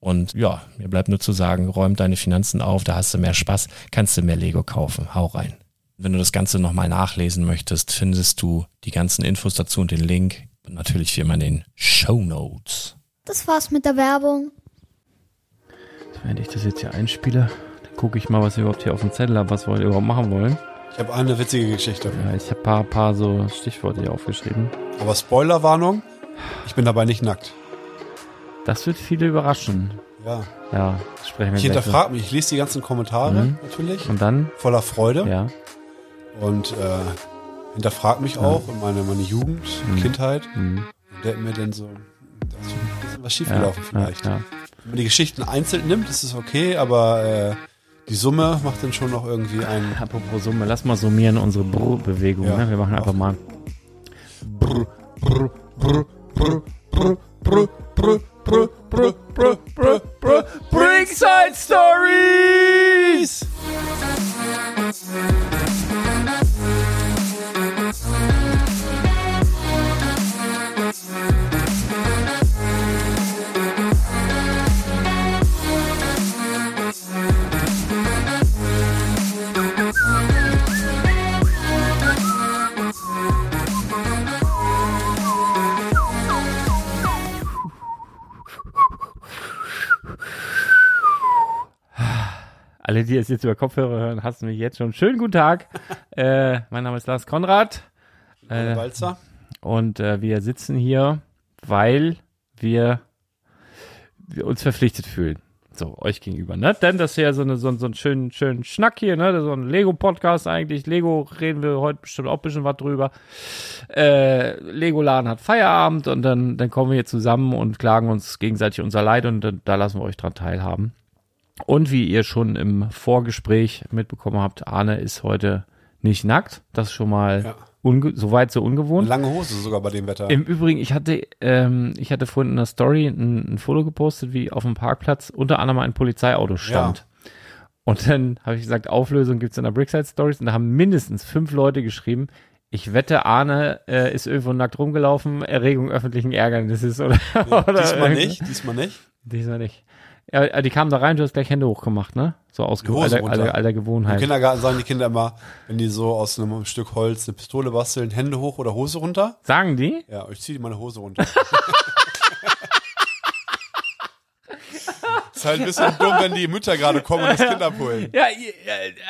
Und ja, mir bleibt nur zu sagen, räum deine Finanzen auf, da hast du mehr Spaß, kannst du mehr Lego kaufen. Hau rein. Wenn du das Ganze nochmal nachlesen möchtest, findest du die ganzen Infos dazu und den Link. Und natürlich wie immer in den Show Notes. Das war's mit der Werbung. Wenn ich das jetzt hier einspiele, dann gucke ich mal, was wir überhaupt hier auf dem Zettel haben, was wir überhaupt machen wollen. Ich habe eine witzige Geschichte. Ja, ich habe ein paar, paar so Stichworte hier aufgeschrieben. Aber Spoilerwarnung, ich bin dabei nicht nackt. Das wird viele überraschen. Ja. Ja, sprechen wir Ich hinterfrage mich, ich lese die ganzen Kommentare Mhm. natürlich. Und dann? Voller Freude. Ja. Und äh, hinterfrage mich auch und meine, meine Jugend, Mhm. Kindheit. Mhm. Und denke mir dann so, da ist ein bisschen was schiefgelaufen ja, vielleicht. Ja, ja. Wenn man die Geschichten einzeln nimmt, ist es okay, aber äh, die Summe macht dann schon noch irgendwie einen. Apropos Summe, lass mal summieren unsere Brr-Bewegung. Ja. Ne? Wir machen einfach mal. Brr, brr, brr, brr, brr, brr, brr, brr, Bruh, bruh, bruh, bruh, br- Bringside Stories! Alle, die es jetzt über Kopfhörer hören, hassen mich jetzt schon. Schönen guten Tag. äh, mein Name ist Lars Konrad. Äh, Walzer. und äh, wir sitzen hier, weil wir, wir uns verpflichtet fühlen. So, euch gegenüber, ne? Denn das ist ja so, eine, so, ein- so ein schönen, schönen Schnack hier, ne? So ein Lego-Podcast eigentlich. Lego reden wir heute bestimmt auch ein bisschen was drüber. Äh, Lego-Laden hat Feierabend und dann, dann kommen wir hier zusammen und klagen uns gegenseitig unser Leid und dann, da lassen wir euch dran teilhaben. Und wie ihr schon im Vorgespräch mitbekommen habt, Arne ist heute nicht nackt. Das ist schon mal Ja. unge soweit so Eine ungewohnt. lange Hose sogar bei dem Wetter. Im Übrigen, ich hatte, ähm, ich hatte vorhin in der Story ein, ein Foto gepostet, wie auf dem Parkplatz unter anderem ein Polizeiauto stand. Und dann habe ich gesagt, Auflösung gibt's in der Brickside Stories und da haben mindestens fünf Leute geschrieben, ich wette, Arne äh, ist irgendwo nackt rumgelaufen, Erregung öffentlichen Ärgernisses oder, oder diesmal irgendwie- nicht, diesmal nicht. Diesmal nicht. Ja, äh, die kamen da rein, du hast gleich Hände hochgemacht, ne? So aus alter, alter, alter Im Gewohnheit. Kindergarten sagen die Kinder immer, wenn die so aus einem Stück Holz eine Pistole basteln, Hände hoch oder Hose runter. Sagen die? Ja, ich ziehe meine Hose runter. ist halt ein bisschen dumm, wenn die Mütter gerade kommen und das Kind abholen. Ja,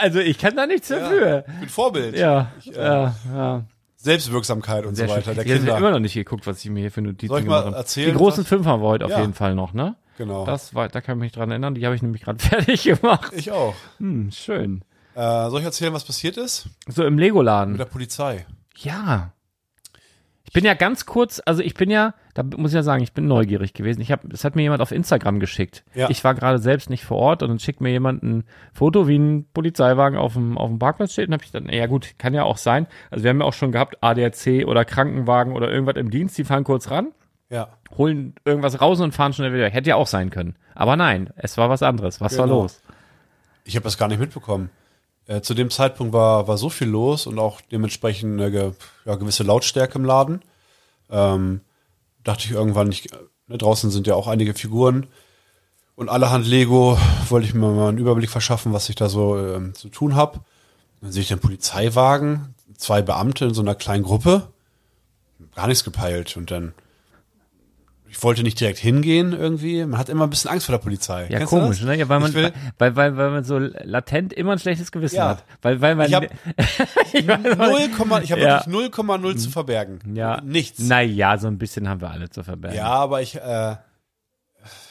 also ich kann da nichts dafür. Ich bin Vorbild. Ja, Ich, äh, ja, ja. Selbstwirksamkeit und Sehr so weiter schön. der Ich habe immer noch nicht geguckt, was ich mir hier für Notizen Soll ich mal gemacht habe. erzählen, Die großen was- Fünfer haben wir heute auf Ja. jeden Fall noch, ne? Genau. Das war, da kann ich mich dran erinnern. Die habe ich nämlich gerade fertig gemacht. ich auch. Hm, schön. Äh, soll ich erzählen, was passiert ist? So im Mit Legoladen. der Polizei. Ja. Ich bin ja ganz kurz, also ich bin ja, da muss ich ja sagen, ich bin neugierig gewesen. Ich habe, das hat mir jemand auf Instagram geschickt. Ja. Ich war gerade selbst nicht vor Ort und dann schickt mir jemand ein Foto, wie ein Polizeiwagen auf dem, auf dem Parkplatz steht und habe ich dann, ja gut, kann ja auch sein. Also wir haben ja auch schon gehabt, ADAC oder Krankenwagen oder irgendwas im Dienst, die fahren kurz ran, Ja. holen irgendwas raus und fahren schnell wieder. Hätte ja auch sein können. Aber nein, es war was anderes. Was war Genau. los? Ich habe das gar nicht mitbekommen. Äh, zu dem Zeitpunkt war, war so viel los und auch dementsprechend eine ge, ja, gewisse Lautstärke im Laden. Ähm, dachte ich irgendwann, ich, ne, draußen sind ja auch einige Figuren und allerhand Lego, wollte ich mir mal einen Überblick verschaffen, was ich da so ähm, zu tun habe. Dann sehe ich den Polizeiwagen, zwei Beamte in so einer kleinen Gruppe. Gar nichts gepeilt. Und dann, ich wollte nicht direkt hingehen irgendwie. Man hat immer ein bisschen Angst vor der Polizei. Ja, Kennst komisch, ne? Ja, weil man, Ich will- weil, weil, weil man so latent immer ein schlechtes Gewissen Ja. hat. Weil, weil man, Ich hab- Ich weiß auch nicht. 0, ich habe Ja. wirklich 0,0 zu verbergen. Ja. Nichts. Naja, so ein bisschen haben wir alle zu verbergen. Ja, aber ich, äh,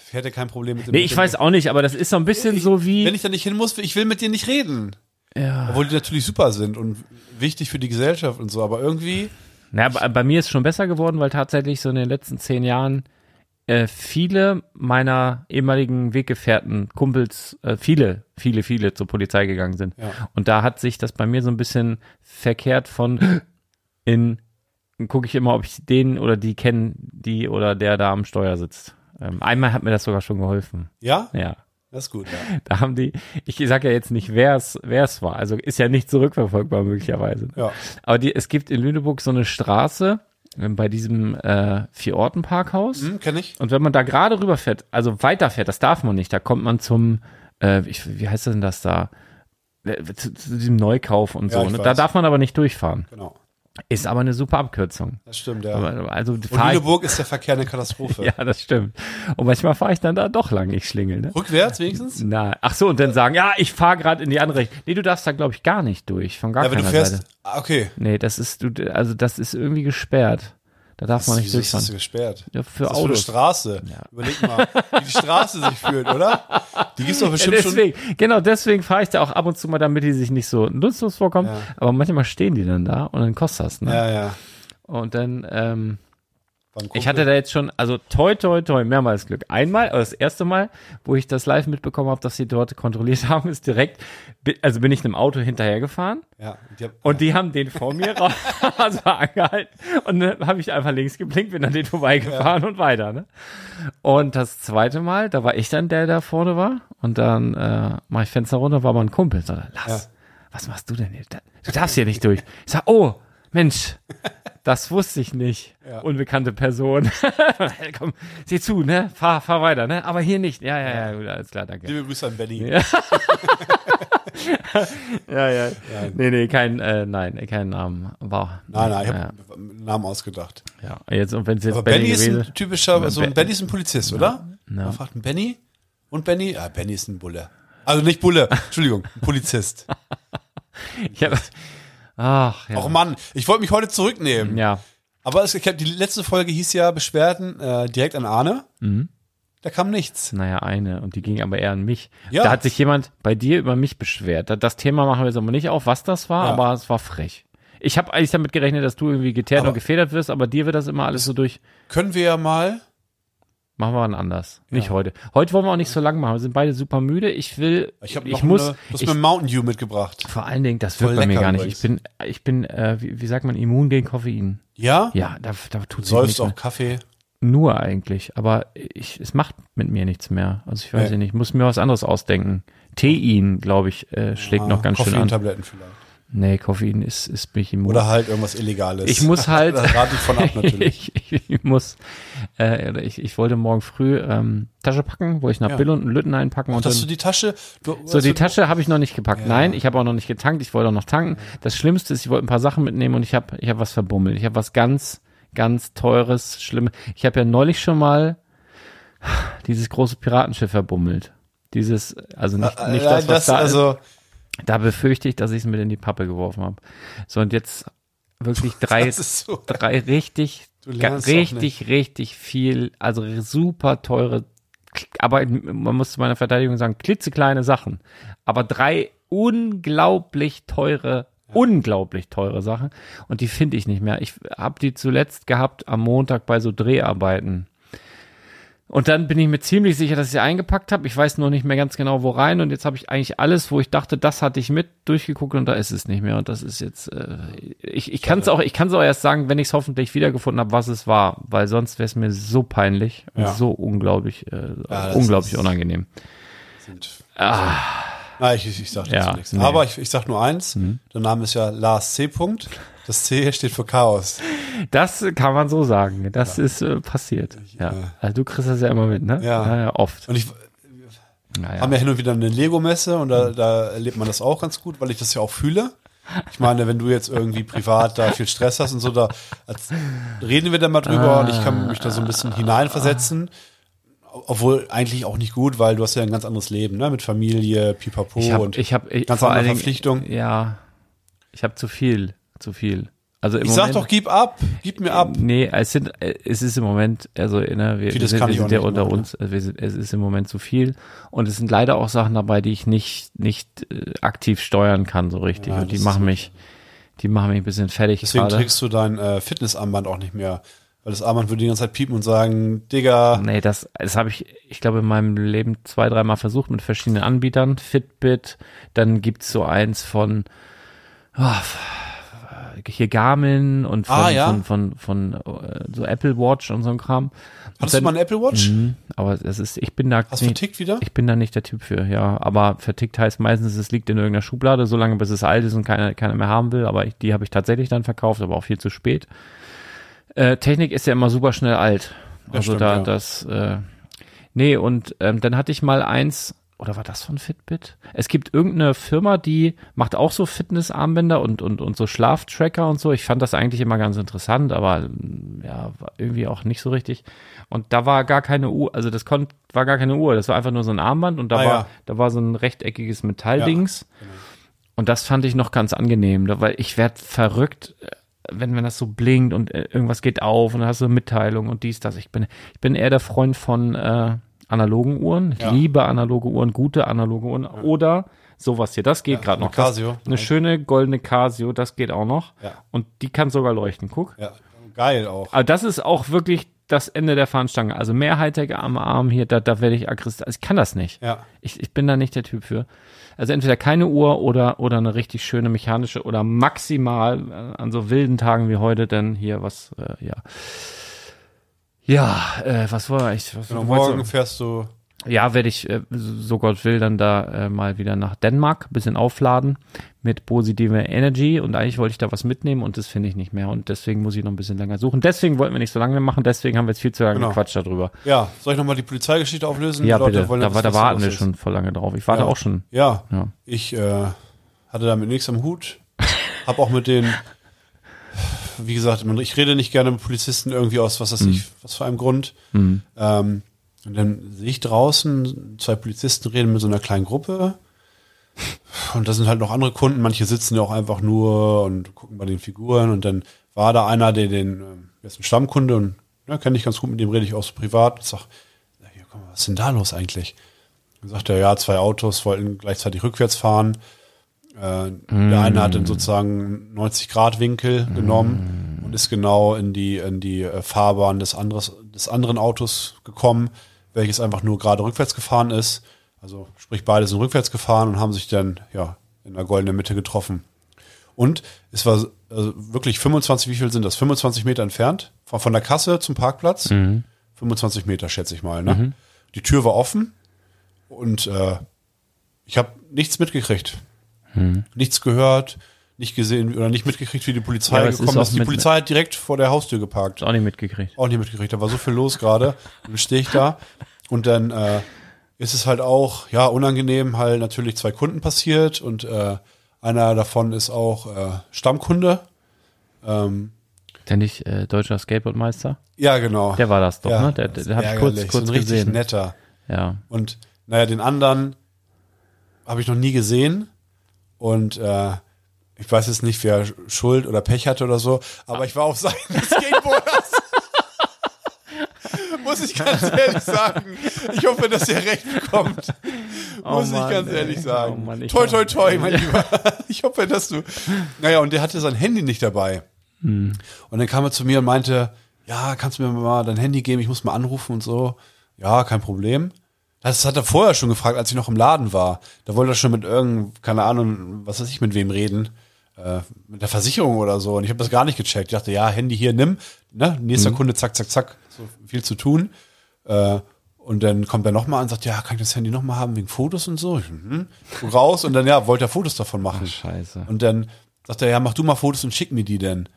ich hätte kein Problem mit dem. Nee, ich weiß auch nicht, aber das ist so ein bisschen so wie. Wenn ich da nicht hin muss, ich will mit dir nicht reden. ja. Obwohl die natürlich super sind und wichtig für die Gesellschaft und so, aber irgendwie, Na, bei, bei mir ist es schon besser geworden, weil tatsächlich so in den letzten zehn Jahren äh, viele meiner ehemaligen Weggefährten, Kumpels, äh, viele, viele, viele zur Polizei gegangen sind. Ja. Und da hat sich das bei mir so ein bisschen verkehrt von in gucke ich immer, ob ich den oder die kenne, die oder der da am Steuer sitzt. Ähm, einmal hat mir das sogar schon geholfen. ja, Ja. Das ist gut, ja. Da haben die, ich sag ja jetzt nicht, wer es war. Also ist ja nicht zurückverfolgbar möglicherweise. Ja, Aber die, es gibt in Lüneburg so eine Straße ähm, bei diesem äh, Vier-Orten-Parkhaus. hm, kenn ich. Und wenn man da gerade rüberfährt, also weiterfährt, das darf man nicht, da kommt man zum, äh, ich, wie heißt denn das da? Äh, Zu, zu diesem Neukauf und Ja, so. Ne? Da darf man aber nicht durchfahren. Genau. Ist aber eine super Abkürzung. Das stimmt, ja. Also und Lüneburg ist der Verkehr eine Katastrophe. Ja, das stimmt. Und manchmal fahre ich dann da doch lang, ich schlingel, ne? Rückwärts wenigstens? Na, ach so, und dann sagen, ja, ich fahre gerade in die andere Richtung. Nee, du darfst da, glaube ich, gar nicht durch, von gar Ja, wenn du keiner fährst, Seite. ah, okay. Nee, das ist, du, also das ist irgendwie gesperrt. Da darf man nicht Wieso ist das durchfahren. gesperrt? Ja, für das ist für eine Autos. Straße. Überleg mal, wie die Straße sich fühlt, oder? Die gibt's doch Ja, bestimmt schon. deswegen, genau, deswegen fahre ich da auch ab und zu mal, damit die sich nicht so nutzlos vorkommen. Ja. Aber manchmal stehen die dann da und dann kostet das, ne? Ja, ja. Und dann, ähm, ich hatte da jetzt schon, also toi, toi, toi, mehrmals Glück. Einmal, also das erste Mal, wo ich das live mitbekommen habe, dass sie dort kontrolliert haben, ist direkt, also bin ich einem Auto hinterhergefahren Ja, die hab, und die haben den vor mir raus, also angehalten und dann habe ich einfach links geblinkt, bin an den vorbeigefahren und weiter, ne? Und das zweite Mal, da war ich dann der, der vorne war und dann äh, mach ich Fenster runter, war mein Kumpel, so, lass, was machst du denn hier? Da- Du darfst hier nicht durch. Ich sag, oh, Mensch, das wusste ich nicht. Ja. Unbekannte Person. Komm, sieh zu, ne? Fahr, fahr weiter, ne? Aber hier nicht. Ja, ja, ja, gut, alles klar, danke. liebe Grüße an Benny. Ja. Ja, ja. Nee, nee, kein, äh, nein, kein Namen. War. Nein, nein, ich ja, habe einen Namen ausgedacht. ja. Jetzt, und wenn es jetzt Aber Benny, Benny ist gewesen ein typischer, so ein Ben- Benny ist ein Polizist, oder? Ja. Man fragt einen Benny und Benny? Ah, Benny ist ein Bulle. Also nicht Bulle, Entschuldigung, ein Polizist. ja, Ach, ja. Auch Mann, ich wollte mich heute zurücknehmen. ja. Aber es, die letzte Folge hieß ja Beschwerden äh, direkt an Arne. Mhm. Da kam nichts. Naja, eine. Und die ging aber eher an mich. Ja. Da hat sich jemand bei dir über mich beschwert. Da- Das Thema machen wir jetzt aber nicht auf, was das war, Ja. aber es war frech. Ich habe eigentlich damit gerechnet, dass du irgendwie geteert und gefedert wirst, aber dir wird das immer alles so durch. Können wir ja mal Machen wir wann anders. Nicht Ja. heute. Heute wollen wir auch nicht so lang machen. Wir sind beide super müde. Ich will, Ich habe ich noch muss, eine, du hast ich, mir Mountain Dew mitgebracht. vor allen Dingen, das Voll wirkt bei mir gar nicht. übrigens. Ich bin, ich bin, äh, wie, wie sagt man, immun gegen Koffein. Ja? Ja, da, da tut Du sich säufst nichts auch mehr. Kaffee. Nur eigentlich, aber ich, es macht mit mir nichts mehr. Also ich weiß Nee. ja nicht, ich muss mir was anderes ausdenken. Tein, glaube ich, äh, schlägt noch Ah, ganz schön an. Koffeintabletten vielleicht. Nee, Koffein ist, ist mich immun. Oder halt irgendwas Illegales. Ich muss halt- da rate ich von ab natürlich. ich, ich muss, äh, ich, ich wollte morgen früh ähm, Tasche packen, wo ich nach Ja. Bill und Lütten einpacken und Hast du die Tasche? Du, so die du- Tasche habe ich noch nicht gepackt. Ja. Nein, ich habe auch noch nicht getankt. Ich wollte auch noch tanken. Das Schlimmste ist, ich wollte ein paar Sachen mitnehmen und ich habe, ich habe was verbummelt. Ich habe was ganz, ganz teures, schlimm. Ich habe ja neulich schon mal dieses große Piratenschiff verbummelt. Dieses, also nicht, Äh, nicht äh, das, was da ist. Da befürchte ich, dass ich es mit in die Pappe geworfen habe. So und jetzt wirklich drei, so. drei richtig, richtig, richtig viel, also super teure, aber man muss zu meiner Verteidigung sagen, klitzekleine Sachen. Aber drei unglaublich teure, unglaublich teure Sachen. Und die finde ich nicht mehr. Ich habe die zuletzt gehabt am Montag bei so Dreharbeiten. Und dann bin ich mir ziemlich sicher, dass ich sie eingepackt habe. Ich weiß nur nicht mehr ganz genau, wo rein. Und jetzt habe ich eigentlich alles, wo ich dachte, das hatte ich mit, durchgeguckt und da ist es nicht mehr. Und das ist jetzt, äh, ich, ich kann es auch, ich kann es auch erst sagen, wenn ich es hoffentlich wiedergefunden habe, was es war, weil sonst wäre es mir so peinlich und Ja. so unglaublich, äh, Ja, unglaublich ist- unangenehm. Sind, Ah, Nein, ich, ich, ich sag dazu Ja, nichts. nee. Mhm. Aber ich, ich sag nur eins. Der Name ist ja Lars C. Punkt. Das C steht für Chaos. das kann man so sagen. Das ist äh, passiert. Ja. Also du kriegst das ja immer mit, ne? Ja. ja oft. Und ich Naja. haben ja hin und wieder eine Lego-Messe und da, da erlebt man das auch ganz gut, weil ich das ja auch fühle. Ich meine, wenn du jetzt irgendwie privat da viel Stress hast und so, da reden wir da mal drüber und ich kann mich da so ein bisschen hineinversetzen. Obwohl eigentlich auch nicht gut, weil du hast ja ein ganz anderes Leben, ne? Mit Familie, Pipapo ich habe, und ich habe, ganz vor andere Verpflichtungen. Ja, ich habe zu viel, zu viel. Also im ich sag Moment, doch, gib ab, gib mir ab. Nee, es sind, es ist im Moment, also ne, wir, wir sind, wir sind ja unter machen, uns, äh, wir sind, es ist im Moment zu viel und es sind leider auch Sachen dabei, die ich nicht, nicht äh, aktiv steuern kann so richtig Ja, und die machen mich, die machen mich ein bisschen fertig Deswegen gerade. trägst du dein äh, Fitnessarmband auch nicht mehr. Weil das Armband würde die ganze Zeit piepen und sagen, Digga, Nee, das, das habe ich, ich glaube, in meinem Leben zwei, dreimal versucht mit verschiedenen Anbietern. Fitbit, dann gibt's so eins von ah, hier Garmin und von, Ah, ja. von, von, von, äh, so Apple Watch und so ein Kram. hattest du mal eine Apple Watch? Mhm, aber es ist, ich bin da Hast du nicht, vertickt wieder? ich bin da nicht der Typ für, ja. Aber vertickt heißt meistens, es liegt in irgendeiner Schublade, solange bis es alt ist und keiner, keiner mehr haben will. Aber ich, die habe ich tatsächlich dann verkauft, aber auch viel zu spät. Äh, Technik ist ja immer super schnell alt. Ja, Also stimmt, da, ja. das, äh, nee, und ähm, dann hatte ich mal eins, oder war das von Fitbit? Es gibt irgendeine Firma, die macht auch so Fitnessarmbänder und, und, und so Schlaftracker und so. Ich fand das eigentlich immer ganz interessant, aber ähm, ja, irgendwie auch nicht so richtig. Und da war gar keine Uhr, also das konnt, war gar keine Uhr, das war einfach nur so ein Armband und da Ah, war, ja. da war so ein rechteckiges Metalldings. Und das fand ich noch ganz angenehm, da- weil ich werd verrückt, äh, wenn, wenn das so blinkt und äh, irgendwas geht auf und dann hast du eine Mitteilung und dies, das. Ich bin, ich bin eher der Freund von äh, analogen Uhren. Ich Ja. liebe analoge Uhren, gute analoge Uhren. Oder sowas hier, das geht Ja, gerade noch. Das, Casio. eine schöne goldene Casio, das geht auch noch. Ja. Und die kann sogar leuchten, guck. Ja, geil auch. Aber das ist auch wirklich das Ende der Fahnenstange. Also mehr Hightech am Arm hier, da, da werde ich aggressiv. Also ich kann das nicht. Ja. Ich, ich bin da nicht der Typ für. Also entweder keine Uhr oder, oder eine richtig schöne mechanische oder maximal äh, an so wilden Tagen wie heute denn hier was, äh, ja. Ja, äh, was war ich? Was, Genau, morgen fährst du. ja, werde ich, äh, so Gott will, dann da äh, mal wieder nach Dänemark, bisschen aufladen mit positiver Energy und eigentlich wollte ich da was mitnehmen und das finde ich nicht mehr und deswegen muss ich noch ein bisschen länger suchen. Deswegen wollten wir nicht so lange machen, deswegen haben wir jetzt viel zu lange Genau. gequatscht darüber. Ja, soll ich nochmal die Polizeigeschichte auflösen? Ja, Leute bitte, wollen da, da was warten wir ist. schon vor lange drauf. Ich warte Ja. auch schon. Ja, Ja. ich äh, hatte damit nichts am Hut. Hab auch mit den, wie gesagt, ich rede nicht gerne mit Polizisten irgendwie aus, was weiß Mhm. ich, was für einem Grund. Ähm, und dann sehe ich draußen, zwei Polizisten reden mit so einer kleinen Gruppe. Und da sind halt noch andere Kunden, manche sitzen ja auch einfach nur und gucken bei den Figuren. Und dann war da einer, der den, ähm, der ist ein Stammkunde und ja, kenne ich ganz gut, mit dem rede ich auch so privat. Und sag, ja, komm was ist denn da los eigentlich? Dann sagt er, ja, zwei Autos wollten gleichzeitig rückwärts fahren. Äh, Der eine hat dann sozusagen 90-Grad-Winkel genommen und ist genau in die, in die äh, Fahrbahn des, anderes, des anderen Autos gekommen, welches einfach nur gerade rückwärts gefahren ist. Also sprich, beide sind rückwärts gefahren und haben sich dann ja in der goldenen Mitte getroffen. Und es war also wirklich 25, wie viel sind das? 25 Meter entfernt von, von der Kasse zum Parkplatz. 25 Meter, schätze ich mal. Ne? Die Tür war offen und äh, ich habe nichts mitgekriegt. Nichts gehört, nicht gesehen oder nicht mitgekriegt, wie die Ja, Polizei ist gekommen auch ist. Die Polizei hat direkt vor der Haustür geparkt. Auch nicht mitgekriegt. Auch nicht mitgekriegt. Da war so viel los gerade. Dann stehe ich da und dann äh, ist es halt auch, ja, unangenehm halt natürlich zwei Kunden passiert und äh, einer davon ist auch äh, Stammkunde. Ähm, Der nicht äh, deutscher Skateboardmeister? ja, genau. Der war das doch, ja, ne? Der, der, der habe ich kurz, kurz so ein richtig gesehen. netter. Ja. Und naja, den anderen habe ich noch nie gesehen. Und äh, ich weiß jetzt nicht, wer Schuld oder Pech hatte oder so, aber ich war auf Seiten des Skateboarders. Muss ich ganz ehrlich sagen. Ich hoffe, dass er recht bekommt. Muss Mann, ich ganz ey. ehrlich sagen. Oh Mann, toi, toi, toi, mein Lieber. Ich hoffe, dass du. Naja, und der hatte sein Handy nicht dabei. Hm. Und dann kam er zu mir und meinte, ja, kannst du mir mal dein Handy geben, ich muss mal anrufen und so. Ja, kein Problem. Das hat er vorher schon gefragt, als ich noch im Laden war. Da wollte er schon mit irgend, keine Ahnung, was weiß ich, mit wem reden. Äh, mit der Versicherung oder so. Und ich habe das gar nicht gecheckt. Ich dachte, ja, Handy hier, nimm. Ne? Nächster Kunde, zack, zack, zack. So viel zu tun. Äh, und dann kommt er nochmal und sagt, ja, kann ich das Handy nochmal haben wegen Fotos und so? Ich, mhm. Raus und dann, ja, wollte er Fotos davon machen. Scheiße. Und dann sagt er, ja, mach du mal Fotos und schick mir die denn.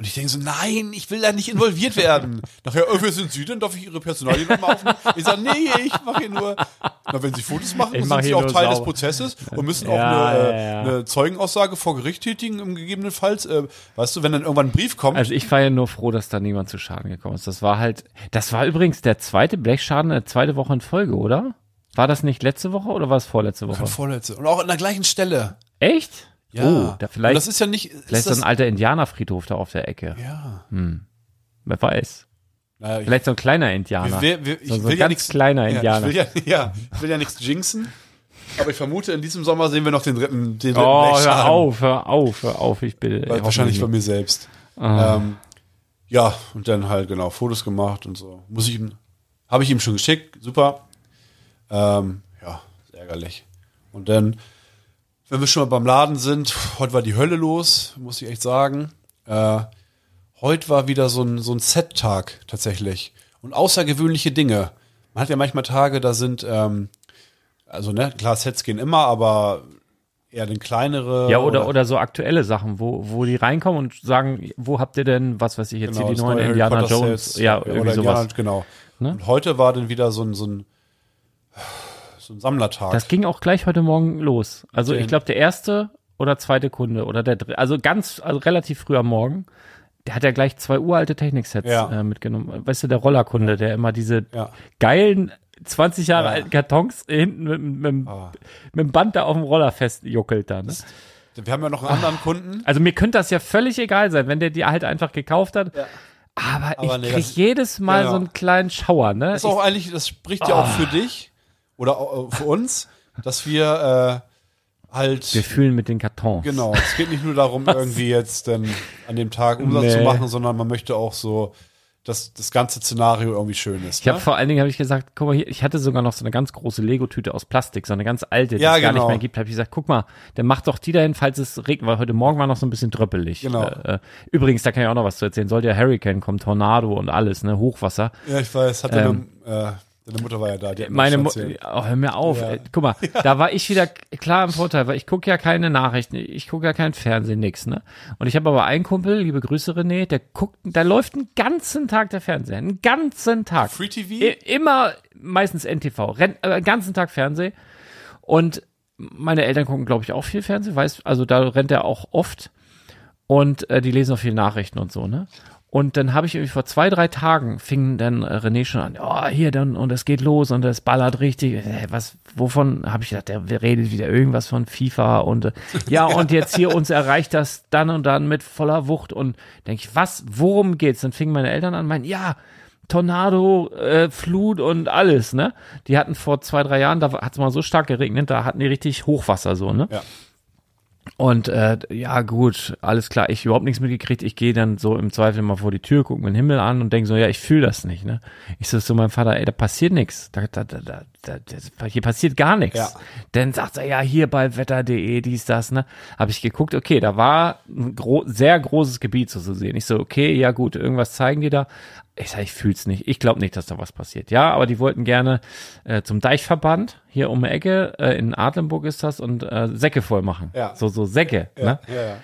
Und ich denke so, nein, ich will da nicht involviert werden. Nachher, oh, wer sind Sie denn? Darf ich Ihre Personalie nochmal aufnehmen? Ich sage, nee, ich mache hier nur, na, wenn Sie Fotos machen, Ich sind Sie auch Teil des sauber. Prozesses und müssen auch Ja, eine, ja, äh, ja. eine Zeugenaussage vor Gericht tätigen, im gegebenenfalls. Äh, weißt du, wenn dann irgendwann ein Brief kommt, Also ich war ja nur froh, dass da niemand zu Schaden gekommen ist. Das war halt, das war übrigens der zweite Blechschaden, der zweite Woche in Folge, oder? War das nicht letzte Woche oder war es vorletzte Woche? vorletzte. Und auch an der gleichen Stelle. Echt? Ja. Oh, da Und vielleicht, das ist ja nicht, ist vielleicht so das, ein alter Indianerfriedhof da auf der Ecke. ja. Wer weiß. Naja, ich, Vielleicht so ein kleiner Indianer. wir, wir, ich so, so will ein ja ganz nichts, kleiner ja, Indianer. Ich will ja, ja, ich will ja nichts jinxen. Aber ich vermute, in diesem Sommer sehen wir noch den dritten, den dritten oh, hör auf, hör auf, hör auf, ich bitte. Weil Wahrscheinlich bei mir selbst. Ah. Ähm, ja, und dann halt genau Fotos gemacht und so. Muss ich ihm, habe ich ihm schon geschickt, super. Ähm, ja, ärgerlich. Und dann, wenn wir schon mal beim Laden sind, heute war die Hölle los, muss ich echt sagen. Äh, heute war wieder so ein, so ein Set-Tag tatsächlich. Und außergewöhnliche Dinge. Man hat ja manchmal Tage, da sind, ähm, also ne, klar, Sets gehen immer, aber eher den kleinere. Ja, oder, oder so aktuelle Sachen, wo, wo die reinkommen und sagen, wo habt ihr denn, was weiß ich, jetzt Genau, hier die neuen Indiana Jones, Sets, ja, oder irgendwie Indiana, sowas. genau. Ne? Und heute war dann wieder so ein, so ein, so ein Sammlertag. Das ging auch gleich heute Morgen los. Also ich glaube, der erste oder zweite Kunde oder der dritte, also ganz, also relativ früh am Morgen, der hat ja gleich zwei uralte Techniksets Ja. äh, mitgenommen. Weißt du, der Rollerkunde, der immer diese ja. geilen 20 Jahre Ja. alten Kartons hinten mit, mit, Ah. mit dem Band da auf dem Roller festjuckelt da. Ne? Wir haben ja noch einen anderen Kunden. Also mir könnte das ja völlig egal sein, wenn der die halt einfach gekauft hat. Aber, Aber ich nee, krieg jedes Mal so einen kleinen Schauer, ne? Das ist auch eigentlich, das spricht ja auch für dich oder auch, äh, für uns, dass wir äh, halt Wir fühlen mit den Kartons. genau. Es geht nicht nur darum, irgendwie jetzt dann an dem Tag Umsatz Nee. zu machen, sondern man möchte auch so, dass das ganze Szenario irgendwie schön ist. Ich habe ne? vor allen Dingen habe ich gesagt, guck mal hier, ich hatte sogar noch so eine ganz große Lego-Tüte aus Plastik, so eine ganz alte, die Ja, es gar genau. nicht mehr gibt. Habe ich gesagt, guck mal, dann mach doch die dahin, falls es regnet, weil heute Morgen war noch so ein bisschen dröppelig. Genau. Äh, äh, übrigens, da kann ich auch noch was zu erzählen. Sollte ja Hurricane kommen, Tornado und alles, ne, Hochwasser. Ja, ich weiß. Hat deine, äh, deine Mutter war ja da. Die hat Meine schon Mu erzählt. oh, hör mir auf. Ja. Ey, guck mal, da war ich wieder klar im Vorteil, weil ich gucke ja keine Nachrichten, ich gucke ja kein Fernsehen, nix, ne? Und ich habe aber einen Kumpel, liebe Grüße René, der guckt, da läuft den ganzen Tag der Fernseher, einen ganzen Tag. Free TV? I immer meistens NTV, rennt äh, den ganzen Tag Fernsehen. Und meine Eltern gucken, glaube ich, auch viel Fernsehen, weiß, also da rennt er auch oft. Und äh, die lesen auch viel Nachrichten und so, ne? Und dann habe ich irgendwie vor zwei, drei Tagen fing dann äh, René schon an, oh, hier dann und es geht los und es ballert richtig. Was, wovon habe ich gedacht, der redet wieder irgendwas von FIFA und äh, ja, und jetzt hier uns erreicht das dann und dann mit voller Wucht und denke ich, was, worum geht's? Dann fingen meine Eltern an, meinen, ja, Tornado, äh, Flut und alles, ne? Die hatten vor zwei, drei Jahren, da hat es mal so stark geregnet, da hatten die richtig Hochwasser so, ne? Ja. Und äh, ja, gut, alles klar, ich überhaupt nichts mitgekriegt. Ich gehe dann so im Zweifel mal vor die Tür, gucke mir den Himmel an und denke so, ja, ich fühle das nicht. Ne? Ich so zu meinem Vater, ey, da passiert nichts. Da, da, da, da, da, das- hier passiert gar nichts. Ja. Dann sagt er, ja, hier bei wetter.de, dies, das, ne? Habe ich geguckt, okay, da war ein gro sehr großes Gebiet so zu sehen. Ich so, okay, ja gut, irgendwas zeigen die da. Ich sag, ich fühl's nicht. Ich glaube nicht, dass da was passiert. Ja, aber die wollten gerne äh, zum Deichverband, hier um die Ecke, äh, in Adlenburg ist das, und äh, Säcke voll machen. Ja. So, so Säcke, ne? Ja, ja.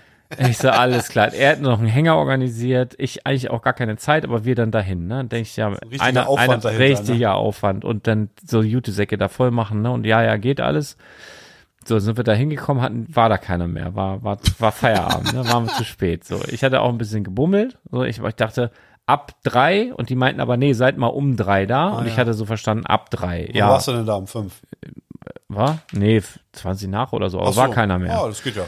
Ich so, alles klar. Er hat noch einen Hänger organisiert. Ich eigentlich auch gar keine Zeit, aber wir dann dahin, ne? Denke ich ja, richtiger einer, Aufwand einer dahinter, richtiger Aufwand und dann so Jutesäcke da voll machen, ne? Und ja, ja, geht alles. So sind wir da hingekommen, hatten, war da keiner mehr, war, war, war Feierabend, ne? Waren wir zu spät. So, ich hatte auch ein bisschen gebummelt. So, ich, ich dachte, ab drei und die meinten aber, nee, seid mal um drei da. und ich ja. hatte so verstanden, ab drei. Wo ja, warst du denn da um fünf? war? Nee, 20 nach oder so, aber so. war keiner mehr. Ah, das geht ja.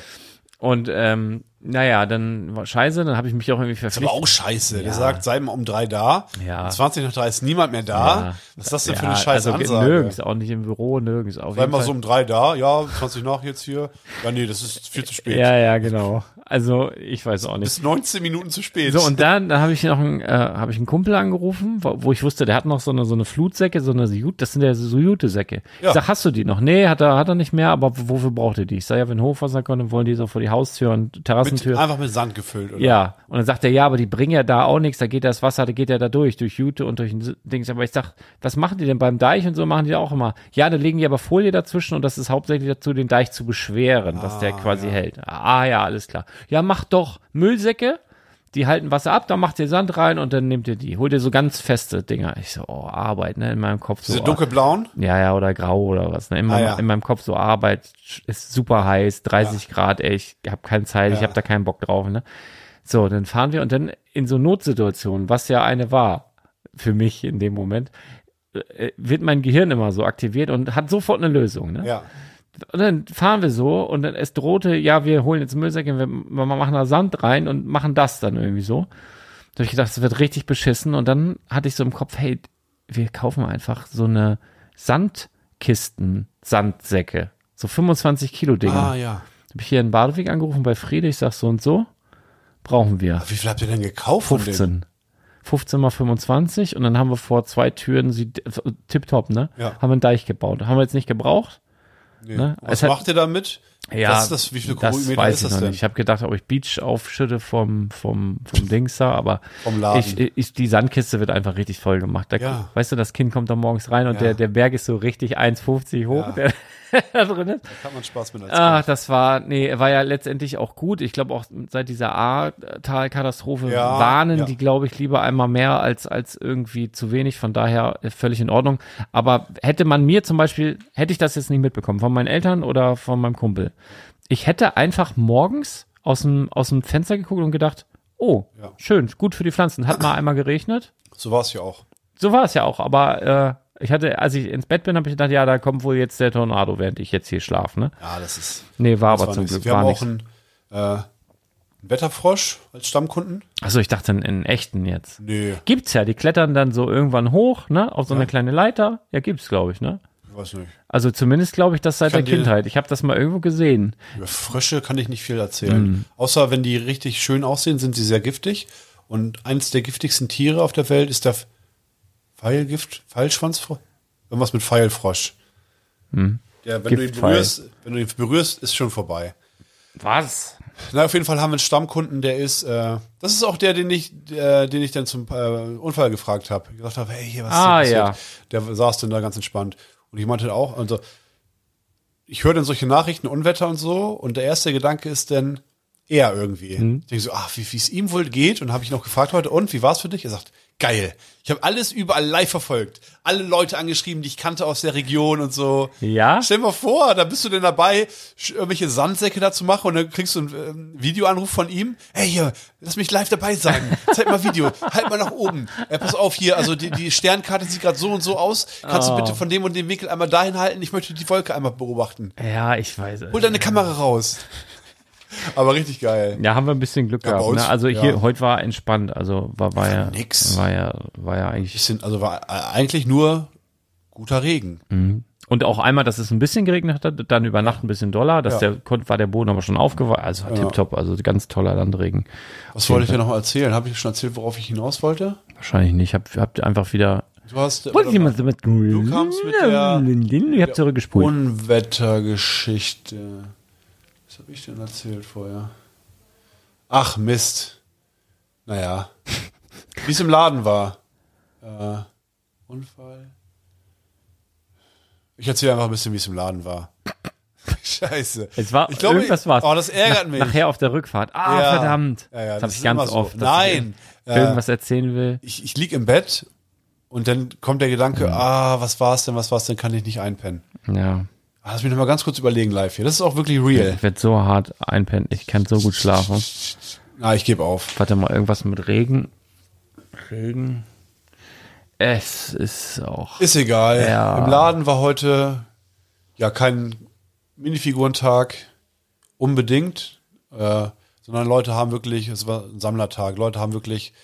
Und ähm, naja, dann war scheiße, dann habe ich mich auch irgendwie Ist aber verpflichtet. auch scheiße. Der sagt, sei mal um drei da. Ja. 20 nach drei ist niemand mehr da. Ja. Was ist das denn für Ja, eine scheiße also Ansage? nirgends, auch nicht im Büro, nirgends. Auf Sei mal Fall. so um drei da. Ja, 20 nach jetzt hier. Ja, nee, das ist viel zu spät. ja, ja, genau. Also ich weiß auch nicht. Bis 19 Minuten zu spät. So, und dann, dann habe ich noch einen, äh, habe ich einen Kumpel angerufen, wo, wo ich wusste, der hat noch so eine, so eine Flutsäcke, so eine Jute, das sind ja so Jutesäcke. Ja. Ich sag, hast du die noch? Nee, hat er, hat er nicht mehr, aber wofür braucht er die? Ich sag, ja, wenn Hochwasser kommt, dann wollen die so vor die Haustür und mit, Terrassentür. einfach mit Sand gefüllt, oder? Ja, und dann sagt er, ja, aber die bringen ja da auch nichts, da geht das Wasser, da geht ja da durch, durch Jute und durch ein Dings. Aber ich sag, was machen die denn beim Deich und so machen die auch immer? Ja, da legen die aber Folie dazwischen und das ist hauptsächlich dazu, den Deich zu beschweren, dass der quasi hält. Ah ja, alles klar. Ja, macht doch Müllsäcke, die halten Wasser ab, dann macht ihr Sand rein und dann nehmt ihr die. Holt ihr so ganz feste Dinger. Ich so, oh, Arbeit, ne, in meinem Kopf so. Diese oh, dunkelblauen? ja, ja, oder grau oder was. Ne? In, meinem, Ah, ja. in meinem Kopf so Arbeit ist super heiß, 30 Grad, ey, ich habe keine Zeit, ich Ja. habe da keinen Bock drauf. Ne? So, dann fahren wir und dann in so Notsituationen, was ja eine war für mich in dem Moment, äh, wird mein Gehirn immer so aktiviert und hat sofort eine Lösung. Ne? Ja. Und dann fahren wir so und dann es drohte, ja, wir holen jetzt Müllsäcke, wir, wir machen da Sand rein und machen das dann irgendwie so. Da habe ich gedacht, es wird richtig beschissen und dann hatte ich so im Kopf, hey, wir kaufen einfach so eine Sandkisten, Sandsäcke, so 25 Kilo Dinger. Ah, ja. Habe ich hier in Badewig angerufen bei Friede, ich sag so und so, brauchen wir. Wie viel habt ihr denn gekauft? von denen? 15. 15 mal 25 und dann haben wir vor zwei Türen sie tipptopp, ne? Ja. Haben wir einen Deich gebaut. Haben wir jetzt nicht gebraucht. Nee. Ne? Was hat- macht ihr damit? Ja, ist das? Wie viele das weiß ist ich das noch denn? nicht. Ich habe gedacht, ob ich Beach aufschütte vom, vom, vom Dings da, aber Vom Laden. ich, ich, die Sandkiste wird einfach richtig voll gemacht. Da, Ja. Weißt du, das Kind kommt da morgens rein und Ja. der, der Berg ist so richtig 1,50 hoch, Ja. der da drin ist. Da kann man Spaß mit als Ach, Kind. das war, nee, war ja letztendlich auch gut. Ich glaube auch seit dieser Ahrtal-Katastrophe Ja, warnen ja. die, glaube ich, lieber einmal mehr als, als irgendwie zu wenig. Von daher äh, völlig in Ordnung. Aber hätte man mir zum Beispiel, hätte ich das jetzt nicht mitbekommen, von meinen Eltern oder von meinem Kumpel, ich hätte einfach morgens aus dem, aus dem Fenster geguckt und gedacht, oh, Ja. schön, gut für die Pflanzen. Hat mal einmal geregnet. So war es ja auch. So war es ja auch, aber äh, ich hatte, als ich ins Bett bin, habe ich gedacht, ja, da kommt wohl jetzt der Tornado, während ich jetzt hier schlafe, ne? Ja, das ist. Nee, war aber zum nichts. Glück Wir war haben auch einen, äh, einen Wetterfrosch als Stammkunden. Also ich dachte in, in echten jetzt. Nee, Gibt's ja, die klettern dann so irgendwann hoch, ne, auf so eine kleine Leiter. Ja, gibt's, glaube ich, ne? ich weiß nicht. Also zumindest glaube ich das seit der kann dir- Kindheit. Ich habe das mal irgendwo gesehen. Über Frösche kann ich nicht viel erzählen. Mhm. Außer wenn die richtig schön aussehen, sind sie sehr giftig. Und eines der giftigsten Tiere auf der Welt ist der Pfeilgift, Pfeilschwanzfrosch. Irgendwas mit Pfeilfrosch. Der, wenn du ihn berührst, wenn du ihn berührst, ist schon vorbei. Was? Na, auf jeden Fall haben wir einen Stammkunden, der ist, äh, das ist auch der, den ich, äh, den ich dann zum äh, Unfall gefragt habe. Gesagt habe, hey, hier was Ah, ist denn ja. passiert? Der saß dann da ganz entspannt. Und ich meinte auch, also, ich höre dann solche Nachrichten, Unwetter und so, und der erste Gedanke ist dann er irgendwie. Mhm. Ich denke so, ach, wie es ihm wohl geht, und habe ich noch gefragt heute, und wie war's für dich? Er sagt, geil. Ich habe alles überall live verfolgt. Alle Leute angeschrieben, die ich kannte aus der Region und so. Ja? Stell dir mal vor, da bist du denn dabei, irgendwelche Sandsäcke da zu machen und dann kriegst du einen ähm, Videoanruf von ihm. Hey, hier, lass mich live dabei sein. Zeig mal Video. halt mal nach oben. Äh, pass auf hier, also die, die Sternkarte sieht gerade so und so aus. Kannst Oh. du bitte von dem und dem Winkel einmal dahin halten? Ich möchte die Wolke einmal beobachten. Ja, ich weiß. Hol deine Kamera raus. Aber richtig geil. Ja, haben wir ein bisschen Glück Ja, gehabt. uns, Ne? Also hier, ja. heute war entspannt. Also war, war ja, nix. war ja, war ja eigentlich. Bisschen, also war äh, eigentlich nur guter Regen. Und auch einmal, dass es ein bisschen geregnet hat, dann über Nacht ein bisschen doller, dass Ja. der war der Boden aber schon aufgeweicht. Also tipptopp, also ganz toller Landregen. Was wollte ich dir noch erzählen? Habe ich schon erzählt, worauf ich hinaus wollte? Wahrscheinlich nicht. Ich hab, hab einfach wieder. Du hast Wollte mit Du kamst mit der- Ich hab zurückgespult. Unwettergeschichte. Habe ich denn erzählt vorher? Ach, Mist. Naja. Wie es im Laden war. Äh, Unfall. Ich erzähle einfach ein bisschen, wie es im Laden war. Scheiße. Es war ich glaube, irgendwas war's. Oh, das ärgert Nach, mich. Nachher auf der Rückfahrt. Ah, Ja. verdammt. Ja, ja, das das habe ich ganz so. oft. Nein. Ich Äh, irgendwas erzählen will. ich, ich lieg im Bett und dann kommt der Gedanke, Mhm. ah, was war's denn, was war's denn, kann ich nicht einpennen. Ja. Ah, Lass mich noch mal ganz kurz überlegen live hier. Das ist auch wirklich real. Ich werde so hart einpennen. Ich kann so gut schlafen. Ah, ich gebe auf. Warte mal, irgendwas mit Regen. Regen. Es ist auch. Ist egal. Ja. Im Laden war heute ja kein Minifigurentag unbedingt, äh, sondern Leute haben wirklich, es war ein Sammlertag. Leute haben wirklich.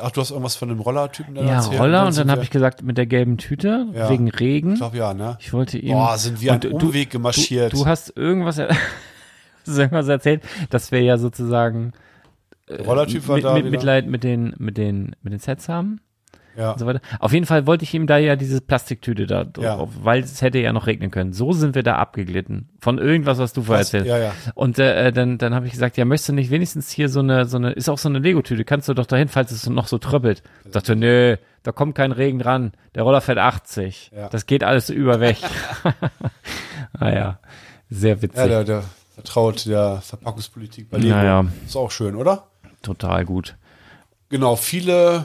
Ach, du hast irgendwas von dem Rollertypen da Ja, erzählt? Roller und dann habe ich gesagt, mit der gelben Tüte, Ja. wegen Regen. Ich glaube ja, ne? Ich wollte ihm. Boah, sind wir einen Umweg gemarschiert. Du, du hast irgendwas, hast irgendwas erzählt, dass wir ja sozusagen Der Rollertyp war mit, da. mit, wieder. Mitleid mit den, mit den, mit den Sets haben Ja. und so weiter. Auf jeden Fall wollte ich ihm da ja diese Plastiktüte da Ja. drauf, weil es hätte ja noch regnen können. So sind wir da abgeglitten. Von irgendwas, was du vorher erzählt Ja, ja. Und äh, dann, dann habe ich gesagt, ja, möchtest du nicht wenigstens hier so eine, so eine, ist auch so eine Lego-Tüte, kannst du doch dahin, falls es noch so tröppelt. Ich dachte, nö, da kommt kein Regen dran. Der Roller fährt 80. Ja. Das geht alles über weg. naja, sehr witzig. Ja, der, der vertraut der Verpackungspolitik bei Lego. Naja. Ist auch schön, oder? Total gut. Genau, viele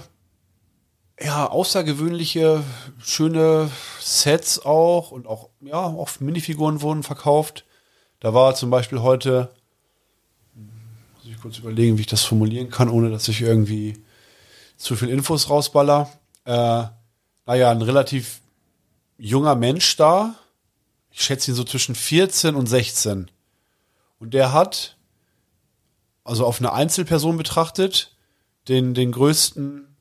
ja, außergewöhnliche, schöne Sets auch und auch, ja, auch Minifiguren wurden verkauft. Da war zum Beispiel heute, muss ich kurz überlegen, wie ich das formulieren kann, ohne dass ich irgendwie zu viel Infos rausballer. Äh, naja, ein relativ junger Mensch da. Ich schätze ihn so zwischen 14 und 16. Und der hat, also auf eine Einzelperson betrachtet, den, den größten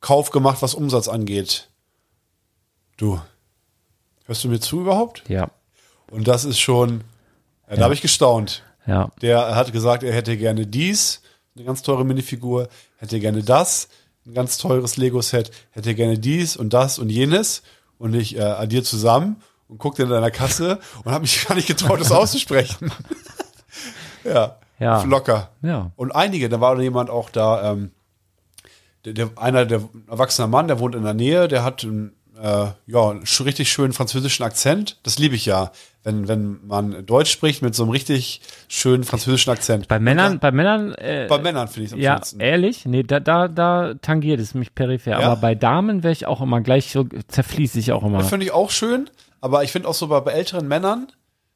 Kauf gemacht, was Umsatz angeht. Du, hörst du mir zu überhaupt? Ja, Und das ist schon, ja, da habe ich gestaunt. ja. Der hat gesagt, er hätte gerne dies, eine ganz teure Minifigur, hätte gerne das, ein ganz teures Lego-Set, hätte gerne dies und das und jenes. Und ich äh, addiere zusammen und guckte in deiner Kasse und habe mich gar nicht getraut, das auszusprechen. ja, Ja. locker. Ja. Und einige, da war jemand auch da, ähm, der, der, einer, der erwachsener Mann, der wohnt in der Nähe, der hat einen, äh, ja, richtig schönen französischen Akzent. Das liebe ich ja, wenn, wenn man Deutsch spricht mit so einem richtig schönen französischen Akzent. Bei Männern, bei Männern, äh, Bei Männern finde ich es am ja, schönsten. ehrlich, nee, da, da, da tangiert es mich peripher. Ja? Aber bei Damen wäre ich auch immer gleich so, zerfließe ich auch immer. Das finde ich auch schön, aber ich finde auch so bei, bei älteren Männern,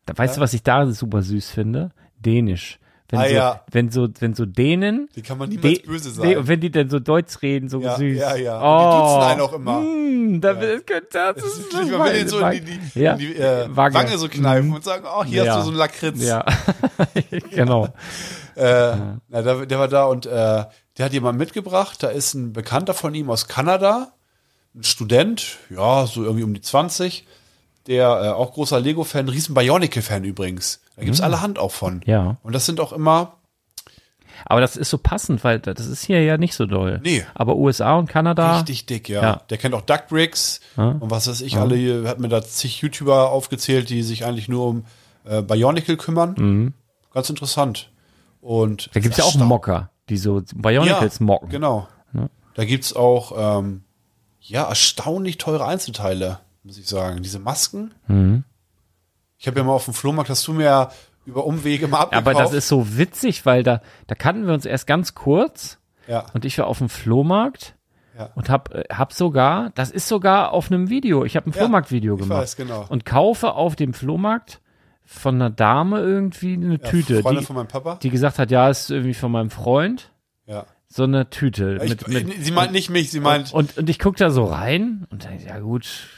Da, weißt du, was ich da super süß finde? Dänisch. Wenn, Ah, so, ja. wenn so, wenn so Dänen, die kann man niemals böse Nee, sein. und wenn die dann so Deutsch reden, so Ja, süß. ja, ja. Oh, Die duzen einen auch immer. Mm, da, das könnte, das Das ist man will den so in die, die, ja. in die äh, Wange. Wange. so kneifen und sagen, oh, hier Ja. hast du so einen Lakritz. Ja, genau. Äh, na, der, der war da und äh, der hat jemanden mitgebracht. Da ist ein Bekannter von ihm aus Kanada, ein Student, ja, so irgendwie um die 20, der äh, auch großer Lego-Fan, riesen Bionicle-Fan übrigens. Da gibt's allerhand auch von. Mhm. Ja. Und das sind auch immer, Aber das ist so passend, weil das ist hier ja nicht so doll. Nee. Aber USA und Kanada. Richtig dick, ja. Ja. Der kennt auch Duckbricks Ja. und was weiß ich, alle hier, hat mir da zig YouTuber aufgezählt, die sich eigentlich nur um äh, Bionicle kümmern. Ganz interessant. Und Mhm. Da gibt's ja auch Mocker, die so Bionicles mocken. Genau. Da gibt's auch ähm, ja erstaunlich teure Einzelteile, muss ich sagen. Diese Masken. Mhm. Ich habe ja mal auf dem Flohmarkt, hast du mir ja über Umwege mal abgekauft. Aber das ist so witzig, weil da, da kannten wir uns erst ganz kurz ja, und ich war auf dem Flohmarkt ja. und hab, äh, hab sogar, das ist sogar auf einem Video, ich habe ein Ja, Flohmarktvideo gemacht weiß, genau. und kaufe auf dem Flohmarkt von einer Dame irgendwie eine ja Tüte, Freundin die, von meinem Papa. die gesagt hat, ja, ist irgendwie von meinem Freund, ja. so eine Tüte. Ich, mit, mit, sie meint nicht mich, sie meint, und, und ich guck da so rein und denke, ja gut,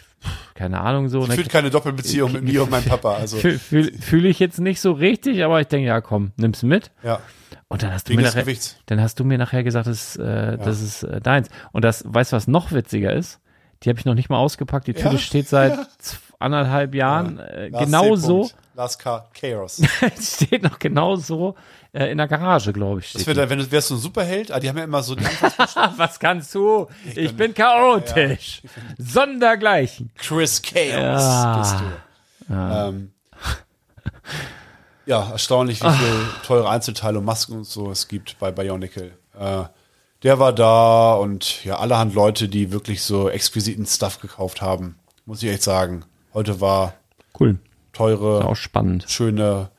keine Ahnung so. Und dann führt keine Doppelbeziehung mit mir und meinem Papa. Also Fühle fühl, ich jetzt nicht so richtig, aber ich denke, ja komm, nimm's mit. ja, Und dann hast du mir nachher, Gewichts. dann hast du mir nachher gesagt, das, äh, das ist äh, deins. Und das, weißt du, was noch witziger ist? Die habe ich noch nicht mal ausgepackt. Die Tüte Ja, steht seit ja. anderthalb Jahren äh, genau so. Lars K. Chaos. steht noch genau so äh, in der Garage, glaube ich. Das wär, dann, wenn du wärst so ein Superheld, ah, die haben ja immer so. Was kannst du? Ich, bin chaotisch. Sondergleichen. Chris Chaos Ja. bist du. Ähm, ja, erstaunlich, wie viel teure Einzelteile und Masken und so es gibt bei Bionicle. Äh, der war da und ja, allerhand Leute, die wirklich so exquisiten Stuff gekauft haben. Muss ich echt sagen. Heute war Cool. teure, Auch spannend. schöne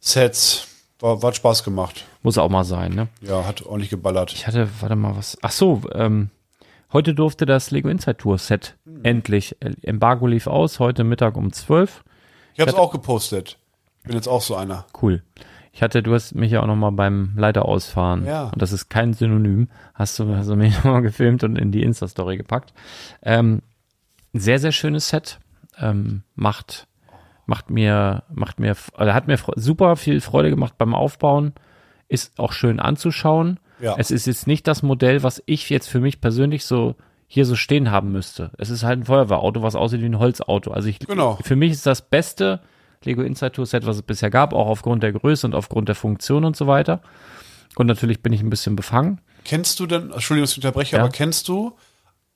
Sets. War, war hat Spaß gemacht. Muss auch mal sein, ne? Ja, hat ordentlich geballert. Ich hatte, warte mal, was. Ach so, ähm, heute durfte das Lego Inside Tour Set endlich. äh, Embargo lief aus, heute Mittag um 12. Ich habe es auch gepostet. Bin jetzt auch so einer. Cool. Ich hatte, du hast mich ja auch noch mal beim Leiterausfahren. Ja. Und das ist kein Synonym. Hast du, hast du mich noch mal gefilmt und in die Insta-Story gepackt. Ähm, sehr, sehr schönes Set. Ähm, macht, macht mir, macht mir, also hat mir super viel Freude gemacht beim Aufbauen. Ist auch schön anzuschauen. Ja. Es ist jetzt nicht das Modell, was ich jetzt für mich persönlich so hier so stehen haben müsste. Es ist halt ein Feuerwehrauto, was aussieht wie ein Holzauto. Also ich, Genau. für mich ist das beste Lego Inside Tour Set, was es bisher gab, auch aufgrund der Größe und aufgrund der Funktion und so weiter. Und natürlich bin ich ein bisschen befangen. Kennst du denn, Entschuldigung, dass ich unterbreche, Ja. aber kennst du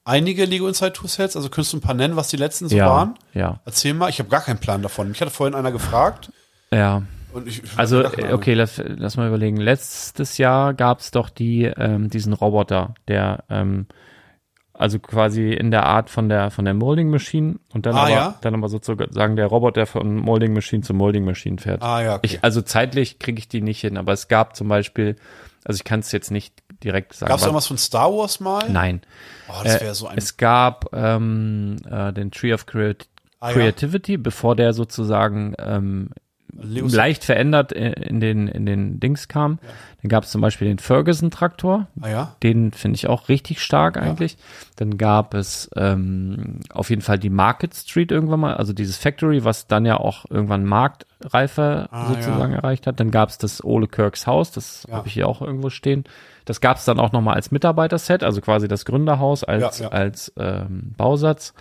einige Lego Inside Tour Sets? Also könntest du ein paar nennen, was die letzten so ja, waren? ja, Erzähl mal, ich habe gar keinen Plan davon. Mich hatte vorhin einer gefragt ja. und ich. ich Also, okay, lass, lass mal überlegen. Letztes Jahr gab es doch die, ähm, diesen Roboter, der, ähm, also quasi in der Art von der, von der Molding Machine und dann Ah, aber, ja? dann aber sozusagen der Roboter von Molding Machine zu Molding Machine fährt. Ah ja, okay. Ich, also zeitlich kriege ich die nicht hin, aber es gab zum Beispiel, also ich kann es jetzt nicht direkt sagen. Gab es irgendwas von Star Wars mal? Nein. Oh, das Äh, wäre so ein. Es gab ähm, äh, den Tree of Creat Ah, ja. Creativity, bevor der sozusagen ähm, leicht verändert in, in den in den Dings kam. Dann gab es zum Beispiel den Ferguson Traktor. ah ja? Den finde ich auch richtig stark eigentlich. Dann gab es ähm, auf jeden Fall die Market Street irgendwann mal, also dieses Factory, was dann ja auch irgendwann Marktreife Ah, sozusagen ja. erreicht hat. Dann gab es das Ole Kirks Haus, das Ja. habe ich hier auch irgendwo stehen. Das gab es dann auch nochmal als Mitarbeiterset, also quasi das Gründerhaus als, Ja, ja. als ähm, Bausatz.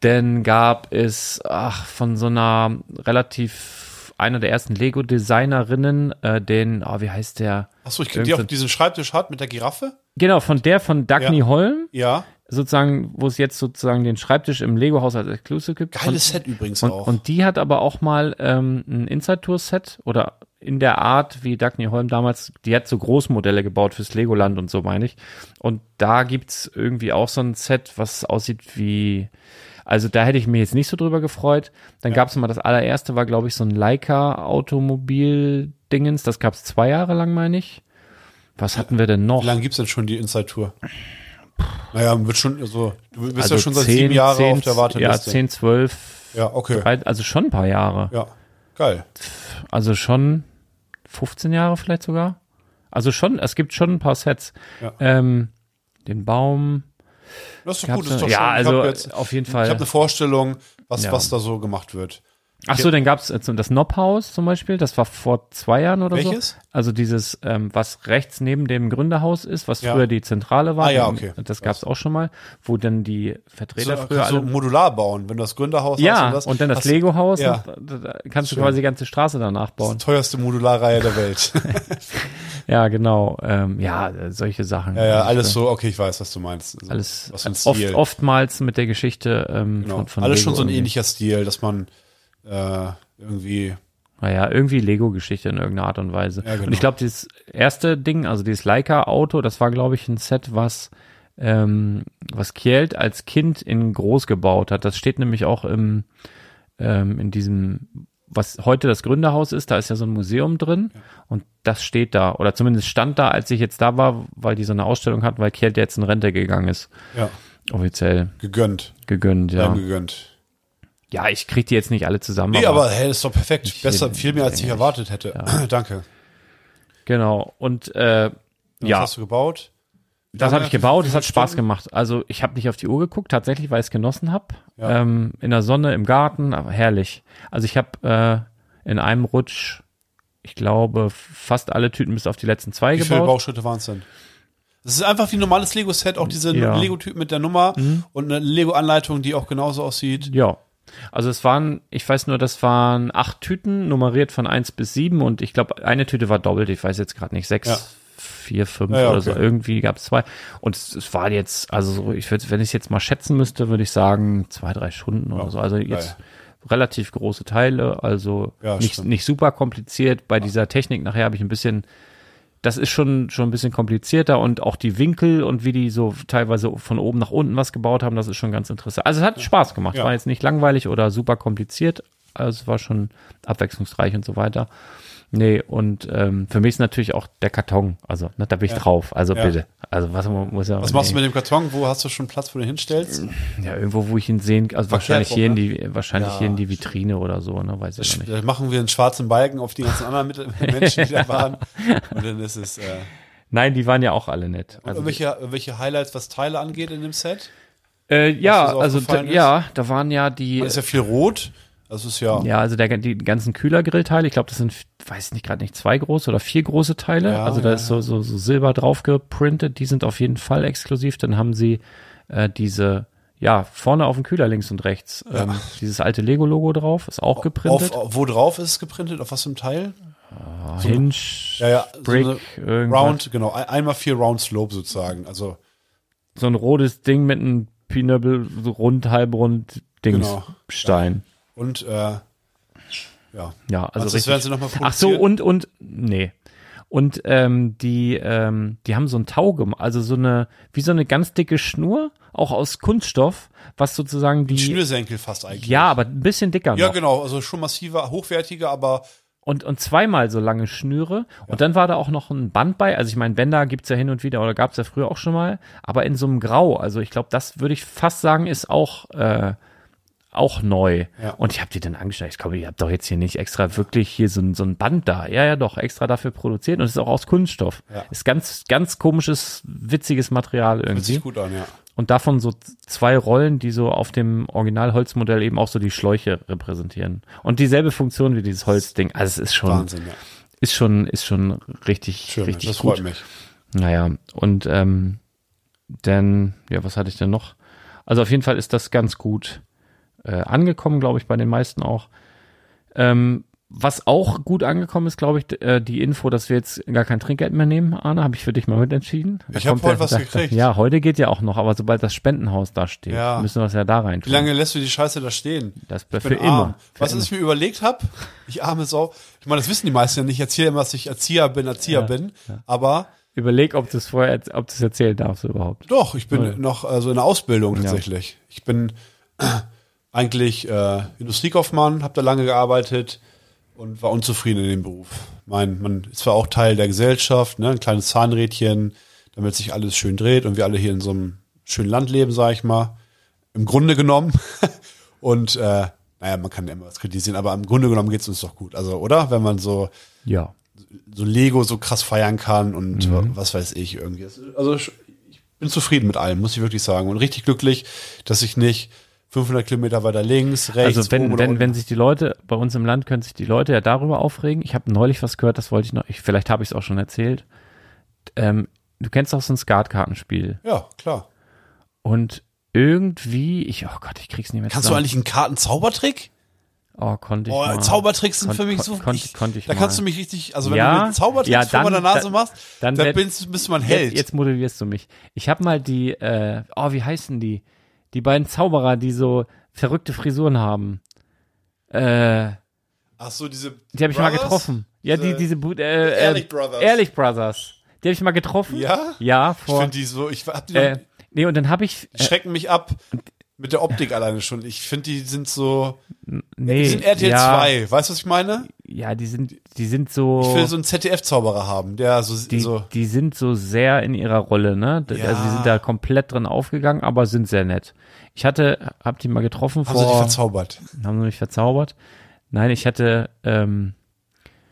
Dann gab es, ach, von so einer relativ, einer der ersten Lego-Designerinnen, äh, den, oh, wie heißt der? Achso, ich kenne die auch so- diesen Schreibtisch hat mit der Giraffe? Genau, von der von Dagny Ja. Holm, Ja. Sozusagen, wo es jetzt sozusagen den Schreibtisch im Lego-Haus als Exclusive gibt. Geiles Set übrigens und, auch. und die hat aber auch mal ähm, ein Inside-Tour-Set oder in der Art, wie Dagny Holm damals, die hat so Großmodelle gebaut fürs Legoland und so, meine ich. Und da gibt's irgendwie auch so ein Set, was aussieht wie, also da hätte ich mich jetzt nicht so drüber gefreut. Dann gab's mal das allererste, war glaube ich so ein Leica-Automobil-Dingens, das gab's zwei Jahre lang, meine ich. Was hatten wir denn noch? Wie lange gibt's denn schon die Inside Tour? Naja, wird schon, also, du bist Also ja schon seit 10, sieben Jahren 10, auf der Warteliste. Ja, 10, 12, Ja, okay. drei- also schon ein paar Jahre. Ja, geil. Also schon 15 Jahre vielleicht sogar. Also schon, es gibt schon ein paar Sets. Ja. Ähm, den Baum. Das ist doch gut, das ist doch ja, schon. also ich hab jetzt, auf jeden ich Fall. habe eine Vorstellung, was, Ja. was da so gemacht wird. Ach so, dann gab's äh, das Nob-Haus zum Beispiel. Das war vor zwei Jahren oder Welches? so. Also dieses, ähm, was rechts neben dem Gründerhaus ist, was Ja. früher die Zentrale war. Ah, ja, okay. Das gab's auch schon mal, wo dann die Vertreter So, früher alle modular bauen, wenn du das Gründerhaus hast Ja, und das. und dann das hast- Lego-Haus. Ja. und Da, kannst du Schön. quasi die ganze Straße danach Das bauen. ist die teuerste Modularreihe der Welt. Ja, genau. Ähm, ja, äh, solche Sachen. ja, ja, alles so, okay, ich weiß, was du meinst. Also, Alles was für ein oft, Stil. oftmals mit der Geschichte ähm, genau. von, von alles Lego schon so ein irgendwie. ähnlicher Stil, dass man äh, irgendwie Naja, irgendwie Lego-Geschichte in irgendeiner Art und Weise. Ja, genau. Und ich glaube, dieses erste Ding, also dieses Leica-Auto, das war, glaube ich, ein Set, was ähm, was Kjeld als Kind in groß gebaut hat. Das steht nämlich auch im ähm, in diesem was heute das Gründerhaus ist, da ist ja so ein Museum drin und das steht da oder zumindest stand da, als ich jetzt da war, weil die so eine Ausstellung hatten, weil Kjeld jetzt in Rente gegangen ist, ja, offiziell gegönnt. gegönnt, ja. Ja. gegönnt. Ja, ich krieg die jetzt nicht alle zusammen. Nee, aber hey, das ist doch perfekt. Ich- Besser, viel mehr als ich erwartet hätte. Danke. Genau. Und äh, Was ja, hast du gebaut? das Ja, habe ich wie- gebaut. wie Das hat viele Spaß Stunden? gemacht. Also ich habe nicht auf die Uhr geguckt, tatsächlich, weil ich es genossen habe. Ja. Ähm, in der Sonne, im Garten, aber herrlich. Also ich habe äh, in einem Rutsch, ich glaube, fast alle Tüten bis auf die letzten zwei Wie viele gebaut. Bauschritte waren es denn? Das ist einfach wie ein normales Lego-Set, auch diese Ja. Mhm. Lego-Typ mit der Nummer und eine Lego-Anleitung, die auch genauso aussieht. Ja. Also es waren, ich weiß nur, das waren acht Tüten, nummeriert von eins bis sieben und ich glaube, eine Tüte war doppelt, ich weiß jetzt gerade nicht, sechs, Ja. vier, fünf Ja, ja, oder so, okay. irgendwie gab es zwei. Und es, es war jetzt, also so, ich würde, wenn ich es jetzt mal schätzen müsste, würde ich sagen, zwei, drei Stunden oder so. Also jetzt relativ große Teile, also nicht, stimmt. nicht super kompliziert. Bei dieser Technik nachher habe ich ein bisschen das ist schon, schon ein bisschen komplizierter und auch die Winkel und wie die so teilweise von oben nach unten was gebaut haben, das ist schon ganz interessant. Also es hat Spaß gemacht, Ja. war jetzt nicht langweilig oder super kompliziert, also es war schon abwechslungsreich und so weiter. Nee, und ähm, für mich ist natürlich auch der Karton, also ne, da bin ich drauf, also Ja. bitte. Also was muss ja Was machst du mit dem Karton? Wo hast du schon Platz, wo du ihn hinstellst? ja irgendwo, wo ich ihn sehen, also wahrscheinlich rum, hier in ne? die wahrscheinlich Ja, hier in die Vitrine oder so, ne, weiß ich nicht. Da machen wir einen schwarzen Balken auf die ganzen anderen Menschen, die da waren. Und dann ist es. Äh, Nein, die waren ja auch alle nett. Also, irgendwelche, irgendwelche Highlights, was Teile angeht in dem Set? äh, ja, also da, ja, da waren ja die Da ist ja viel rot. Das ist ja. Ja, also der, die ganzen Kühlergrillteile, ich glaube, das sind, weiß nicht, gerade nicht zwei große oder vier große Teile. Ja, also da ja, ist so, so, so Silber drauf geprintet, die sind auf jeden Fall exklusiv. Dann haben sie äh, diese, ja, vorne auf dem Kühler links und rechts, ähm, dieses alte Lego-Logo drauf, ist auch geprintet. Auf, wo drauf ist es geprintet? Auf was für einem Teil? Hinge, Ja, ja. Brick, so eine. Round, genau. ein- Einmal vier Round Slope sozusagen. Also, So ein rotes Ding mit einem Pinöbel, so rund, halbrund Dings, Genau. Stein. Und, äh, ja. Ja, also das richtig. werden sie nochmal Ach so, und, und, nee. Und ähm, die, ähm, die haben so ein Tau gemacht, also so eine, wie so eine ganz dicke Schnur, auch aus Kunststoff, was sozusagen die. Schnürsenkel fast eigentlich. ja, aber ein bisschen dicker Ja, noch. genau. Also schon massiver, hochwertiger, aber Und, und zweimal so lange Schnüre. Und dann war da auch noch ein Band bei. Also ich meine, Bänder gibt's ja hin und wieder oder gab's ja früher auch schon mal. Aber in so einem Grau. Also ich glaube, das würde ich fast sagen, ist auch, äh, auch neu. Ja. Und ich habe die dann angeschaut. Ich glaube, ihr habt doch jetzt hier nicht extra wirklich hier so ein, so ein Band da. Ja, ja, doch, extra dafür produziert. Und es ist auch aus Kunststoff. Ja. Ist ganz, ganz komisches, witziges Material irgendwie. sich gut an, ja. Und davon so zwei Rollen, die so auf dem Originalholzmodell eben auch so die Schläuche repräsentieren. Und dieselbe Funktion wie dieses Holzding. Also es ist schon, Wahnsinn, ja. ist schon, ist schon richtig, Schön, richtig das gut. freut mich. Naja, und ähm, dann, ja, was hatte ich denn noch? Also auf jeden Fall ist das ganz gut äh, angekommen, glaube ich, bei den meisten auch. Ähm, was auch gut angekommen ist, glaube ich, äh, die Info, dass wir jetzt gar kein Trinkgeld mehr nehmen, Arne, habe ich für dich mal mitentschieden. Da Ich hab kommt heute was da- gekriegt. Ja, heute geht ja auch noch, aber sobald das Spendenhaus da steht, Ja. müssen wir es ja da rein Wie tun. lange lässt du die Scheiße da stehen? Das Ich für immer. Für Was immer. ich mir überlegt habe, ich arme Sau. Ich meine, das wissen die meisten ja nicht. Ich erzähle immer, dass ich Erzieher bin, Erzieher Ja, bin. Aber Überleg, ob du es vorher, ob du es erzählen darfst überhaupt. doch, ich bin Ja. noch also in der Ausbildung tatsächlich. Ich bin eigentlich äh, Industriekaufmann, habe da lange gearbeitet und war unzufrieden in dem Beruf. Mein, man ist zwar auch Teil der Gesellschaft, ne, ein kleines Zahnrädchen, damit sich alles schön dreht und wir alle hier in so einem schönen Land leben, sag ich mal. Im Grunde genommen. und äh, naja, man kann ja immer was kritisieren, aber im Grunde genommen geht's uns doch gut. Also, oder? Wenn man so, Ja. so Lego so krass feiern kann und Mhm. was weiß ich irgendwie. Also ich bin zufrieden mit allem, muss ich wirklich sagen. Und richtig glücklich, dass ich nicht 500 Kilometer weiter links, rechts, Also wenn, wenn, wenn sich die Leute, bei uns im Land können sich die Leute ja darüber aufregen. Ich habe neulich was gehört, das wollte ich noch, ich, vielleicht habe ich es auch schon erzählt. Ähm, du kennst doch so ein Skatkartenspiel. Ja, klar. Und irgendwie, ich, oh Gott, ich krieg's nicht mehr Kannst du zusammen. eigentlich einen Kartenzaubertrick? Oh, konnte ich Oh, mal. Zaubertricks sind Kon- für mich kon- so. konnte- ich, konnte ich da kannst mal. du mich richtig, also wenn Ja, du einen Zaubertricks ja, vor meiner dann- Nase dann- machst, dann dann, werd- bist, bist du mein Held. Jetzt, jetzt motivierst du mich. Ich habe mal die, äh, oh, wie heißen die? Die beiden Zauberer, die so verrückte Frisuren haben. Äh, Ach so, diese. die habe ich mal getroffen. Ja, die, Diese- Bu- äh, Ehrlich äh, Brothers. Ehrlich Brothers. Die habe ich mal getroffen. Ja? Ja, Ich vor. finde die so, ich hab die äh, nee, und dann habe ich. die schrecken mich ab. Mit der Optik alleine schon. Ich finde, die sind so. Nee, Die sind RTL ja, 2. Weißt du, was ich meine? Ja, die sind, die sind so. Ich will so einen ZDF-Zauberer haben, der so, die, so. die sind so sehr in ihrer Rolle, ne? Ja. Also die sind da komplett drin aufgegangen, aber sind sehr nett. Ich hatte, hab die mal getroffen Haben sie dich vor, verzaubert? haben sie mich verzaubert. Nein, ich hatte, ähm,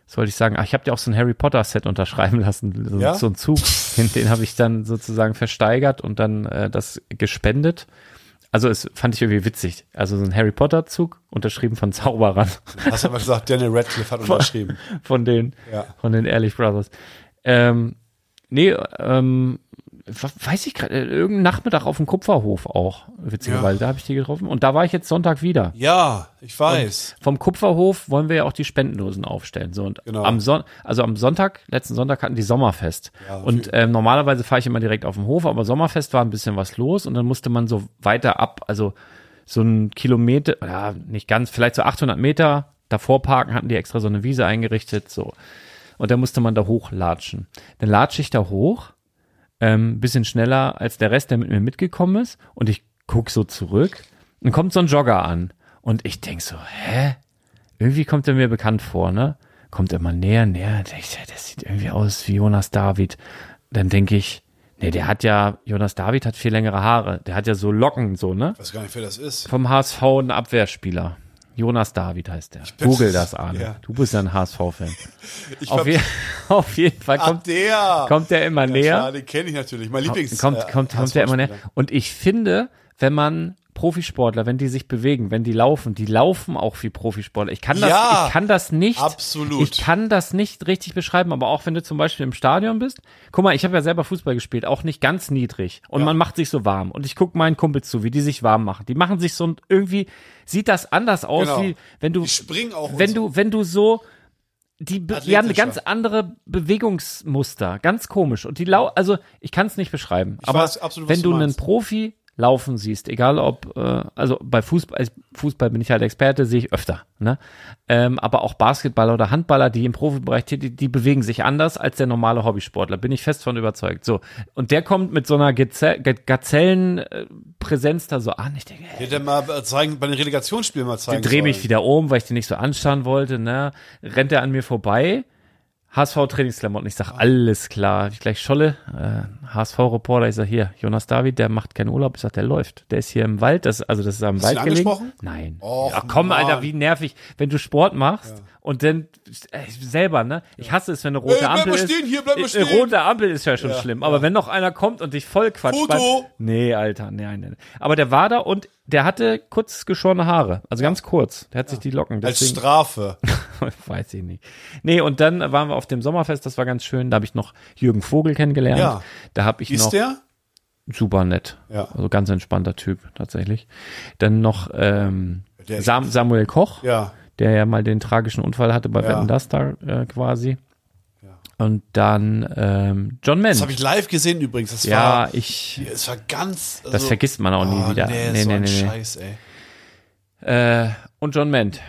was wollte ich sagen? Ach, ich habe dir auch so ein Harry Potter Set unterschreiben lassen, so, Ja? so ein Zug. Den, den habe ich dann sozusagen versteigert und dann äh, das gespendet. Also es fand ich irgendwie witzig. Also so ein Harry Potter Zug unterschrieben von Zauberern. Hast aber gesagt, Daniel Radcliffe hat unterschrieben. von den, Ja. von den Ehrlich Brothers. Ähm, nee, ähm, weiß ich gerade, irgendeinen Nachmittag auf dem Kupferhof auch, witzigerweise, da habe ich die getroffen. Und da war ich jetzt Sonntag wieder. Ja, ich weiß. Vom Kupferhof wollen wir ja auch die Spendendosen aufstellen. So, und Genau. am Son also am Sonntag, letzten Sonntag hatten die Sommerfest. Ja, und ähm, normalerweise fahre ich immer direkt auf dem Hof, aber Sommerfest war ein bisschen was los und dann musste man so weiter ab, also so ein Kilometer, ja, nicht ganz, vielleicht so 800 Meter davor parken, hatten die extra so eine Wiese eingerichtet, so. Und dann musste man da hochlatschen. Dann latsche ich da hoch, ähm, bisschen schneller als der Rest, der mit mir mitgekommen ist. Und ich guck so zurück. Dann kommt so ein Jogger an. Und ich denk so, hä? Irgendwie kommt er mir bekannt vor, ne? Kommt immer näher, näher. Denk ich, das sieht irgendwie aus wie Jonas David. Dann denke ich, nee, der hat ja, Jonas David hat viel längere Haare. Der hat ja so Locken, so, ne? Ich weiß gar nicht, wer das ist. Vom HSV ein Abwehrspieler. Jonas David heißt der. Google das, Arne. Ja. Du bist ja ein HSV-Fan. Auf, je, auf jeden Fall Ah, kommt, der. kommt der immer Ja, näher. klar, den kenne ich natürlich. Mein Lieblings. kommt, äh, kommt, kommt der immer näher. Und ich finde, wenn man Profisportler, wenn die sich bewegen, wenn die laufen, die laufen auch wie Profisportler. Ich kann das, Ja, ich kann das nicht, absolut. ich kann das nicht richtig beschreiben, aber auch wenn du zum Beispiel im Stadion bist, guck mal, ich habe ja selber Fußball gespielt, auch nicht ganz niedrig und man macht sich so warm und ich gucke meinen Kumpels zu, wie die sich warm machen. Die machen sich so und irgendwie sieht das anders aus, Genau. wie wenn du, wenn so. du, wenn du so die, die haben eine ganz andere Bewegungsmuster, ganz komisch. Und die lau, also ich kann es nicht beschreiben. aber weiß absolut, wenn du du einen. Profi laufen siehst, egal ob, äh, also bei Fußball, Fußball bin ich halt Experte, sehe ich öfter, ne? Ähm, aber auch Basketballer oder Handballer, die im Profibereich tätig, die bewegen sich anders als der normale Hobbysportler, bin ich fest von überzeugt. So. Und der kommt mit so einer Gaze Gazellenpräsenz da so an. Ich denke, ey, Hätte mal äh, zeigen, bei den Relegationsspielen mal zeigen dreh mich sollen. wieder um, weil ich den nicht so anstarren wollte, ne? Rennt er an mir vorbei. HSV-Trainingsklamotten. Ich sag, alles klar. Ich gleich Scholle, äh, HSV-Reporter. Ich sag, hier, Jonas David, der macht keinen Urlaub. Ich sag, der läuft. Der ist hier im Wald. Das, also, das ist am Hast du Wald gelegen. angesprochen? Nein. Och, Ach komm, Mann. Alter, wie nervig. Wenn du Sport machst und dann, äh, selber, ne? Ich hasse es, wenn eine rote Ey, bleib Ampel mal ist. stehen hier, bleib mal Äh, stehen. Rote Ampel ist ja schon Ja, schlimm. Aber wenn noch einer kommt und dich voll quatscht. Foto. beim- Nee, Alter, nee, nee. nee. Aber der war da und der hatte kurz geschorene Haare. Also ganz kurz. Der hat sich die Locken. Als Deswegen, Strafe. weiß ich nicht. Nee, und dann waren wir auf dem Sommerfest, das war ganz schön. Da habe ich noch Jürgen Vogel kennengelernt. Ja. Da habe ich Wie noch ist der? super nett. Ja. Also ganz entspannter Typ tatsächlich. Dann noch ähm, Sam Samuel Koch, Ja. der ja mal den tragischen Unfall hatte bei Ja. Wetten das da äh, quasi. Und dann ähm, John Mann. Das habe ich live gesehen übrigens. Das ja, war, ich. es war ganz. Also, Das vergisst man auch nie oh, wieder. Nee, Nee, so nee, nee. Scheiß, ey. Äh, und John Ment.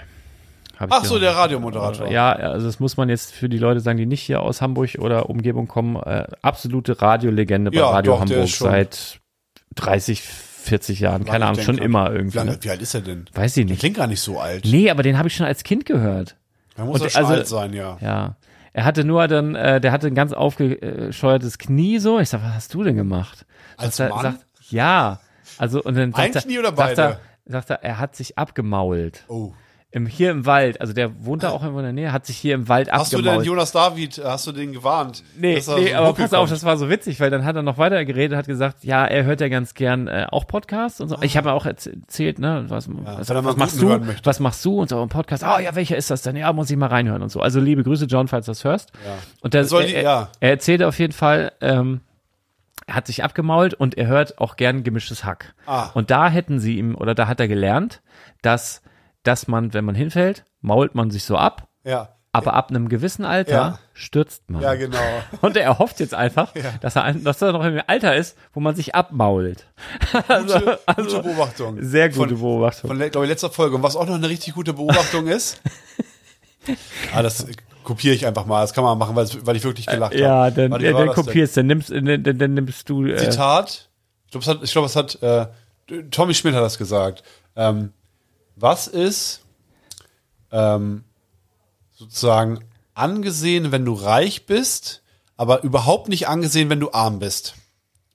Ach so, der Radiomoderator. Ja, also das muss man jetzt für die Leute sagen, die nicht hier aus Hamburg oder Umgebung kommen. Äh, absolute Radiolegende bei Ja, Radio doch, der Hamburg seit 30, 40 Jahren. Keine Ahnung, schon immer Wie, irgendwie. lange, Ne? wie alt ist er denn? Weiß ich Der nicht. klingt gar nicht so alt. Nee, aber den habe ich schon als Kind gehört. Da muss Und er schon also- alt sein, ja. Ja. Er hatte nur dann, äh, der hatte ein ganz aufgescheuertes Knie so. Ich sag, was hast du denn gemacht? Als Sagt er- Mann? Sagt, ja. Also, und dann Ein sagt Knie oder er, beide? Sagt er, sagt er, er hat sich abgemault. Oh. Im, hier im Wald, also der wohnt da auch irgendwo in der Nähe, hat sich hier im Wald Hast du abgemault. denn Jonas David, hast du den gewarnt? Nee, nee so aber pass auf, das war so witzig, weil dann hat er noch weiter geredet, hat gesagt, ja, er hört ja ganz gern äh, auch Podcasts und so. Ich habe ja auch erz- erzählt, ne, was, was, er mal was machst du, was machst du und so ein Podcast. Ah, ja, welcher ist das denn? Ja, muss ich mal reinhören und so. Also liebe Grüße, John, falls du das hörst. Ja. Und der, Soll die- er, ja. er erzählte auf jeden Fall, ähm, er hat sich abgemault und er hört auch gern gemischtes Hack. Ah. Und da hätten sie ihm, oder da hat er gelernt, dass, dass man, wenn man hinfällt, mault man sich so ab, Ja. aber ab einem gewissen Alter Ja. stürzt man. Ja, genau. Und er hofft jetzt einfach, dass, er, dass er noch im Alter ist, wo man sich abmault. Also, Gute, gute Beobachtung. Sehr gute von, Beobachtung. Von, glaube ich, letzter Folge. Und was auch noch eine richtig gute Beobachtung ist, ah, das kopiere ich einfach mal. Das kann man machen, weil, weil ich wirklich gelacht habe. ja, dann, Warte, ja, dann kopierst, dann nimmst, dann, dann, dann nimmst du. Äh, Zitat. Ich glaube, es hat, ich glaub, es hat äh, Tommy Schmidt hat das gesagt. Ähm, was ist ähm, sozusagen angesehen, wenn du reich bist, aber überhaupt nicht angesehen, wenn du arm bist?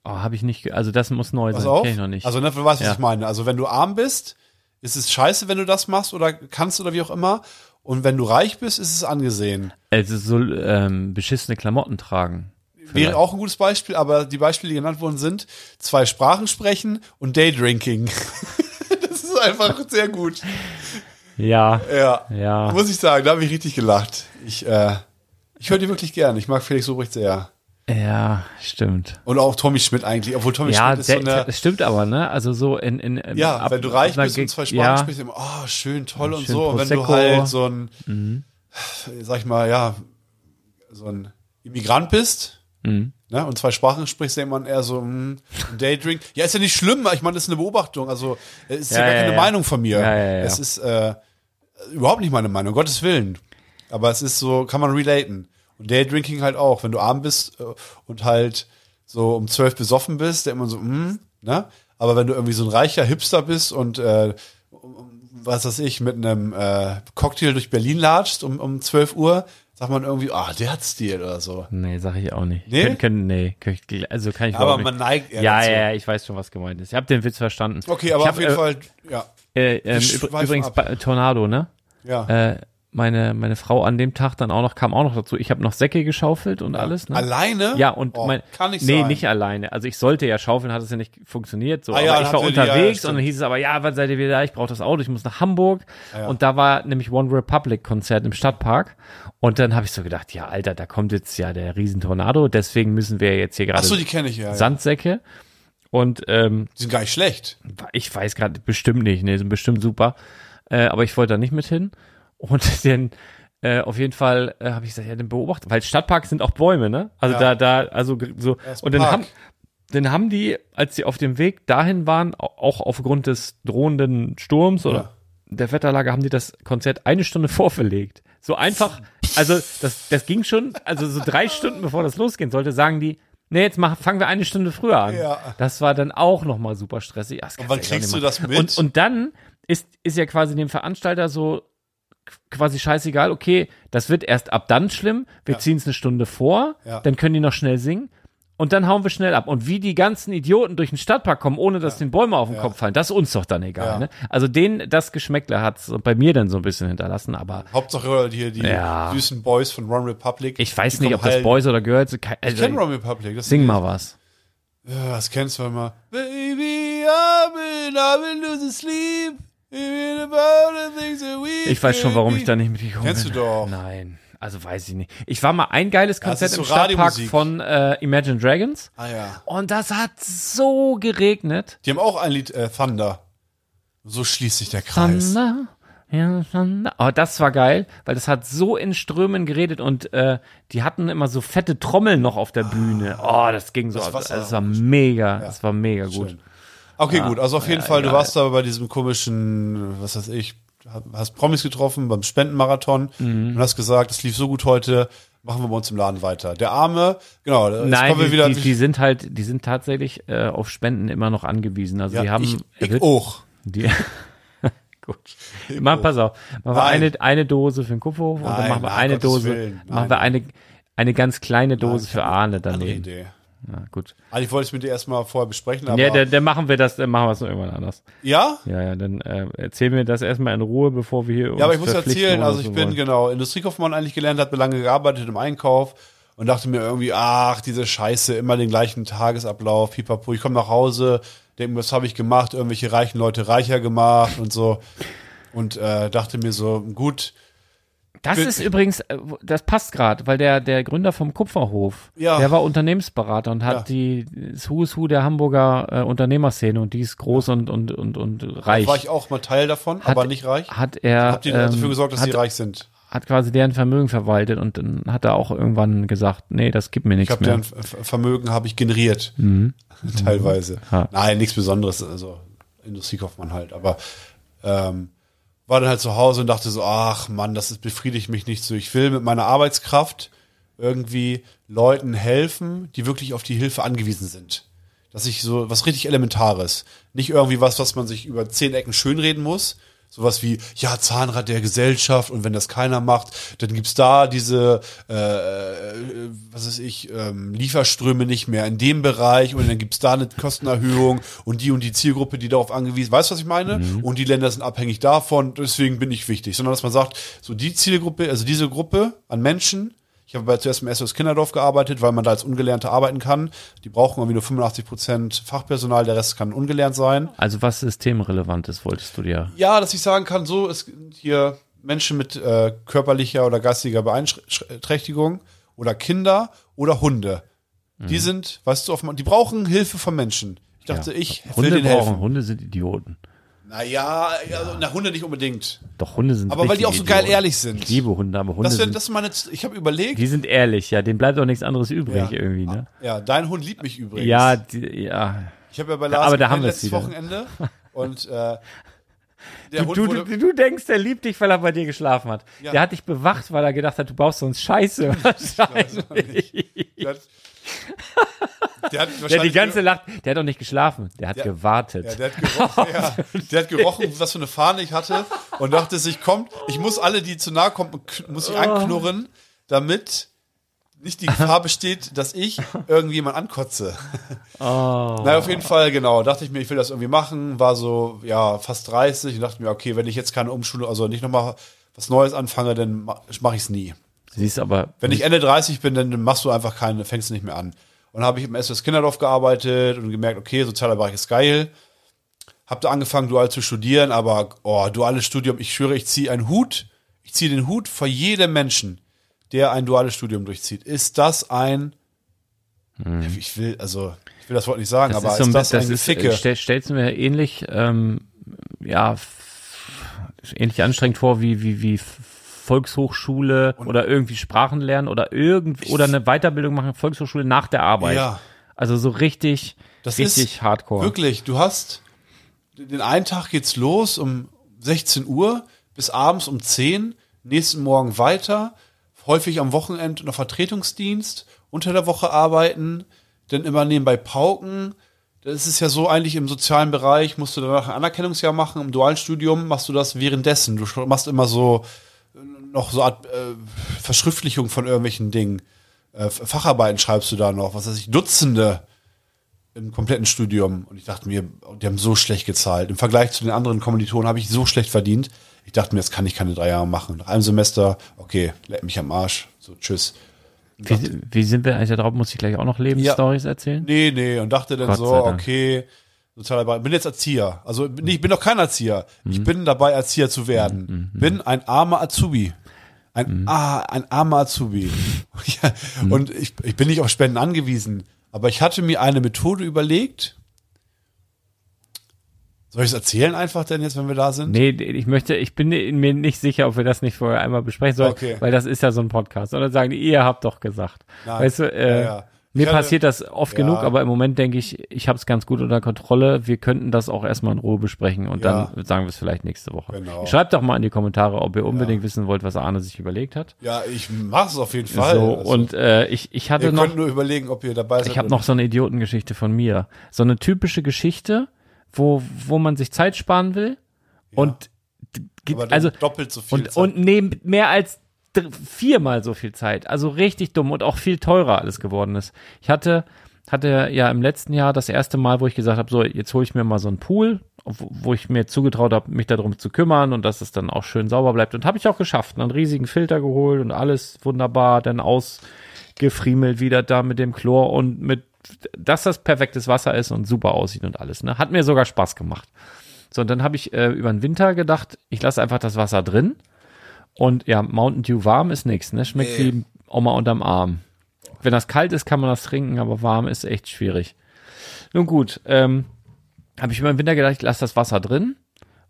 oh, habe ich nicht. Also das muss neu Pass sein. auf. Kenn ich noch nicht. Also, ne, du weißt, was Ja. ich meine. Also, wenn du arm bist, ist es scheiße, wenn du das machst oder kannst oder wie auch immer. Und wenn du reich bist, ist es angesehen. also so ähm, beschissene Klamotten tragen. Wäre auch ein gutes Beispiel, aber die Beispiele, die genannt worden sind, zwei Sprachen sprechen und Daydrinking. einfach sehr gut. Ja, Ja. ja. Muss ich sagen, da habe ich richtig gelacht. Ich, äh, ich höre die wirklich gern. Ich mag Felix Lobrecht sehr. Ja, stimmt. Und auch Tommy Schmidt eigentlich, obwohl Tommy Ja, Schmidt ist so der, eine, das stimmt aber, ne? Also so in, in ja, ab- wenn du reich bist und zwei Sprachen ja, sprichst, immer, oh, schön, toll und Schön so. Und wenn du Prosecco. Mhm. halt so ein, sag ich mal, ja, so ein Immigrant bist, Mhm. Ne, und zwei Sprachen sprichst, denkt man eher so, hm, ein Daydrink. Ja, ist ja nicht schlimm, ich meine, das ist eine Beobachtung. Also, es ist ja, Ja, gar keine ja. Meinung von mir. Ja. Es ist äh, überhaupt nicht meine Meinung, Gottes Willen. Aber es ist so, kann man relaten. Und Daydrinking halt auch, wenn du arm bist äh, und halt so um zwölf besoffen bist, denkt man so, hm, ne? Aber wenn du irgendwie so ein reicher Hipster bist und äh, was weiß ich, mit einem äh, Cocktail durch Berlin latschst um, um 12 Uhr, sagt man irgendwie, ah, der hat Stil oder so. Nee, sag ich auch nicht. Nee? Können, können, nee, also kann ich Aber überhaupt man neigt eher Ja, dazu. ja, ja, ich weiß schon, was gemeint ist. Ich habe den Witz verstanden. Okay, aber ich auf hab, jeden äh, Fall, ja. Äh, übr- übrigens ab. Tornado, ne? ja. Äh, meine, meine Frau an dem Tag dann auch noch, kam auch noch dazu. Ich habe noch Säcke geschaufelt und alles, ne? Alleine? Ja, und oh, mein, kann nicht nee, sein. nicht alleine. Also ich sollte ja schaufeln, hat es ja nicht funktioniert. So, Ah aber ja, ich war ja, unterwegs ja, und dann hieß es aber, ja, wann seid ihr wieder da? Ich brauche das Auto, ich muss nach Hamburg. Ja. Und da war nämlich One Republic Konzert im Stadtpark. Und dann habe ich so gedacht, ja, Alter, da kommt jetzt ja der Riesentornado, deswegen müssen wir jetzt hier Ach gerade so, die kenne ich ja. ja. Sandsäcke. Und ähm, Die sind gar nicht schlecht. ich weiß gerade bestimmt nicht, ne, sind bestimmt super. Äh, aber ich wollte da nicht mit hin. Und dann äh, auf jeden Fall äh, habe ich gesagt, ja, den beobachtet, weil Stadtparks sind auch Bäume, ne? Also Ja. da, da, also so. Ja, Und dann Park. haben, dann haben die, als sie auf dem Weg dahin waren, au- auch aufgrund des drohenden Sturms oder der Wetterlage, haben die das Konzert eine Stunde vorverlegt. So einfach, also das, das ging schon, also so drei Stunden bevor das losgehen sollte, sagen die, nee, jetzt mach, fangen wir eine Stunde früher an. Ja. Das war dann auch nochmal super stressig. Ach, Und wann ja kriegst du das mit? Und, und dann ist, ist ja quasi dem Veranstalter so quasi scheißegal, okay, das wird erst ab dann schlimm, wir ziehen es eine Stunde vor, Ja. dann können die noch schnell singen und dann hauen wir schnell ab. Und wie die ganzen Idioten durch den Stadtpark kommen, ohne dass den Bäume auf den Kopf fallen, das ist uns doch dann egal. Ja. Ne? Also den, das Geschmäckle hat bei mir dann so ein bisschen hinterlassen, aber Hauptsache hier die Ja. süßen Boys von One Republic. ich weiß nicht, ob das Boys oder Girls, kein- Ich also, kenne One Republic. Das sing mal was. Ja, das kennst du immer. Baby, I've been, I've been losing sleep. Ich weiß schon, warum ich da nicht mitgekommen Kennst bin. du doch. Nein, also weiß ich nicht. Ich war mal ein geiles Konzert ist im so Stadtpark von äh, Imagine Dragons. Ah ja. Und das hat so geregnet. Die haben auch ein Lied, äh, Thunder. So schließt sich der Kreis. Thunder, ja, Thunder. Oh, das war geil, weil das hat so in Strömen geredet und äh, die hatten immer so fette Trommeln noch auf der Bühne. Oh, das ging so. Das. Wasser Das war mega, Ja. das war mega gut. Schön. Okay, gut. Also auf jeden Fall, du egal. warst da bei diesem komischen, was weiß ich, hast Promis getroffen beim Spendenmarathon Mhm. und hast gesagt, es lief so gut heute, machen wir bei uns im Laden weiter. Der Arme, genau, jetzt Nein, kommen wir die, wieder. die, die sind halt, die sind tatsächlich äh, auf Spenden immer noch angewiesen. Also ja, die haben, ich, ich auch. Die, gut. Mach, pass auf. Machen wir eine, eine Dose für den Kupferhof und dann machen wir eine Dose, machen wir eine, eine ganz kleine Dose Nein, für Arne daneben. Ja, gut. Eigentlich wollte ich es mit dir erstmal vorher besprechen, aber. Ja, dann, dann machen wir das, dann machen wir es noch irgendwann anders. ja? Ja, ja, dann äh, erzähl mir das erstmal in Ruhe, bevor wir hier Ja, aber ich muss erzählen, also so ich bin wollen. genau Industriekaufmann eigentlich gelernt, habe lange gearbeitet im Einkauf und dachte mir irgendwie, ach, diese Scheiße, immer den gleichen Tagesablauf, pipapo, ich komme nach Hause, denke mir, was habe ich gemacht, irgendwelche reichen Leute reicher gemacht und so und äh, dachte mir so, gut, Das ist übrigens, äh, das passt gerade, weil der, der Gründer vom Kupferhof, Ja. der war Unternehmensberater und hat Ja. die das Who's Who der Hamburger äh, Unternehmerszene und die ist groß und, und, und, und reich. war ich auch mal Teil davon, Hat- aber nicht reich. Hat er Habt ihr dafür ähm, gesorgt, dass hat, sie reich sind? hat quasi deren Vermögen verwaltet und dann hat er auch irgendwann gesagt, nee, das gibt mir Ich nichts habe mehr. deren Ver- Vermögen habe ich generiert, teilweise. Ja. Nein, nichts Besonderes, also Industriekaufmann halt. Aber ähm, war dann halt zu Hause und dachte so, ach Mann, das ist, befriedigt mich nicht so. Ich will mit meiner Arbeitskraft irgendwie Leuten helfen, die wirklich auf die Hilfe angewiesen sind. Dass ich so was richtig Elementares, nicht irgendwie was, was man sich über zehn Ecken schönreden muss. Sowas wie, ja, Zahnrad der Gesellschaft und wenn das keiner macht, dann gibt's da diese, äh, äh, was weiß ich, ähm, Lieferströme nicht mehr in dem Bereich und dann gibt's da eine Kostenerhöhung und die und die Zielgruppe, die darauf angewiesen, weißt du, was ich meine? Und die Länder sind abhängig davon, deswegen bin ich wichtig. Sondern dass man sagt, so die Zielgruppe, also diese Gruppe an Menschen, ich habe bei zuerst im SOS Kinderdorf gearbeitet, weil man da als Ungelernter arbeiten kann. Die brauchen irgendwie nur 85 Prozent Fachpersonal, der Rest kann ungelernt sein. Also was systemrelevant ist, wolltest du dir. Ja, dass ich sagen kann, so ist hier Menschen mit äh, körperlicher oder geistiger Beeinträchtigung oder Kinder oder Hunde. Die sind, weißt du, auf, die brauchen Hilfe von Menschen. Ich dachte, Ja. ich will Hunde denen brauchen, helfen. Hunde sind Idioten. Naja, also, na, Hunde nicht unbedingt. Doch, Hunde sind Aber weil die auch so geil Idioten. ehrlich sind. Ich liebe Hunde, aber Hunde Das, wär, sind, das ist meine, ich habe überlegt, die sind ehrlich, ja, denen bleibt auch nichts anderes übrig Ja. irgendwie, ne? ja, dein Hund liebt mich übrigens. Ja, die, ja. Ich habe ja bei Lars aber da gepennt haben wir's letztes wieder. Wochenende und äh, der Du, Hund du, wurde, du, du denkst, der liebt dich, weil er bei dir geschlafen hat. Ja. Der hat dich bewacht, weil er gedacht hat, du baust sonst Scheiße. Wahrscheinlich. der hat, hat Der, die wahrscheinlich ganze Nacht, der hat doch nicht geschlafen, der hat Der- gewartet. Ja, der hat gerochen, ja, der hat gerochen, was für eine Fahne ich hatte und dachte sich, kommt, ich muss alle, die zu nahe kommen, muss ich anknurren, damit nicht die Gefahr besteht, dass ich irgendjemand ankotze. Oh. Na, auf jeden Fall, genau. Dachte ich mir, ich will das irgendwie machen. War so, ja, fast 30 und dachte mir, okay, wenn ich jetzt keine Umschulung, also nicht nochmal was Neues anfange, dann ma- mache ich es nie. Siehst aber, Wenn ich Ende 30 bin, dann machst du einfach keine, fängst du nicht mehr an. Und habe ich im SOS Kinderdorf gearbeitet und gemerkt, okay, sozialer Bereich ist geil. Hab da angefangen, dual zu studieren, aber oh, duales Studium, ich schwöre, ich ziehe einen Hut, ich ziehe den Hut vor jedem Menschen, der ein duales Studium durchzieht. Ist das ein, ich will, also, ich will das Wort nicht sagen, das aber ist so ist ein das bisschen, ein das ist, stell, stellst du mir ähnlich, ähm, ja, ähnlich anstrengend vor wie, wie, wie Volkshochschule oder irgendwie Sprachen lernen oder irgend, oder eine Weiterbildung machen, Volkshochschule nach der Arbeit. Ja. Also so richtig, Das richtig hardcore. Wirklich, du hast den einen Tag geht's los um 16 Uhr bis abends um 10, nächsten Morgen weiter, häufig am Wochenende noch Vertretungsdienst, unter der Woche arbeiten, dann immer nebenbei pauken. Das ist ja so eigentlich im sozialen Bereich, musst du danach ein Anerkennungsjahr machen, im dualen Studium machst du das währenddessen. Du machst immer so noch so Art äh, Verschriftlichung von irgendwelchen Dingen. Äh, Facharbeiten schreibst du da noch, was weiß ich, Dutzende im kompletten Studium und ich dachte mir, die haben so schlecht gezahlt. Im Vergleich zu den anderen Kommilitonen habe ich so schlecht verdient. Ich dachte mir, das kann ich keine drei Jahre machen. Nach einem Semester, okay, leck mich am Arsch. So, tschüss. Wie, wie sind wir eigentlich da drauf? Muss ich gleich auch noch Lebensstories erzählen? Nee, nee, und dachte dann Gott so, okay, sozialer Bereich. Bin jetzt Erzieher. Also nee, ich bin noch kein Erzieher. Mhm. Ich bin dabei, Erzieher zu werden. Bin ein armer Azubi. Ein, Mhm. ah, ein armer Azubi. ja, Und ich, ich bin nicht auf Spenden angewiesen. Aber ich hatte mir eine Methode überlegt. Soll ich es erzählen einfach denn jetzt, wenn wir da sind? Nee, ich möchte, ich bin mir nicht sicher, ob wir das nicht vorher einmal besprechen sollen, Okay. weil das ist ja so ein Podcast. Und dann sagen die, ihr habt doch gesagt. Nein. Weißt du, äh, Ja, ja. Mir hatte- passiert das oft Ja. genug, aber im Moment denke ich, ich habe es ganz gut unter Kontrolle. Wir könnten das auch erstmal in Ruhe besprechen und Ja. dann sagen wir es vielleicht nächste Woche. Genau. Schreibt doch mal in die Kommentare, ob ihr unbedingt wissen wollt, was Arne sich überlegt hat. Ja, ich mach es auf jeden Fall. so, Also, und äh, ich, ich hatte ihr noch. könnt nur überlegen, ob ihr dabei seid. Ich habe noch so eine Idiotengeschichte von mir. So eine typische Geschichte, wo, wo man sich Zeit sparen will und dann also doppelt so viel und, Zeit. und nehmen mehr als viermal so viel Zeit. Also richtig dumm und auch viel teurer alles geworden ist. Ich hatte, hatte ja im letzten Jahr das erste Mal, wo ich gesagt habe, so, jetzt hole ich mir mal so einen Pool, wo, ich mir zugetraut habe, mich darum zu kümmern und dass es dann auch schön sauber bleibt. Und habe ich auch geschafft. Einen riesigen Filter geholt und alles wunderbar, dann ausgefriemelt wieder da mit dem Chlor und mit, dass das perfektes Wasser ist und super aussieht und alles. Ne? Hat mir sogar Spaß gemacht. So, und dann habe ich äh, über den Winter gedacht, ich lasse einfach das Wasser drin. Und ja, Mountain Dew warm ist nichts, ne? Schmeckt wie Oma unterm Arm. Wenn das kalt ist, kann man das trinken, aber warm ist echt schwierig. Nun gut, ähm, habe ich über den Winter gedacht, ich lasse das Wasser drin,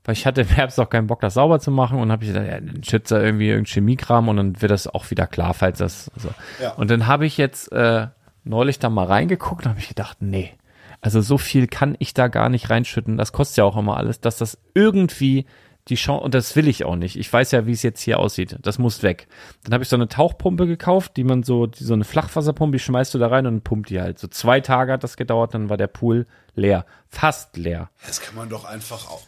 weil ich hatte im Herbst auch keinen Bock, das sauber zu machen und habe ich gedacht, ja, dann schützt da irgendwie irgendein Chemiekram und dann wird das auch wieder klar, falls das so. Ja. Und dann habe ich jetzt äh, neulich da mal reingeguckt und habe ich gedacht, nee, also so viel kann ich da gar nicht reinschütten. Das kostet ja auch immer alles, dass das irgendwie die Chance, und das will ich auch nicht. Ich weiß ja, wie es jetzt hier aussieht. Das muss weg. Dann habe ich so eine Tauchpumpe gekauft, die man so, die, so eine Flachwasserpumpe, die schmeißt du da rein und pumpt die halt. So zwei Tage hat das gedauert, dann war der Pool leer. Fast leer. Das kann man doch einfach auch.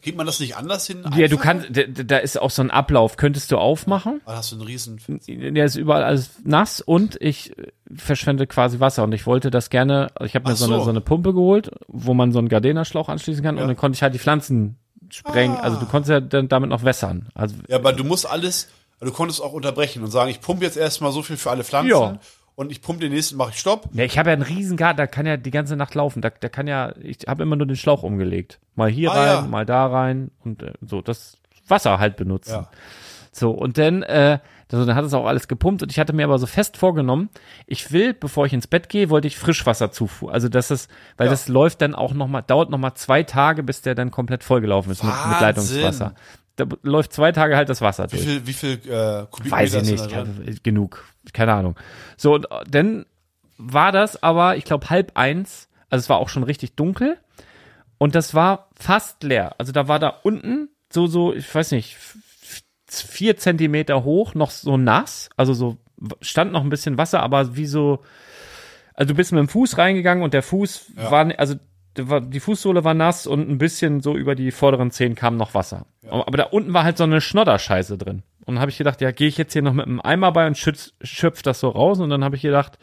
Geht man das nicht anders hin? Ja, du Einfach? kannst, da, da ist auch so ein Ablauf. Könntest du aufmachen? Ah, hast du einen riesen. Der ist überall alles nass und ich verschwende quasi Wasser und ich wollte das gerne, ich habe mir Ach so. eine, so. so eine Pumpe geholt, wo man so einen Gardena-Schlauch anschließen kann Ja. und dann konnte ich halt die Pflanzen sprengen, also du konntest ja dann damit noch wässern. Also Ja, aber du musst alles. Du konntest auch unterbrechen und sagen, ich pumpe jetzt erstmal so viel für alle Pflanzen Ja. und ich pumpe den nächsten, mache ich Stopp. Ja, ich habe ja einen riesen Garten, da kann ja die ganze Nacht laufen. Da, da kann ja, ich habe immer nur den Schlauch umgelegt. Mal hier Ah, rein, ja. mal da rein und äh, so, das Wasser halt benutzen. Ja. So, und dann, äh, Also dann hat es auch alles gepumpt und ich hatte mir aber so fest vorgenommen, ich will, bevor ich ins Bett gehe, wollte ich Frischwasserzufuhr. Also das ist, weil Ja. das läuft dann auch nochmal, dauert nochmal zwei Tage, bis der dann komplett vollgelaufen ist mit, mit. Leitungswasser. Da läuft zwei Tage halt das Wasser Wie durch. viel, wie viel äh, Kubikmeter Weiß ich nicht, keine- genug, keine Ahnung. So, und äh, dann war das aber, ich glaube, halb eins, also es war auch schon richtig dunkel und das war fast leer. Also da war da unten so, so, ich weiß nicht, vier Zentimeter hoch, noch so nass, also so stand noch ein bisschen Wasser, aber wie so, also du bist mit dem Fuß reingegangen und der Fuß Ja. war, also die Fußsohle war nass und ein bisschen so über die vorderen Zehen kam noch Wasser. Aber da unten war halt so eine Schnodderscheiße drin. Und dann habe ich gedacht, ja, gehe ich jetzt hier noch mit einem Eimer bei und schütz, schöpf das so raus. Und dann habe ich gedacht,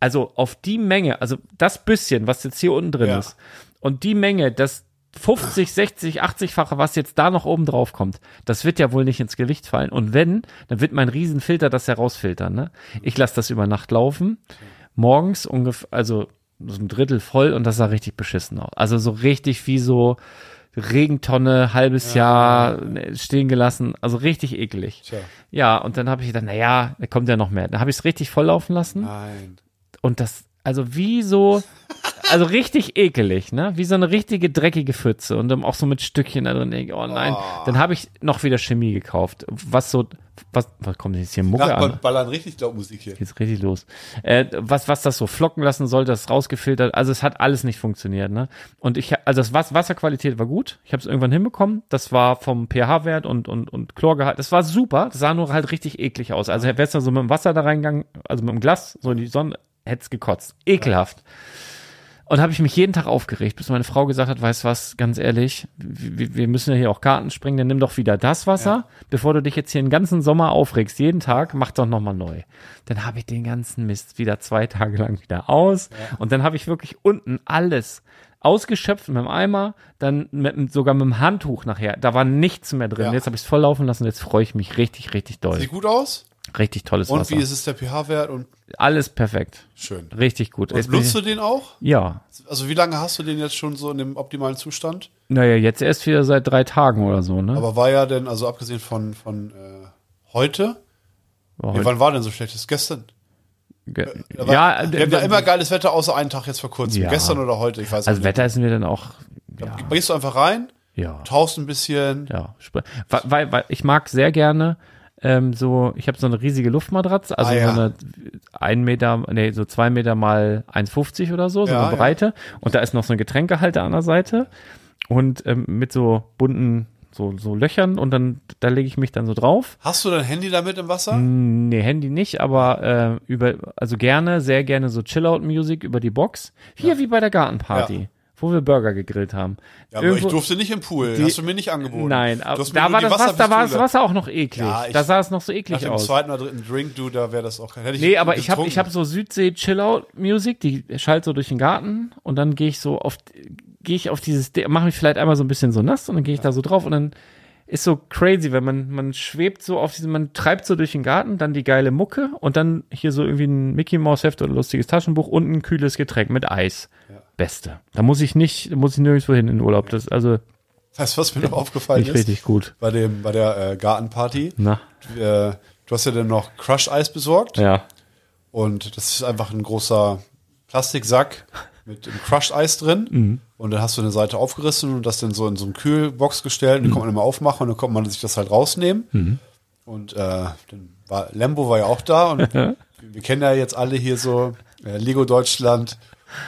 also auf die Menge, also das bisschen, was jetzt hier unten drin Ja. ist, und die Menge, das 50, 60, 80-fache, was jetzt da noch oben drauf kommt, das wird ja wohl nicht ins Gewicht fallen. Und wenn, dann wird mein Riesenfilter das herausfiltern. Ne? Ich lasse das über Nacht laufen. Morgens ungefähr, also so ein Drittel voll und das sah richtig beschissen aus. Also so richtig wie so Regentonne, halbes Jahr ne, stehen gelassen. Also richtig eklig. Tja, Ja, und dann habe ich gedacht, na ja, da kommt ja noch mehr. Dann habe ich es richtig voll laufen lassen nein. und das, also wie so, also richtig ekelig, ne? Wie so eine richtige dreckige Pfütze und dann auch so mit Stückchen da drin. Oh nein. Dann habe ich noch wieder Chemie gekauft. Was so, was, was kommt denn jetzt hier Mucke Nachbarn an? ballern richtig laut Musik hier. Geht's richtig los. Äh, was, was das so flocken lassen sollte, das rausgefiltert. Also es hat alles nicht funktioniert, ne? Und ich, also das Was- Wasserqualität war gut. Ich habe es irgendwann hinbekommen. Das war vom pH-Wert und, und, und Chlorgehalt. Das war super. Das sah nur halt richtig eklig aus. Also wärst du so mit dem Wasser da reingegangen, also mit dem Glas, so in die Sonne, hätt's gekotzt. Ekelhaft. Und habe ich mich jeden Tag aufgeregt, bis meine Frau gesagt hat, weißt was, ganz ehrlich, wir, wir müssen ja hier auch Karten springen, dann nimm doch wieder das Wasser, bevor du dich jetzt hier den ganzen Sommer aufregst, jeden Tag, mach doch nochmal neu. Dann habe ich den ganzen Mist wieder zwei Tage lang wieder aus und dann habe ich wirklich unten alles ausgeschöpft mit dem Eimer, dann mit, sogar mit dem Handtuch nachher, da war nichts mehr drin. Ja. Jetzt habe ich es voll laufen lassen, jetzt freue ich mich richtig, richtig doll. Sieht gut aus. Richtig tolles Und Wasser. wie ist es der pH-Wert? Und Alles perfekt. schön. Richtig gut. Und nutzt du den auch? ja. Also wie lange hast du den jetzt schon so in dem optimalen Zustand? Naja, jetzt erst wieder seit drei Tagen oder so, ne? Aber war ja denn, also abgesehen von, von äh, heute, War nee, heute- wann war denn so schlechtes? Gestern? Ge- war- ja, wir haben ja äh, immer geiles Wetter, außer einen Tag jetzt vor kurzem. Ja. Gestern oder heute, ich weiß also nicht. Wetter ist mir dann auch, ja, Gehst du einfach rein, ja, tauchst ein bisschen. ja. Weil, weil, weil ich mag sehr gerne ähm, so, ich habe so eine riesige Luftmatratze, also Ah, ja. so eine ein Meter, nee, so zwei Meter mal 1,50 oder so, so Ja, eine Breite. Und da ist noch so ein Getränkehalter an der Seite und ähm, mit so bunten so, so Löchern und dann da lege ich mich dann so drauf. Hast du dein Handy damit im Wasser? Nee, Handy nicht, aber äh, über, also gerne, sehr gerne so Chillout-Musik über die Box. Hier wie bei der Gartenparty, Ja. Wo wir Burger gegrillt haben. Ja, aber ich Irgendwo- durfte nicht im Pool. Die- Hast du mir nicht angeboten. Nein, aber da war, das Wasser, da war das. Wasser auch noch eklig. Ja, ich- da sah es noch so Nach eklig dem aus. zweiten oder dritten Drink, du, da wäre das auch ich Nee, aber ich habe ich hab so Südsee-Chillout-Musik, die schallt so durch den Garten und dann gehe ich so auf, gehe ich auf dieses, mache mich vielleicht einmal so ein bisschen so nass und dann gehe ich da so drauf und dann ist so crazy, wenn man, man schwebt so auf diesem, man treibt so durch den Garten, dann die geile Mucke und dann hier so irgendwie ein Mickey Mouse Heft oder ein lustiges Taschenbuch und ein kühles Getränk mit Eis. Beste. Da muss ich nicht, da muss ich nirgendwo hin in den Urlaub. Das also Weißt du, was mir noch aufgefallen ist? richtig gut. Bei, dem, bei der äh, Gartenparty. Na, Äh, du hast ja dann noch Crush-Eis besorgt. ja. Und das ist einfach ein großer Plastiksack mit dem Crushed-Eis drin. Mhm. Und dann hast du eine Seite aufgerissen und das dann so in so eine Kühlbox gestellt. Und Mhm. die kann man immer aufmachen und dann konnte man sich das halt rausnehmen. Und äh, dann war Lembo war ja auch da. Und wir, wir kennen ja jetzt alle hier so äh, Lego Deutschland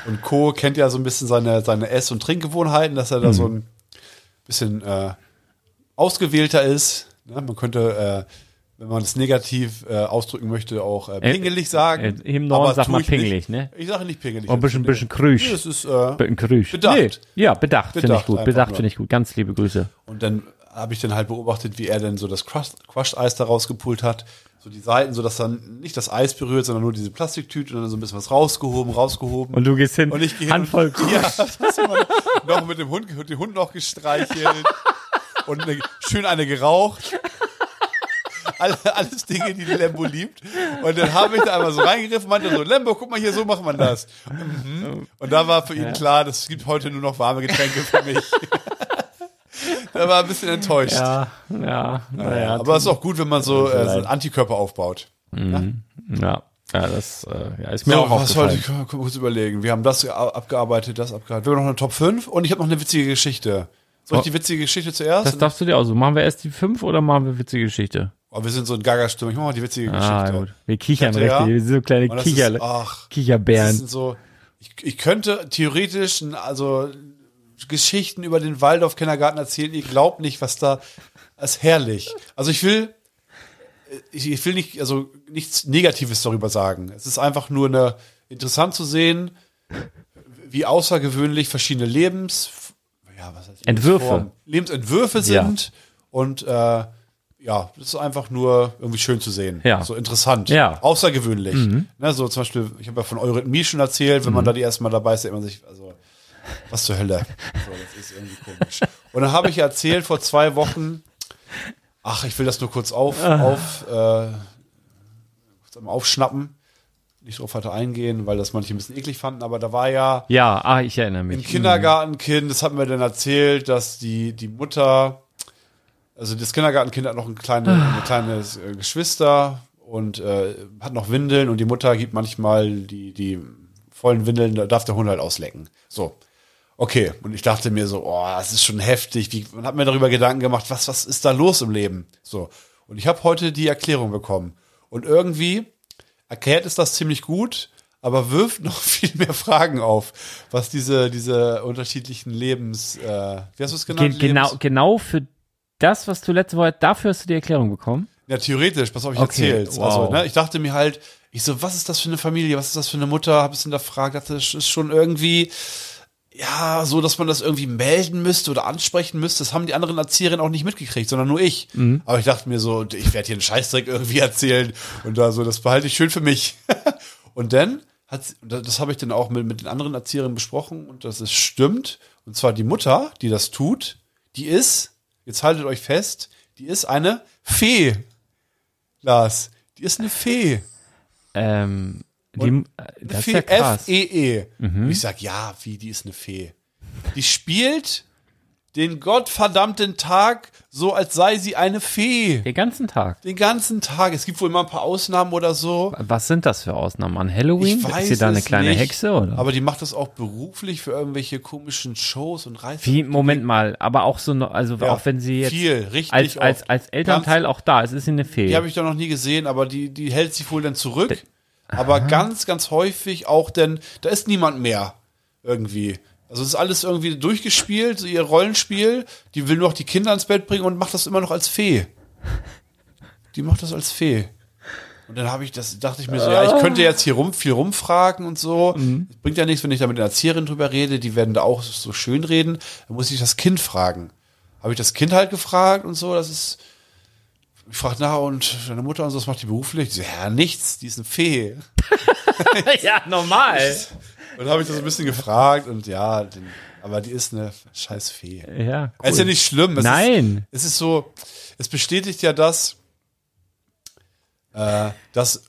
und Co. kennt ja so ein bisschen seine, seine Ess- und Trinkgewohnheiten, dass er da Mhm. so ein bisschen äh, ausgewählter ist. Ne? Man könnte, äh, wenn man es negativ äh, ausdrücken möchte, auch äh, pingelig sagen. äh, im Norden sagt man nicht. pingelig, ne? Ich sage nicht pingelig. Oh, ein bisschen, bisschen krüsch. Nee, Das ist, äh, Bisschen krüsch. Bedacht. Nee, ja, bedacht, finde ich Bedacht gut. Bedacht finde ich gut. Ganz liebe Grüße. und dann habe ich dann halt beobachtet, wie er denn so das Crushed, Crushed Eis da rausgepult hat. So die Seiten, so dass dann nicht das Eis berührt, sondern nur diese Plastiktüte und dann so ein bisschen was rausgehoben, rausgehoben. Und du gehst hin, Und ich gehe hin Handvoll und, Ja, noch mit dem Hund, den Hund noch gestreichelt und eine, schön eine geraucht. Alle, alles Dinge, die Lembo liebt. Und dann habe ich da einmal so reingegriffen, meinte so, Lembo, guck mal hier, so macht man das. Mhm. Und da war für ihn klar, das gibt heute nur noch warme Getränke für mich. der war ein bisschen enttäuscht. Ja, ja, naja. aber es ist auch gut, wenn man so, äh, so leid. Antikörper aufbaut. ja, ja, das äh, ja, ist mir So, auch was aufgefallen. ich können wir kurz überlegen? Wir haben das abgearbeitet, das abgearbeitet. Wir haben noch eine Top 5 und ich habe noch eine witzige Geschichte. Soll ich Oh. die witzige Geschichte zuerst? Das darfst du dir aussuchen. Machen wir erst die fünf oder machen wir witzige Geschichte? Oh, wir sind so in Gaga-Stimmung. Ich mach mal die witzige Ah, Geschichte. gut. Wir kichern ja? Wir sind so kleine Kicher, ist, ach, das Kicherbären. sind so, ich, ich könnte theoretisch, also Geschichten über den Waldorf-Kindergarten erzählen. Ihr glaubt nicht, was da, ist herrlich. Also ich will, ich, ich will nicht, also nichts Negatives darüber sagen. Es ist einfach nur eine, interessant zu sehen, wie außergewöhnlich verschiedene Lebens, ja, was heißt Entwürfe. Lebensentwürfe Ja. sind und äh, ja, das ist einfach nur irgendwie schön zu sehen. Ja. So interessant. Ja. Mhm. Außergewöhnlich. Ne, so zum Beispiel, ich habe ja von Eurythmie schon erzählt, wenn man da die erste Mal dabei ist, denkt man sich, also, was zur Hölle. So, das ist irgendwie komisch. Und dann habe ich erzählt vor zwei Wochen, ach, ich will das nur kurz auf, Ah. auf, äh, kurz aufschnappen. Nicht drauf weiter eingehen, weil das manche ein bisschen eklig fanden, aber da war ja Ja, ah, ich erinnere ein mich. Kindergartenkind, das hat mir dann erzählt, dass die, die Mutter, also das Kindergartenkind hat noch ein kleine, ein kleines äh, Geschwister und äh, hat noch Windeln und die Mutter gibt manchmal die, die vollen Windeln, da darf der Hund halt auslecken. So. Okay. Und ich dachte mir so, oh, das ist schon heftig. Wie, man hat mir darüber Gedanken gemacht, was, was ist da los im Leben? So. Und ich habe heute die Erklärung bekommen. Und irgendwie erklärt es das ziemlich gut, aber wirft noch viel mehr Fragen auf, was diese, diese unterschiedlichen Lebens, äh, wie hast du es Ge genannt? genau, Lebens- genau für das, was du letzte Woche, dafür hast du die Erklärung bekommen? Ja, theoretisch, pass auf, ich Okay, erzähl's. wow. Also, ne, ich dachte mir halt, ich so, was ist das für eine Familie, was ist das für eine Mutter? Hab es hinterfragt, dachte, das ist schon irgendwie, ja, so, dass man das irgendwie melden müsste oder ansprechen müsste. Das haben die anderen Erzieherinnen auch nicht mitgekriegt, sondern nur ich. Mhm. Aber ich dachte mir so, ich werde hier einen Scheißdreck irgendwie erzählen und da so, das behalte ich schön für mich. und dann hat, sie- das das habe ich dann auch mit, mit den anderen Erzieherinnen besprochen und das ist stimmt. Und zwar die Mutter, die das tut, die ist, jetzt haltet euch fest, die ist eine Fee. Lars, die ist eine Fee. Ähm, die, Und das ist Fee, ja krass. F-E-E. Und ich sag, ja, wie, die ist eine Fee. Die spielt den gottverdammten Tag so, als sei sie eine Fee. Den ganzen Tag. Den ganzen Tag. Es gibt wohl immer ein paar Ausnahmen oder so. Was sind das für Ausnahmen? An Halloween? Ich weiß ist sie da eine es kleine nicht, Hexe, oder? Aber die macht das auch beruflich für irgendwelche komischen Shows und Reisen. Wie, Moment mal, aber auch so, also Ja, auch wenn sie jetzt viel, richtig als, als, als Elternteil auch da ist, ist sie eine Fee. Die habe ich doch noch nie gesehen, aber die, die hält sich wohl dann zurück. Aber ganz, ganz häufig auch denn, da ist niemand mehr irgendwie. Also es ist alles irgendwie durchgespielt, so ihr Rollenspiel. Die will nur noch die Kinder ins Bett bringen und macht das immer noch als Fee. Die macht das als Fee. Und dann habe ich das, dachte ich mir so, ja, ich könnte jetzt hier rum, viel rumfragen und so. Es bringt ja nichts, wenn ich da mit der Erzieherin drüber rede, die werden da auch so schön reden. Dann muss ich das Kind fragen. Habe ich das Kind halt gefragt und so, das ist, ich frage nach und deine Mutter und so, was macht die beruflich? Die so, ja, nichts, die ist eine Fee. ja, normal. Und dann habe ich das ein bisschen gefragt und ja, den, aber die ist eine scheiß Fee. Ja, Es Ist ja nicht schlimm. Es Nein. Ist, es ist so, es bestätigt ja das, äh, dass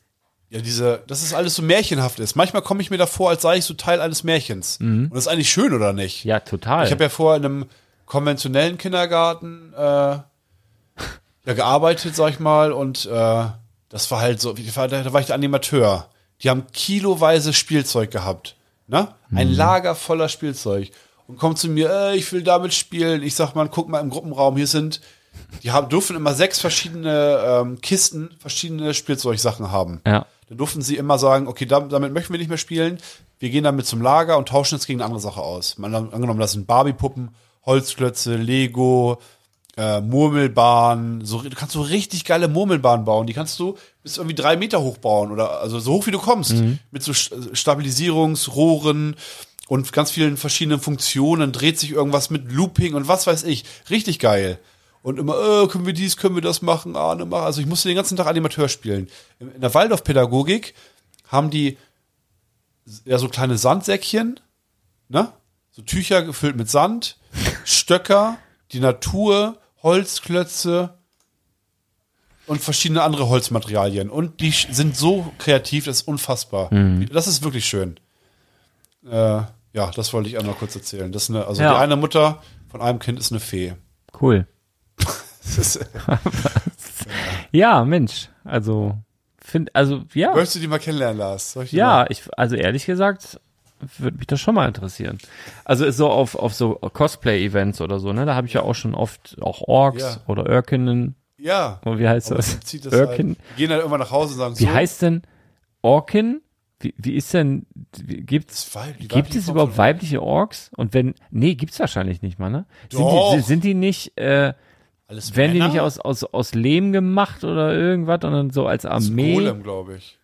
ja diese, dass es alles so märchenhaft ist. Manchmal komme ich mir davor, als sei ich so Teil eines Märchens. Und das ist eigentlich schön, oder nicht? Ja, total. Ich habe ja vorher in einem konventionellen Kindergarten äh, ja, gearbeitet, sag ich mal, und äh, das war halt so, da war ich der Animateur. Die haben kiloweise Spielzeug gehabt. Ne? Ein Lager voller Spielzeug. Und kommt zu mir, äh, ich will damit spielen. Ich sag mal, guck mal im Gruppenraum, hier sind, die haben, durften immer sechs verschiedene ähm, Kisten, verschiedene Spielzeugsachen haben. ja. Dann durften sie immer sagen, okay, dam- damit möchten wir nicht mehr spielen. Wir gehen damit zum Lager und tauschen es gegen eine andere Sache aus. Man, angenommen, das sind Barbie-Puppen, Holzklötze, Lego, äh, Murmelbahn. So, du kannst so richtig geile Murmelbahnen bauen. Die kannst du bis irgendwie drei Meter hoch bauen oder also so hoch wie du kommst. Mit so St- Stabilisierungsrohren und ganz vielen verschiedenen Funktionen. Dreht sich irgendwas mit Looping und was weiß ich. Richtig geil. Und immer, äh, können wir dies, können wir das machen, ah, ne, mach. Also ich musste den ganzen Tag Animateur spielen. In der Waldorfpädagogik haben die ja so kleine Sandsäckchen, ne? So Tücher gefüllt mit Sand, Stöcker, die Natur, Holzklötze und verschiedene andere Holzmaterialien. Und die sind so kreativ, das ist unfassbar. Das ist wirklich schön. Äh, ja, das wollte ich einmal kurz erzählen. Das ist eine, also Ja. die eine Mutter von einem Kind ist eine Fee. Cool. Ist, Ja, Mensch. Also, find, also, ja. möchtest du die mal kennenlernen, Lars? Ja, mal- ich, also ehrlich gesagt, würde mich das schon mal interessieren. Also so auf, auf so Cosplay-Events oder so, ne? Da habe ich ja auch schon oft auch Orks Ja. oder Örkinnen. Ja. Oder wie heißt Aber das? das halt, Örkin. die gehen dann irgendwann nach Hause und sagen Wie so. heißt denn Orkin? Wie, wie ist denn, gibt's, die gibt es überhaupt weibliche Orks? Und wenn, nee, gibt's wahrscheinlich nicht mal, ne? Sind Doch. die, sind die nicht, äh, Alles werden die Männer? nicht aus, aus, aus Lehm gemacht oder irgendwas und dann so als Das ist Armee? Golem, glaube ich.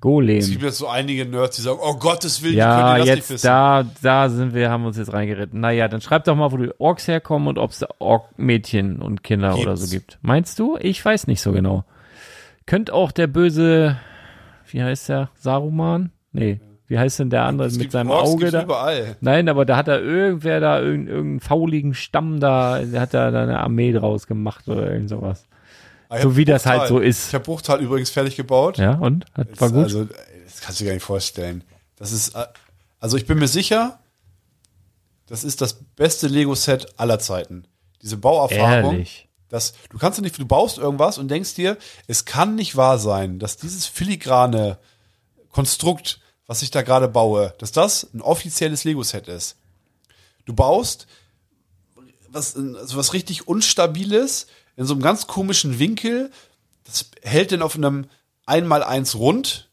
Golem. Es gibt jetzt so einige Nerds, die sagen, oh Gottes Willen, Ja, könnt ihr das nicht jetzt wissen? da, da sind wir, haben uns jetzt reingeritten. Naja, dann schreib doch mal, wo die Orks herkommen und ob es Ork-Mädchen und Kinder Gibt's. oder so gibt. Meinst du? Ich weiß nicht so genau. Könnte auch der böse, wie heißt der, Saruman? Nee, wie heißt denn der andere Es mit seinem Orks, Auge da? überall. Nein, aber da hat er irgendwer da, irgendeinen irgendeinen fauligen Stamm da, der hat da eine Armee draus gemacht oder irgend sowas. Ah, So wie das Bruchtal- halt so ist. Ich habe Bruchtal übrigens fertig gebaut. Ja, und? Hat, war Das- gut? Also, das kannst du dir gar nicht vorstellen. Das ist, äh, also ich bin mir sicher, das ist das beste Lego-Set aller Zeiten. Diese Bauerfahrung. Ehrlich. Das, du kannst ja nicht, du baust irgendwas und denkst dir, es kann nicht wahr sein, dass dieses filigrane Konstrukt, was ich da gerade baue, dass das ein offizielles Lego-Set ist. Du baust was, also was richtig Unstabiles in so einem ganz komischen Winkel. Das hält dann auf einem 1x1 rund.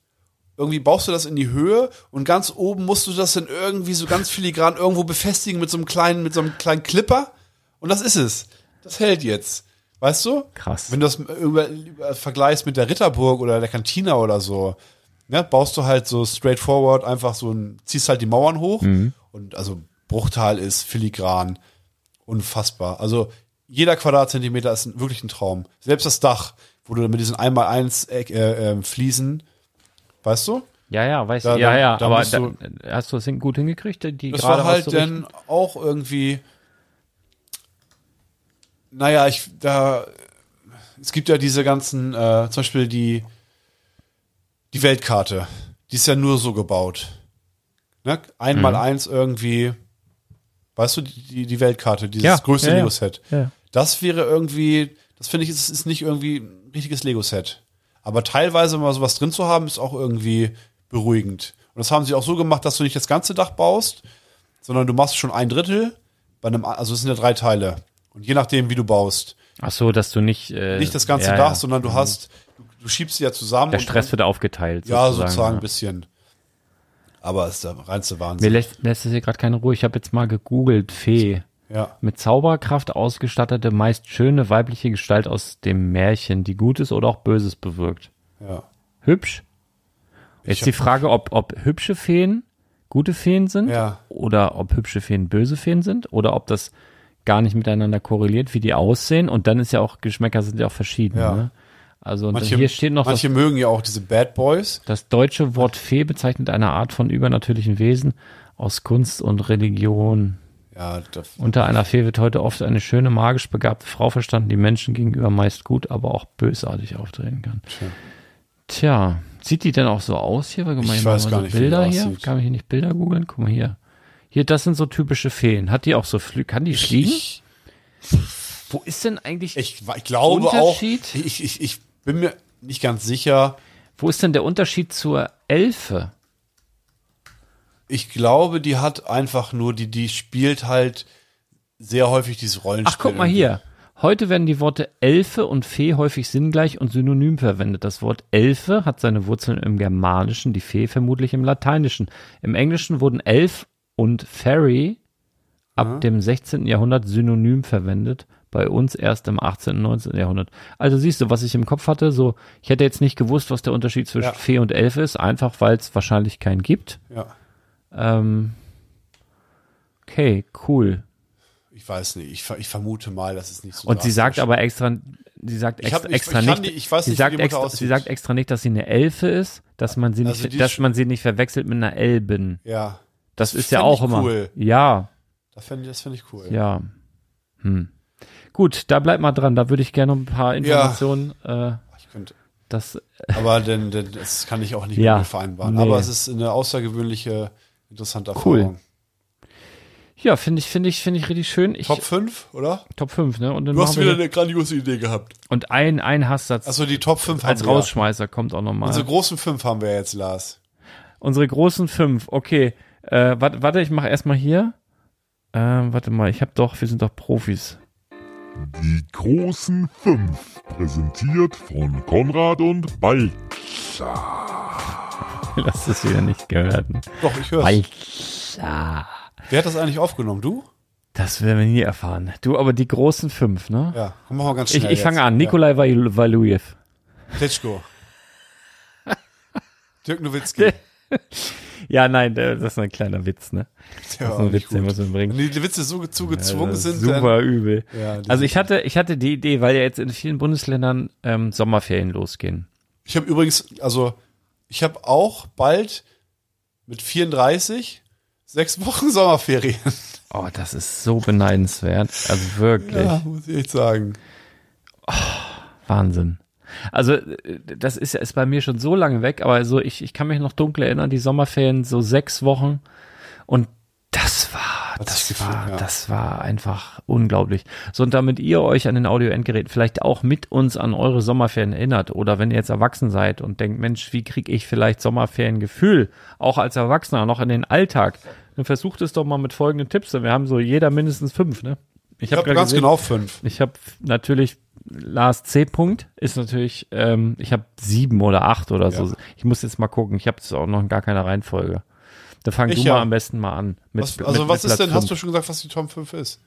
Irgendwie baust du das in die Höhe und ganz oben musst du das dann irgendwie so ganz filigran irgendwo befestigen mit so einem kleinen, mit so einem kleinen Clipper. Und das ist es. Das hält jetzt. Weißt du? Krass. Wenn du das über, über vergleichst mit der Ritterburg oder der Cantina oder so, ne, baust du halt so straightforward einfach so ein, ziehst halt die Mauern hoch und also Bruchtal ist filigran, unfassbar. Also jeder Quadratzentimeter ist ein, wirklich ein Traum. Selbst das Dach, wo du mit diesen 1x1 Eck- äh, äh, Fliesen, weißt du? Ja, ja, weißt Da- du. Ja, ja, da aber da, du- hast du das hin- gut hingekriegt? Die Das war halt dann auch irgendwie, naja, ich, da, es gibt ja diese ganzen, äh, zum Beispiel die, die Weltkarte, die ist ja nur so gebaut. Ne? Einmal Mhm. eins irgendwie, weißt du, die, die Weltkarte, dieses Ja, größte ja. Lego-Set. Ja. Das wäre irgendwie, das finde ich, ist, ist nicht irgendwie ein richtiges Lego-Set. Aber teilweise mal sowas drin zu haben, ist auch irgendwie beruhigend. Und das haben sie auch so gemacht, dass du nicht das ganze Dach baust, sondern du machst schon ein Drittel bei einem, also es sind ja drei Teile. Und je nachdem, wie du baust. Ach so, dass du nicht äh, Nicht das ganze ja, Dach, ja. sondern du hast, du, du schiebst sie ja zusammen. der Stress wird aufgeteilt. Ja, sozusagen ein ja. bisschen. Aber es ist der reinste Mir Wahnsinn. lässt, lässt es hier gerade keine Ruhe. Ich habe jetzt mal gegoogelt, Fee. Ja. Mit Zauberkraft ausgestattete, meist schöne weibliche Gestalt aus dem Märchen, die Gutes oder auch Böses bewirkt. Ja. Hübsch? Jetzt die Frage, ob, ob hübsche Feen gute Feen sind Ja. oder ob hübsche Feen böse Feen sind oder ob das gar nicht miteinander korreliert, wie die aussehen. Und dann ist ja auch, Geschmäcker sind ja auch verschieden. Ja. Ne? Also und Manche, hier steht noch, das, manche mögen ja auch diese Bad Boys. das deutsche Wort Fee bezeichnet eine Art von übernatürlichen Wesen aus Kunst und Religion. Ja, Unter einer Fee wird heute oft eine schöne, magisch begabte Frau verstanden, die Menschen gegenüber meist gut, aber auch bösartig auftreten kann. Tja. Tja, sieht die denn auch so aus hier? Mal, Ich weiß mal gar so nicht, Bilder hier. aussieht. Kann man hier nicht Bilder googeln? Guck mal hier. Hier, das sind so typische Feen. Hat die auch so Flü Kann die fliegen? ich, Wo ist denn eigentlich, ich, ich glaube auch, Unterschied? ich, ich, ich bin mir nicht ganz sicher. wo ist denn der Unterschied zur Elfe? Ich glaube, die hat einfach nur, die, die spielt halt sehr häufig dieses Rollenspiel. Ach, guck mal hier. Heute werden die Worte Elfe und Fee häufig sinngleich und synonym verwendet. Das Wort Elfe hat seine Wurzeln im Germanischen, die Fee vermutlich im Lateinischen. Im Englischen wurden Elf und Fairy ab dem 16. Jahrhundert synonym verwendet. Bei uns erst im 18. und 19. Jahrhundert. Also siehst du, was ich im Kopf hatte, so, ich hätte jetzt nicht gewusst, was der Unterschied zwischen Ja. Fee und Elfe ist, einfach weil es wahrscheinlich keinen gibt. Ja, Ähm, okay, cool. ich weiß nicht. Ich, ich vermute mal, dass es nicht so Und sie sagt aber extra, sie sagt Ich extra, hab- ich- extra ich nicht, die- ich weiß sie nicht, sagt extra, aussieht. sie sagt extra nicht, dass sie eine Elfe ist, dass man sie Also nicht, dass ist- man sie nicht verwechselt mit einer Elbin. Ja, Das, Das ist ja auch ich immer. cool. Ja, das finde das find ich cool. ja. Hm. Gut, da bleibt mal dran. Da würde ich gerne ein paar Informationen. Äh, Ich könnte, das, aber denn, denn, das kann ich auch nicht Ja, vereinbaren. nee. Aber es ist eine außergewöhnliche, interessante Cool. Erfahrung. Ja, finde ich, finde ich, finde ich richtig schön. Ich, Top 5, oder? Top 5, ne? Und dann Du hast wieder eine grandiose Idee gehabt. und ein, ein Hasssatz Achso, die Top 5 als haben wir. ja. Rausschmeißer kommt auch nochmal. Unsere großen 5 haben wir jetzt, Lars. Unsere großen fünf, okay. Äh, warte, warte, ich mache erstmal hier. Ähm, warte mal, ich habe doch, wir sind doch Profis. Die großen fünf, präsentiert von Konrad und Balk. Lass es wieder nicht gehört. Doch, ich höre Alter. Wer hat das eigentlich aufgenommen? Du? Das werden wir nie erfahren. Du, aber die großen fünf, ne? Ja, machen wir ganz ich schnell ich fange jetzt. an. Nikolai Val-. Ja. Klitschko. Dirk Nowitzki. Ja, nein, das ist ein kleiner Witz, ne? Ja, Das ist ein Witz, den muss man bringen. Wenn die Witze so zu gezwungen Das ist sind, dann, super übel. Ja, also ich hatte, ich hatte die Idee, weil ja jetzt in vielen Bundesländern ähm, Sommerferien losgehen. Ich habe übrigens, also ich habe auch bald mit 34 sechs Wochen Sommerferien. Oh, das ist so beneidenswert. Also wirklich. Ja, muss ich echt sagen. Wahnsinn. Also, äh, das ist, ist bei mir schon so lange weg, aber so, ich, ich kann mich noch dunkel erinnern, die Sommerferien, so sechs Wochen. Und das war, Das sich war, ja. das war einfach unglaublich. So, und damit ihr euch an den Audioendgeräten vielleicht auch mit uns an eure Sommerferien erinnert oder wenn ihr jetzt erwachsen seid und denkt, Mensch, wie kriege ich vielleicht Sommerferiengefühl, auch als Erwachsener, noch in den Alltag, dann versucht es doch mal mit folgenden Tipps. Wir haben so jeder mindestens fünf, ne? Ich hab habe grad ganz gesehen- genau fünf. ich habe natürlich Lars C. Punkt ist natürlich, ähm, ich habe sieben oder acht oder Ja. so. Ich muss jetzt mal gucken. Ich habe es auch noch in gar keiner Reihenfolge. Da fang Ich du ja. mal am besten mal an. Mit, Was, mit- also mit was ist Platz denn, hast du schon gesagt, was die Top 5 ist?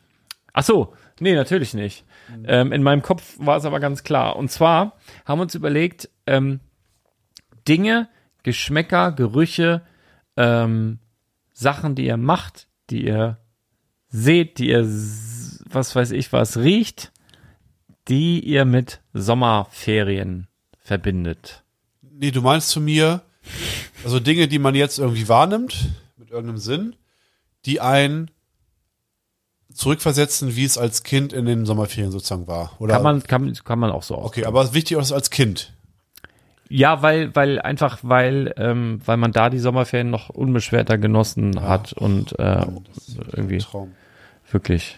Ach so, nee, natürlich nicht. Ähm, in meinem Kopf war es aber ganz klar. Und zwar haben wir uns überlegt, ähm, Dinge, Geschmäcker, Gerüche, ähm, Sachen, die ihr macht, die ihr seht, die ihr, s- was weiß ich was, riecht, die ihr mit Sommerferien verbindet. Nee, du meinst zu mir, also Dinge, die man jetzt irgendwie wahrnimmt, mit irgendeinem Sinn, die einen zurückversetzen, wie es als Kind in den Sommerferien sozusagen war. Oder? Kann man, kann, kann man auch so okay, aber wichtig ist als Kind. Ja, weil, weil einfach, weil, ähm, weil man da die Sommerferien noch unbeschwerter genossen hat und äh, irgendwie Traum. wirklich.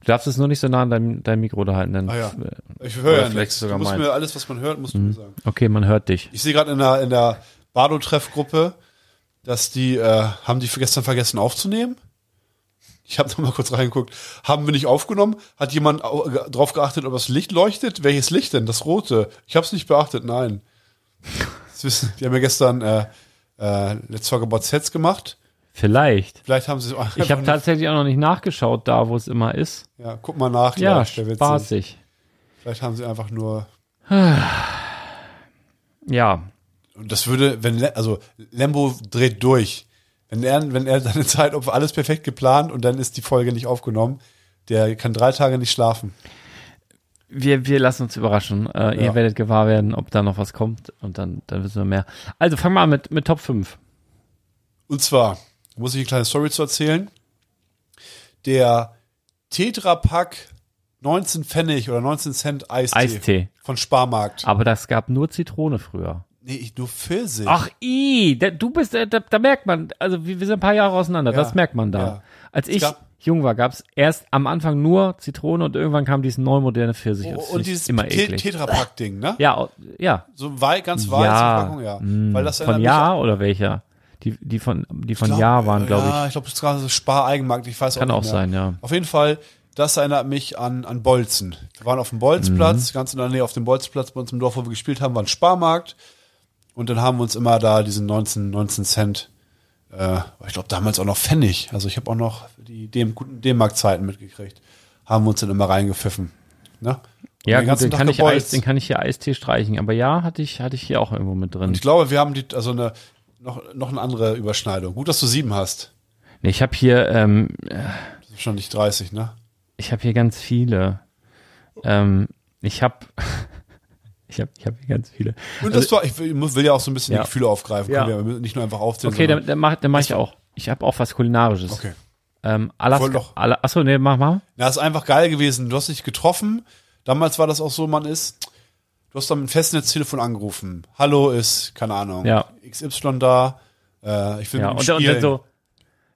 Du darfst es nur nicht so nah an dein, dein Mikro da halten. Dann, Ah ja. äh, Ich höre ja nichts. Du musst mir alles, was man hört, musst du mir sagen. Okay, man hört dich. Ich sehe gerade in der, in der Bardo-Treffgruppe, dass die, äh, haben die gestern vergessen aufzunehmen? Ich habe noch mal kurz reingeguckt. Haben wir nicht aufgenommen? Hat jemand ge- drauf geachtet, ob das Licht leuchtet? Welches Licht denn? Das rote. Ich habe es nicht beachtet, nein. Das wissen, die haben ja gestern äh, äh, Let's Talk About Sets gemacht. Vielleicht. Vielleicht haben sie Ich habe tatsächlich auch noch nicht nachgeschaut, da wo es immer ist. Ja, guck mal nach. Ja, gleich, spaßig. Vielleicht haben sie einfach nur. Ja, das würde, wenn, also Lembo dreht durch. Wenn er, wenn er seine Zeit auf alles perfekt geplant und dann ist die Folge nicht aufgenommen, der kann drei Tage nicht schlafen. wir, wir lassen uns überraschen. Äh, Ja. Ihr werdet gewahr werden, ob da noch was kommt und dann, dann wissen wir mehr. Also fangen wir an mit, mit Top 5. Und zwar, muss ich eine kleine Story zu erzählen. Der Tetra Pack 19 Pfennig oder 19 Cent Eistee, Eistee. von Sparmarkt. Aber das gab nur Zitrone früher. Nee, ich, nur Pfirsich. Ach, i, da, du bist, äh, da, da merkt man, also wir, wir sind ein paar Jahre auseinander, Ja, das merkt man da. ja. Als ich gab- jung war, gab's erst am Anfang nur Zitrone und irgendwann kam dieses neu moderne Pfirsich. Oh, und ich dieses immer Te eklig. Tetra Pack Ding, ne? Ja, ja. So wei ganz weiß ja, Verpackung, ja. mh, Weil das von Ja oder welcher? Die, die von, die von glaub, Ja waren, glaube Ja, ich. ich glaube, das ist gerade so Spar-Eigenmarkt, ich weiß Kann auch auch nicht mehr. sein, ja. Auf jeden Fall, das erinnert mich an, an Bolzen. Wir waren auf dem Bolzplatz, Mhm. ganz in der Nähe auf dem Bolzplatz bei uns im Dorf, wo wir gespielt haben, war ein Sparmarkt. Und dann haben wir uns immer da diesen 19, 19 Cent, äh, ich glaube damals auch noch Pfennig, also ich habe auch noch die dem, guten D-Mark-Zeiten mitgekriegt, haben wir uns dann immer reingepfiffen. Ne? Ja, den gut, den Tag kann, ich. Eis, den kann ich hier Eistee streichen. Aber ja, hatte ich, hatte ich hier auch irgendwo mit drin. Und ich glaube, wir haben die, also eine, noch, noch eine andere Überschneidung. Gut, dass du sieben hast. Nee, ich habe hier, ähm, Das ist schon nicht 30, ne? ich habe hier ganz viele. Ähm, ich habe, ich habe, ich habe hier ganz viele. Und das war, ich will, will ja auch so ein bisschen Ja. die Gefühle aufgreifen. Ja. Wir nicht nur einfach aufzählen. Okay, dann, dann mach, dann mach ich auch. Ich habe auch was Kulinarisches. okay. Ähm, Voll Alaska. doch. Ala, achso, nee, mach mal. Ja, ist einfach geil gewesen. Du hast dich getroffen. Damals war das auch so, man ist, du hast dann mit dem Festnetztelefon angerufen. Hallo ist, keine Ahnung, Ja. XY da, äh, ich will Ja, mit und, und dann so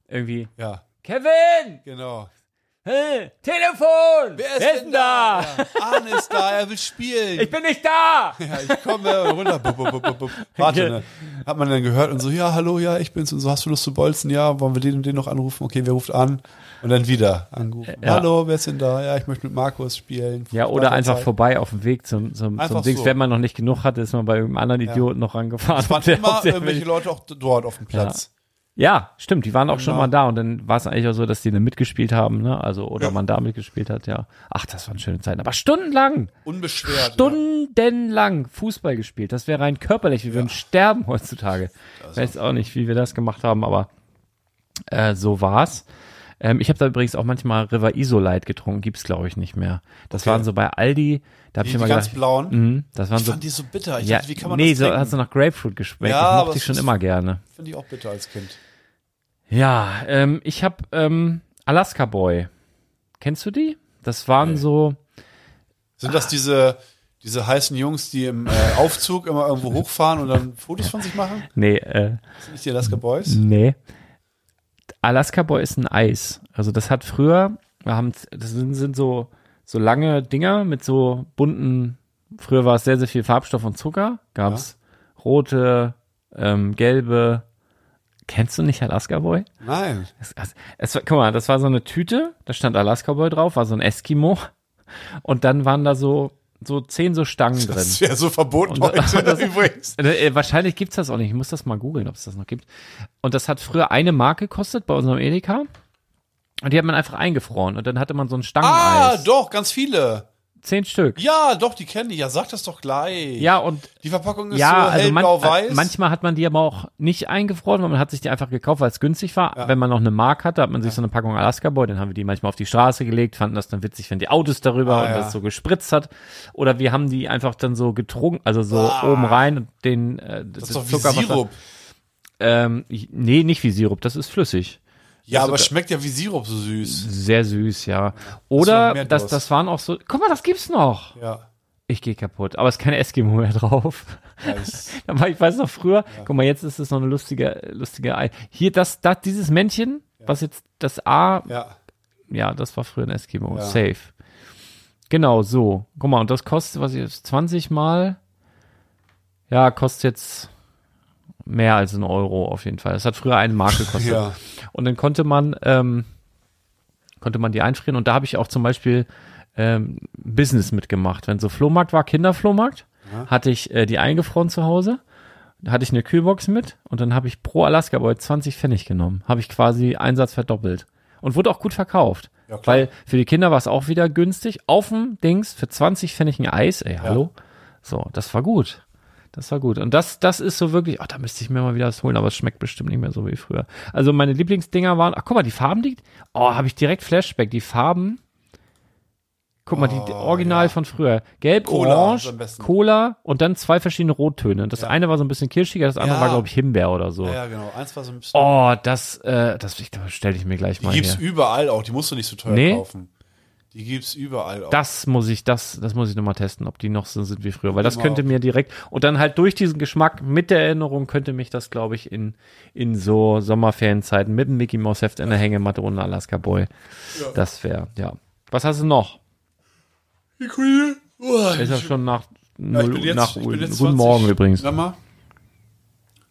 irgendwie ja. Kevin! Genau. Hä? Telefon! Wer ist, denn da? Ja, Arne ist da, er will spielen. Ich bin nicht da! ja, ich komme und runter. Bup, bup, bup, bup. Warte, ne? Hat man dann gehört und so, ja, hallo, ja, ich bin's und so, hast du Lust zu bolzen? Ja, wollen wir den und den noch anrufen? Okay, wer ruft an? Und dann wieder angerufen. Ja. Hallo, wer ist denn da? Ja, ich möchte mit Markus spielen. Ja, oder einfach Zeit. vorbei auf dem Weg zum, zum, Einfach zum Dings. so. Wenn man noch nicht genug hatte, ist man bei irgendeinem anderen Idioten noch rangefahren. Es waren immer irgendwelche Leute auch dort auf dem Platz. Ja, stimmt, die waren auch schon Genau. mal da und dann war es eigentlich auch so, dass die dann mitgespielt haben, ne? Also, oder man da mitgespielt hat, ja. Ach, das waren schöne Zeiten. Aber stundenlang, Unbeschwert. stundenlang Fußball gespielt. Das wäre rein körperlich. Wir würden sterben heutzutage. Ich weiß auch nicht, wie wir das gemacht haben, aber äh, so war's. Ähm, ich habe da übrigens auch manchmal River Isolite getrunken, gibt's glaube ich nicht mehr. Das Okay. waren so bei Aldi, da habe Die, ich die immer ganz gedacht, blauen. mhm, das waren Ich so fand die so bitter. Ich ja, dachte, wie kann man nee, das so hat so nach Grapefruit geschmeckt. Ja, das aber mochte ich es schon ist- immer gerne. Finde ich auch bitter als Kind. Ja, ähm, ich habe ähm, Alaska Boy. Kennst du die? Das waren so, Sind das diese, diese heißen Jungs, die im äh, Aufzug immer irgendwo hochfahren und dann Fotos von sich machen? nee, äh, Sind nicht die Alaska Boys? nee. Alaska Boy ist ein Eis. Also das hat früher, wir haben, das sind, sind so so lange Dinger mit so bunten. Früher war es sehr sehr viel Farbstoff und Zucker. Gab's rote, ähm, gelbe. Kennst du nicht Alaska Boy? Nein. Es, es, es, guck mal, das war so eine Tüte, da stand Alaska Boy drauf, war so ein Eskimo. Und dann waren da so, so zehn so Stangen drin. Das wäre so verboten Und- heute das- übrigens. Äh, äh, wahrscheinlich gibt's das auch nicht. Ich muss das mal googeln, ob es das noch gibt. Und das hat früher eine Mark gekostet bei unserem Edeka. Und die hat man einfach eingefroren. Und dann hatte man so ein Ah, Stangeneis. doch, ganz viele. Zehn Stück. Ja, doch, die kenne ich. Ja, sag das doch gleich. Ja, und Die Verpackung ist ja, so also man, hellblau-weiß. äh, manchmal hat man die aber auch nicht eingefroren, weil man hat sich die einfach gekauft, weil es günstig war. Wenn man noch eine Mark hatte, hat man sich so eine Packung Alaska Boy, dann haben wir die manchmal auf die Straße gelegt, fanden das dann witzig, wenn die Autos darüber Ah, und ja. das so gespritzt hat. Oder wir haben die einfach dann so getrunken, also so Ah. oben rein und den äh, das ist doch wie Sirup. Ähm, nee, nicht wie Sirup, das ist flüssig. Ja, Also aber schmeckt ja wie Sirup so süß. Sehr süß, ja. Oder das, Durst. das waren auch so. Guck mal, das gibt's noch. Ja. Ich gehe kaputt. Aber es ist kein Eskimo mehr drauf. ja ich, weiß noch früher, guck mal, jetzt ist es noch eine lustige, lustige Ei. Hier, das, das, dieses Männchen, was jetzt das A, ja. ja. das war früher ein Eskimo. Ja. Safe. Genau, so. Guck mal, und das kostet, was jetzt, 20 mal? Ja, kostet jetzt mehr als ein Euro auf jeden Fall. Das hat früher eine Mark gekostet. Ja. Und dann konnte man, ähm, konnte man die einfrieren. Und da habe ich auch zum Beispiel ähm, Business mitgemacht. Wenn so Flohmarkt war, Kinderflohmarkt, hatte ich äh, die eingefroren zu Hause. Da hatte ich eine Kühlbox mit und dann habe ich pro Alaska Boy 20 Pfennig genommen. Habe ich quasi Einsatz verdoppelt. Und wurde auch gut verkauft. Ja, weil für die Kinder war es auch wieder günstig. Auf dem Dings für 20 Pfennig ein Eis. Ey, hallo? So, das war gut. Das war gut. Und das, das ist so wirklich, ach, da müsste ich mir mal wieder was holen, aber es schmeckt bestimmt nicht mehr so wie früher. Also meine Lieblingsdinger waren, ach guck mal, die Farben, die, oh, habe ich direkt Flashback, die Farben. Guck mal, die die Original ja. von früher. Gelb, Cola Orange. Cola und dann zwei verschiedene Rottöne. Das eine war so ein bisschen kirschiger, das andere Ja. war, glaube ich, Himbeer oder so. ja, ja, genau. Eins war so ein bisschen. Oh, das, äh, das stelle ich mir gleich die mal gibt's her. überall auch. Die musst du nicht so teuer Nee. kaufen. Die gibt's überall auch. Das muss ich, das, das muss ich nochmal testen, ob die noch so sind wie früher, weil das könnte mir direkt, und dann halt durch diesen Geschmack mit der Erinnerung könnte mich das, glaube ich, in, in so Sommerferienzeiten mit dem Mickey Mouse Heft in der Hängematte ohne Alaska Boy. Das wäre, ja. Was hast du noch? Uah, Ist ja schon nach, ja, ich null, bin jetzt, nach ich bin jetzt guten 20 Morgen übrigens. Sag mal.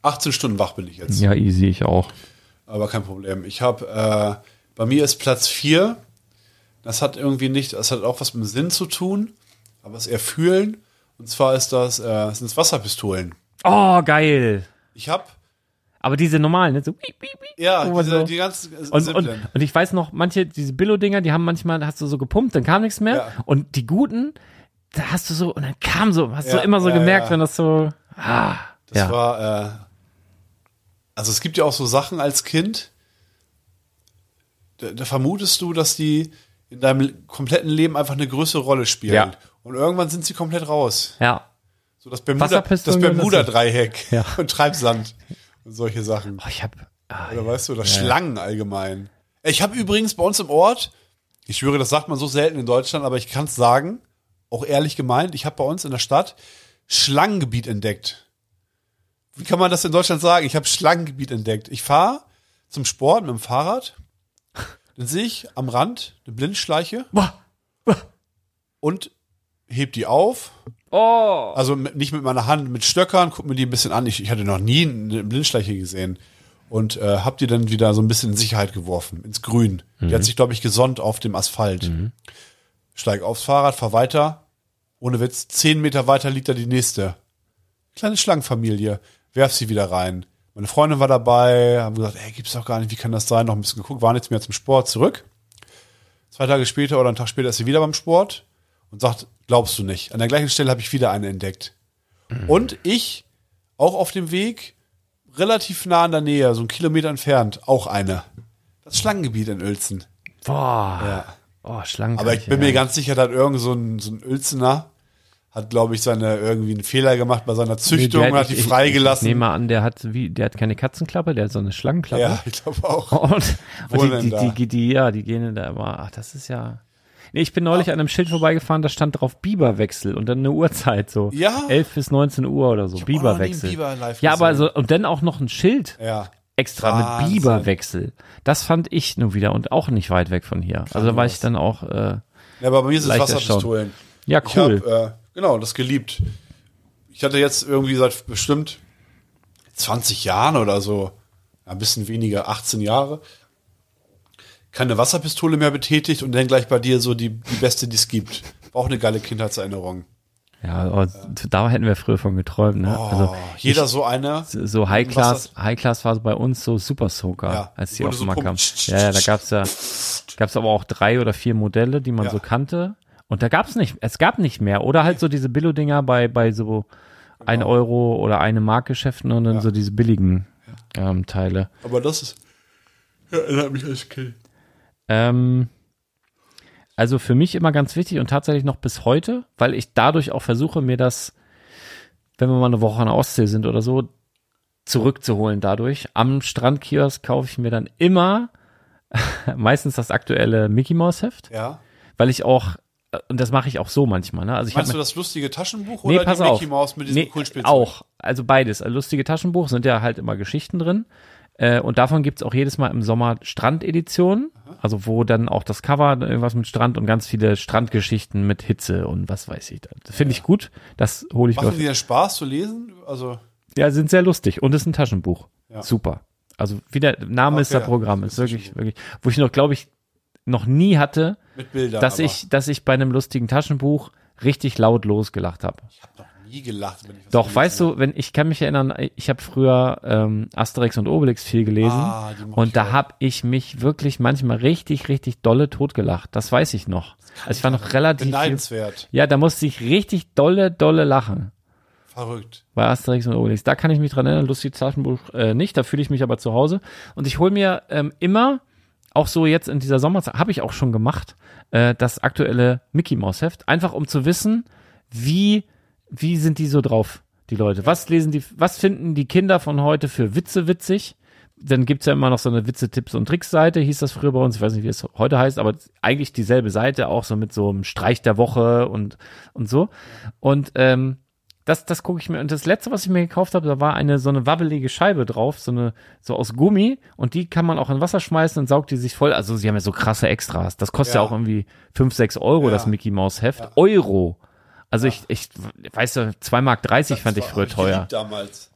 18 Stunden wach bin ich jetzt. Ja, easy, ich auch. Aber kein Problem. Ich habe, äh, bei mir ist Platz 4. Das hat irgendwie nicht, das hat auch was mit dem Sinn zu tun, aber es eher fühlen. Und zwar ist das, äh, sind es Wasserpistolen. Oh, geil. Ich habe, Aber diese normalen, ne? so, piep, piep, piep. ja, diese, so- die ganz äh, Und, und, und ich weiß noch, manche, diese Billo-Dinger, die haben manchmal, da hast du so gepumpt, dann kam nichts mehr. Ja. Und die guten, da hast du so, und dann kam so, hast du Ja, immer so ja, gemerkt, wenn das so, ah, Das war, äh, also es gibt ja auch so Sachen als Kind, da, da vermutest du, dass die in deinem le- kompletten Leben einfach eine größere Rolle spielen. Ja. Und irgendwann sind sie komplett raus. ja. So das Bermuda, das gehören Bermuda-Dreieck Ja. und Treibsand und solche Sachen. Oh, ich hab, ah, Oder weißt du, oder Schlangen allgemein. Ich habe übrigens bei uns im Ort, ich schwöre, das sagt man so selten in Deutschland, aber ich kann es sagen, auch ehrlich gemeint, ich habe bei uns in der Stadt Schlangengebiet entdeckt. Wie kann man das in Deutschland sagen? Ich habe Schlangengebiet entdeckt. Ich fahre zum Sport mit dem Fahrrad Dann sehe ich am Rand eine Blindschleiche Boah. und heb die auf. Oh. Also mit, nicht mit meiner Hand, mit Stöckern, guck mir die ein bisschen an. Ich, ich hatte noch nie eine Blindschleiche gesehen. Und äh, hab die dann wieder so ein bisschen in Sicherheit geworfen, ins Grün. Die hat sich, glaube ich, gesonnt auf dem Asphalt. Steig aufs Fahrrad, fahr weiter. Ohne Witz, zehn Meter weiter liegt da die nächste. Kleine Schlangenfamilie. Werf sie wieder rein. Meine Freundin war dabei, haben gesagt, ey, gibt's doch gar nicht, wie kann das sein? Noch ein bisschen geguckt, waren jetzt mehr zum Sport zurück. Zwei Tage später oder einen Tag später ist sie wieder beim Sport und sagt, glaubst du nicht. An der gleichen Stelle habe ich wieder eine entdeckt. Und ich, auch auf dem Weg, relativ nah in der Nähe, so einen Kilometer entfernt, auch eine. Das Schlangengebiet in Uelzen. Boah. Ja. Oh, Schlangen. Aber ich bin mir ganz sicher, da hat irgend so ein, so ein Uelzener, hat, glaube ich, seine, irgendwie einen Fehler gemacht bei seiner Züchtung und hat die Ich freigelassen. nehme an, der hat wie, der hat keine Katzenklappe, der hat so eine Schlangenklappe. ja, ich glaube auch. Und, und die, die, die, die, ja, die gehen da immer, ach, das ist ja. Nee, ich bin neulich an einem Schild vorbeigefahren, da stand drauf Biberwechsel und dann eine Uhrzeit so. Ja. 11 bis 19 Uhr oder so. hab einen Biberwechsel. Biber ja, aber gesehen. so, und dann auch noch ein Schild Ja. extra mit Wahnsinn. Biberwechsel. Das fand ich nur wieder und auch nicht weit weg von hier. Also da war ich dann auch, äh, Ja, aber bei mir sind es Wasserpistolen. ja, Ich cool. habe äh, genau das geliebt. Ich hatte jetzt irgendwie seit bestimmt 20 Jahren oder so, ein bisschen weniger, 18 Jahre, keine Wasserpistole mehr betätigt und dann gleich bei dir so die, die beste, die es gibt. War auch eine geile Kindheitserinnerung. ja, aber da hätten wir früher von geträumt, ne? Oh, also jeder so einer. so High Class, High Class war bei uns so Super Soaker, Ja, als die auf den so Markt kamen. pumpt. Ja, ja, da gab's ja, gab's aber auch drei oder vier Modelle, die man Ja. so kannte. Und da gab's nicht, es gab nicht mehr. Oder halt so diese Billo-Dinger bei, bei so ein Euro oder eine Markgeschäften und dann Ja. so diese billigen ähm, Teile. Aber das ist, ja, erinnert mich als Kind. Ähm, also für mich immer ganz wichtig und tatsächlich noch bis heute, weil ich dadurch auch versuche, mir das, wenn wir mal eine Woche an der Ostsee sind oder so, zurückzuholen dadurch. Am Strandkiosk kaufe ich mir dann immer meistens das aktuelle Mickey Mouse Heft, Ja. weil ich auch und das mache ich auch so manchmal, ne? Also ich Meinst hab du das lustige Taschenbuch Nee, oder pass die auf. Mickey Mouse mit diesem Nee, coolen Spielzeug? Auch, also beides. Also lustige Taschenbuch sind ja halt immer Geschichten drin. Äh, und davon gibt's auch jedes Mal im Sommer Strandeditionen. Also wo dann auch das Cover irgendwas mit Strand und ganz viele Strandgeschichten mit Hitze und was weiß ich. Das finde ich gut. Das hole ich mir. Machen die denn Spaß zu lesen? Also, Ja, sind sehr lustig. Und ist ein Taschenbuch. Ja. Super. Also wie der Name ist Okay, das Programm. das Ist ist wirklich, wirklich, wo ich noch, glaube ich, noch nie hatte, Bildern. dass aber ich, dass ich bei einem lustigen Taschenbuch richtig laut losgelacht habe. Ich habe noch nie gelacht, wenn ich Doch, gelesen weißt du, wenn ich kann mich erinnern, ich habe früher ähm, Asterix und Obelix viel gelesen Ah, und da habe ich mich wirklich manchmal richtig, richtig dolle totgelacht. Das weiß ich noch. Also ich war noch relativ Beneidenswert. Ja, da musste ich richtig dolle, dolle lachen Verrückt. bei Asterix und Obelix. Da kann ich mich dran erinnern, lustiges Taschenbuch äh, nicht, da fühle ich mich aber zu Hause. Und ich hole mir ähm, immer, auch so jetzt in dieser Sommerzeit, habe ich auch schon gemacht, äh, das aktuelle Mickey Mouse Heft, einfach um zu wissen, wie, wie sind die so drauf, die Leute? Was lesen die, was finden die Kinder von heute für Witze witzig? Dann gibt's ja immer noch so eine Witze-Tipps- und Tricks-Seite, hieß das früher bei uns, ich weiß nicht, wie es heute heißt, aber eigentlich dieselbe Seite, auch so mit so einem Streich der Woche und, und so. Und ähm, das, das gucke ich mir. Und das letzte, was ich mir gekauft habe, da war eine so eine wabbelige Scheibe drauf, so eine, so aus Gummi. Und die kann man auch in Wasser schmeißen und saugt die sich voll. Also sie haben ja so krasse Extras. Das kostet ja, Ja. auch irgendwie 5, 6 Euro, Ja. das Mickey Maus Heft. Euro. Also ich, ich, weißt du, 2 Mark 30 fand ich früher teuer. damals.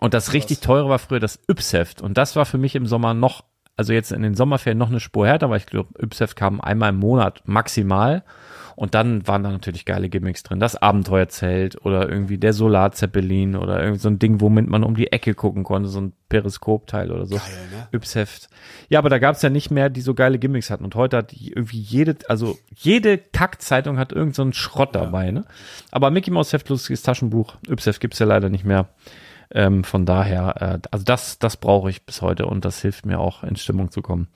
Und das richtig teure war früher das Yps-Heft. Und das war für mich im Sommer noch, also jetzt in den Sommerferien noch eine Spur härter, weil ich glaube, Yps-Heft kam einmal im Monat maximal. Und dann waren da natürlich geile Gimmicks drin. Das Abenteuerzelt oder irgendwie der Solarzeppelin oder irgend so ein Ding, womit man um die Ecke gucken konnte, so ein Periskopteil oder so. Geil, ne? Yps-Heft. Ja, aber da gab's ja nicht mehr, die so geile Gimmicks hatten. Und heute hat irgendwie jede, also jede Kackzeitung hat irgend so einen Schrott dabei, ne? Aber Mickey Mouse Heft, lustiges Taschenbuch, Yps-Heft gibt's ja leider nicht mehr. Ähm, von daher, äh, also das, das brauche ich bis heute und das hilft mir auch in Stimmung zu kommen.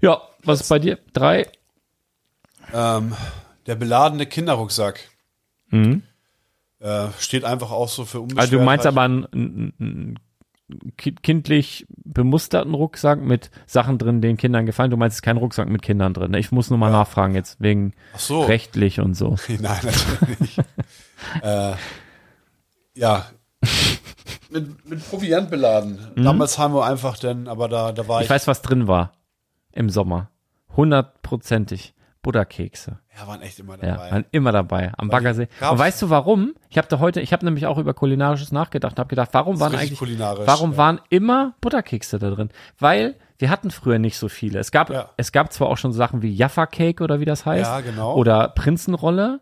Ja, was ist bei dir? Drei? Ähm, der beladene Kinderrucksack. Mhm. Äh, steht einfach auch so für Unbeschwertheit. Also du meinst aber einen, einen, einen ki- kindlich bemusterten Rucksack mit Sachen drin, den Kindern gefallen. Du meinst keinen Rucksack mit Kindern drin. Ich muss nur mal nachfragen jetzt wegen so. rechtlich und so. Nein, natürlich nicht. äh, ja. mit, mit Proviant beladen. Damals haben wir einfach denn, aber da, da war ich. Ich weiß, was drin war im Sommer. hundertprozentig Butterkekse. Ja, waren echt immer Ja, dabei. waren immer dabei am Weil Baggersee. Und weißt du warum? Ich habe da heute, ich habe nämlich auch über kulinarisches nachgedacht, habe gedacht, warum waren eigentlich kulinarisch, warum ja. waren immer Butterkekse da drin? Weil wir hatten früher nicht so viele. Es gab Ja. es gab zwar auch schon Sachen wie Jaffa Cake oder wie das heißt Ja, genau. oder Prinzenrolle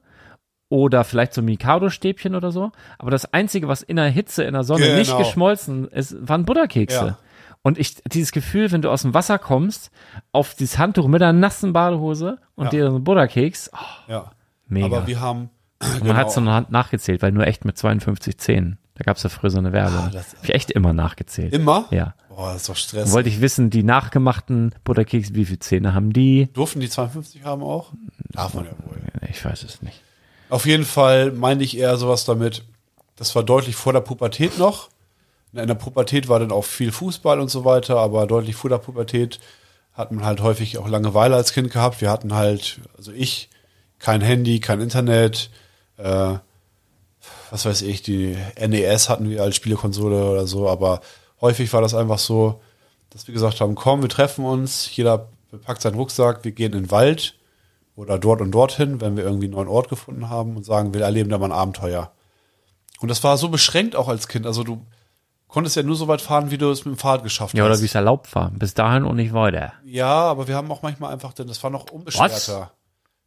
oder vielleicht so Mikado Stäbchen oder so, aber das einzige, was in der Hitze in der Sonne nicht Genau. geschmolzen ist, waren Butterkekse. Ja. Und ich, dieses Gefühl, wenn du aus dem Wasser kommst, auf dieses Handtuch mit einer nassen Badehose und Ja. dir so einen Butterkeks, oh, ja. mega. Aber wir haben. Und genau, man hat so eine Hand nachgezählt, weil nur echt mit 52 Zähnen. Da gab es ja früher so eine Werbung. Ah, das- Hab ich echt immer nachgezählt. Immer? Ja. Boah, das ist doch Stress. Wollte ich wissen, die nachgemachten Butterkekse, wie viele Zähne haben die? Durften die 52 haben auch? Darf man ja wohl. Ich weiß es nicht. Auf jeden Fall meine ich eher sowas damit, das war deutlich vor der Pubertät noch. In der Pubertät war dann auch viel Fußball und so weiter, aber deutlich vor der Pubertät hat man halt häufig auch Langeweile als Kind gehabt. Wir hatten halt, also ich, kein Handy, kein Internet, äh, was weiß ich, die NES hatten wir als Spielekonsole oder so, aber häufig war das einfach so, dass wir gesagt haben, komm, wir treffen uns, jeder packt seinen Rucksack, wir gehen in den Wald oder dort und dorthin, wenn wir irgendwie einen neuen Ort gefunden haben und sagen, wir erleben da mal ein Abenteuer. Und das war so beschränkt auch als Kind, also du konntest ja nur so weit fahren, wie du es mit dem Fahrrad geschafft Ja, hast. oder wie es erlaubt war. Bis dahin und nicht weiter. Ja, aber wir haben auch manchmal einfach, denn das war noch unbeschwerter.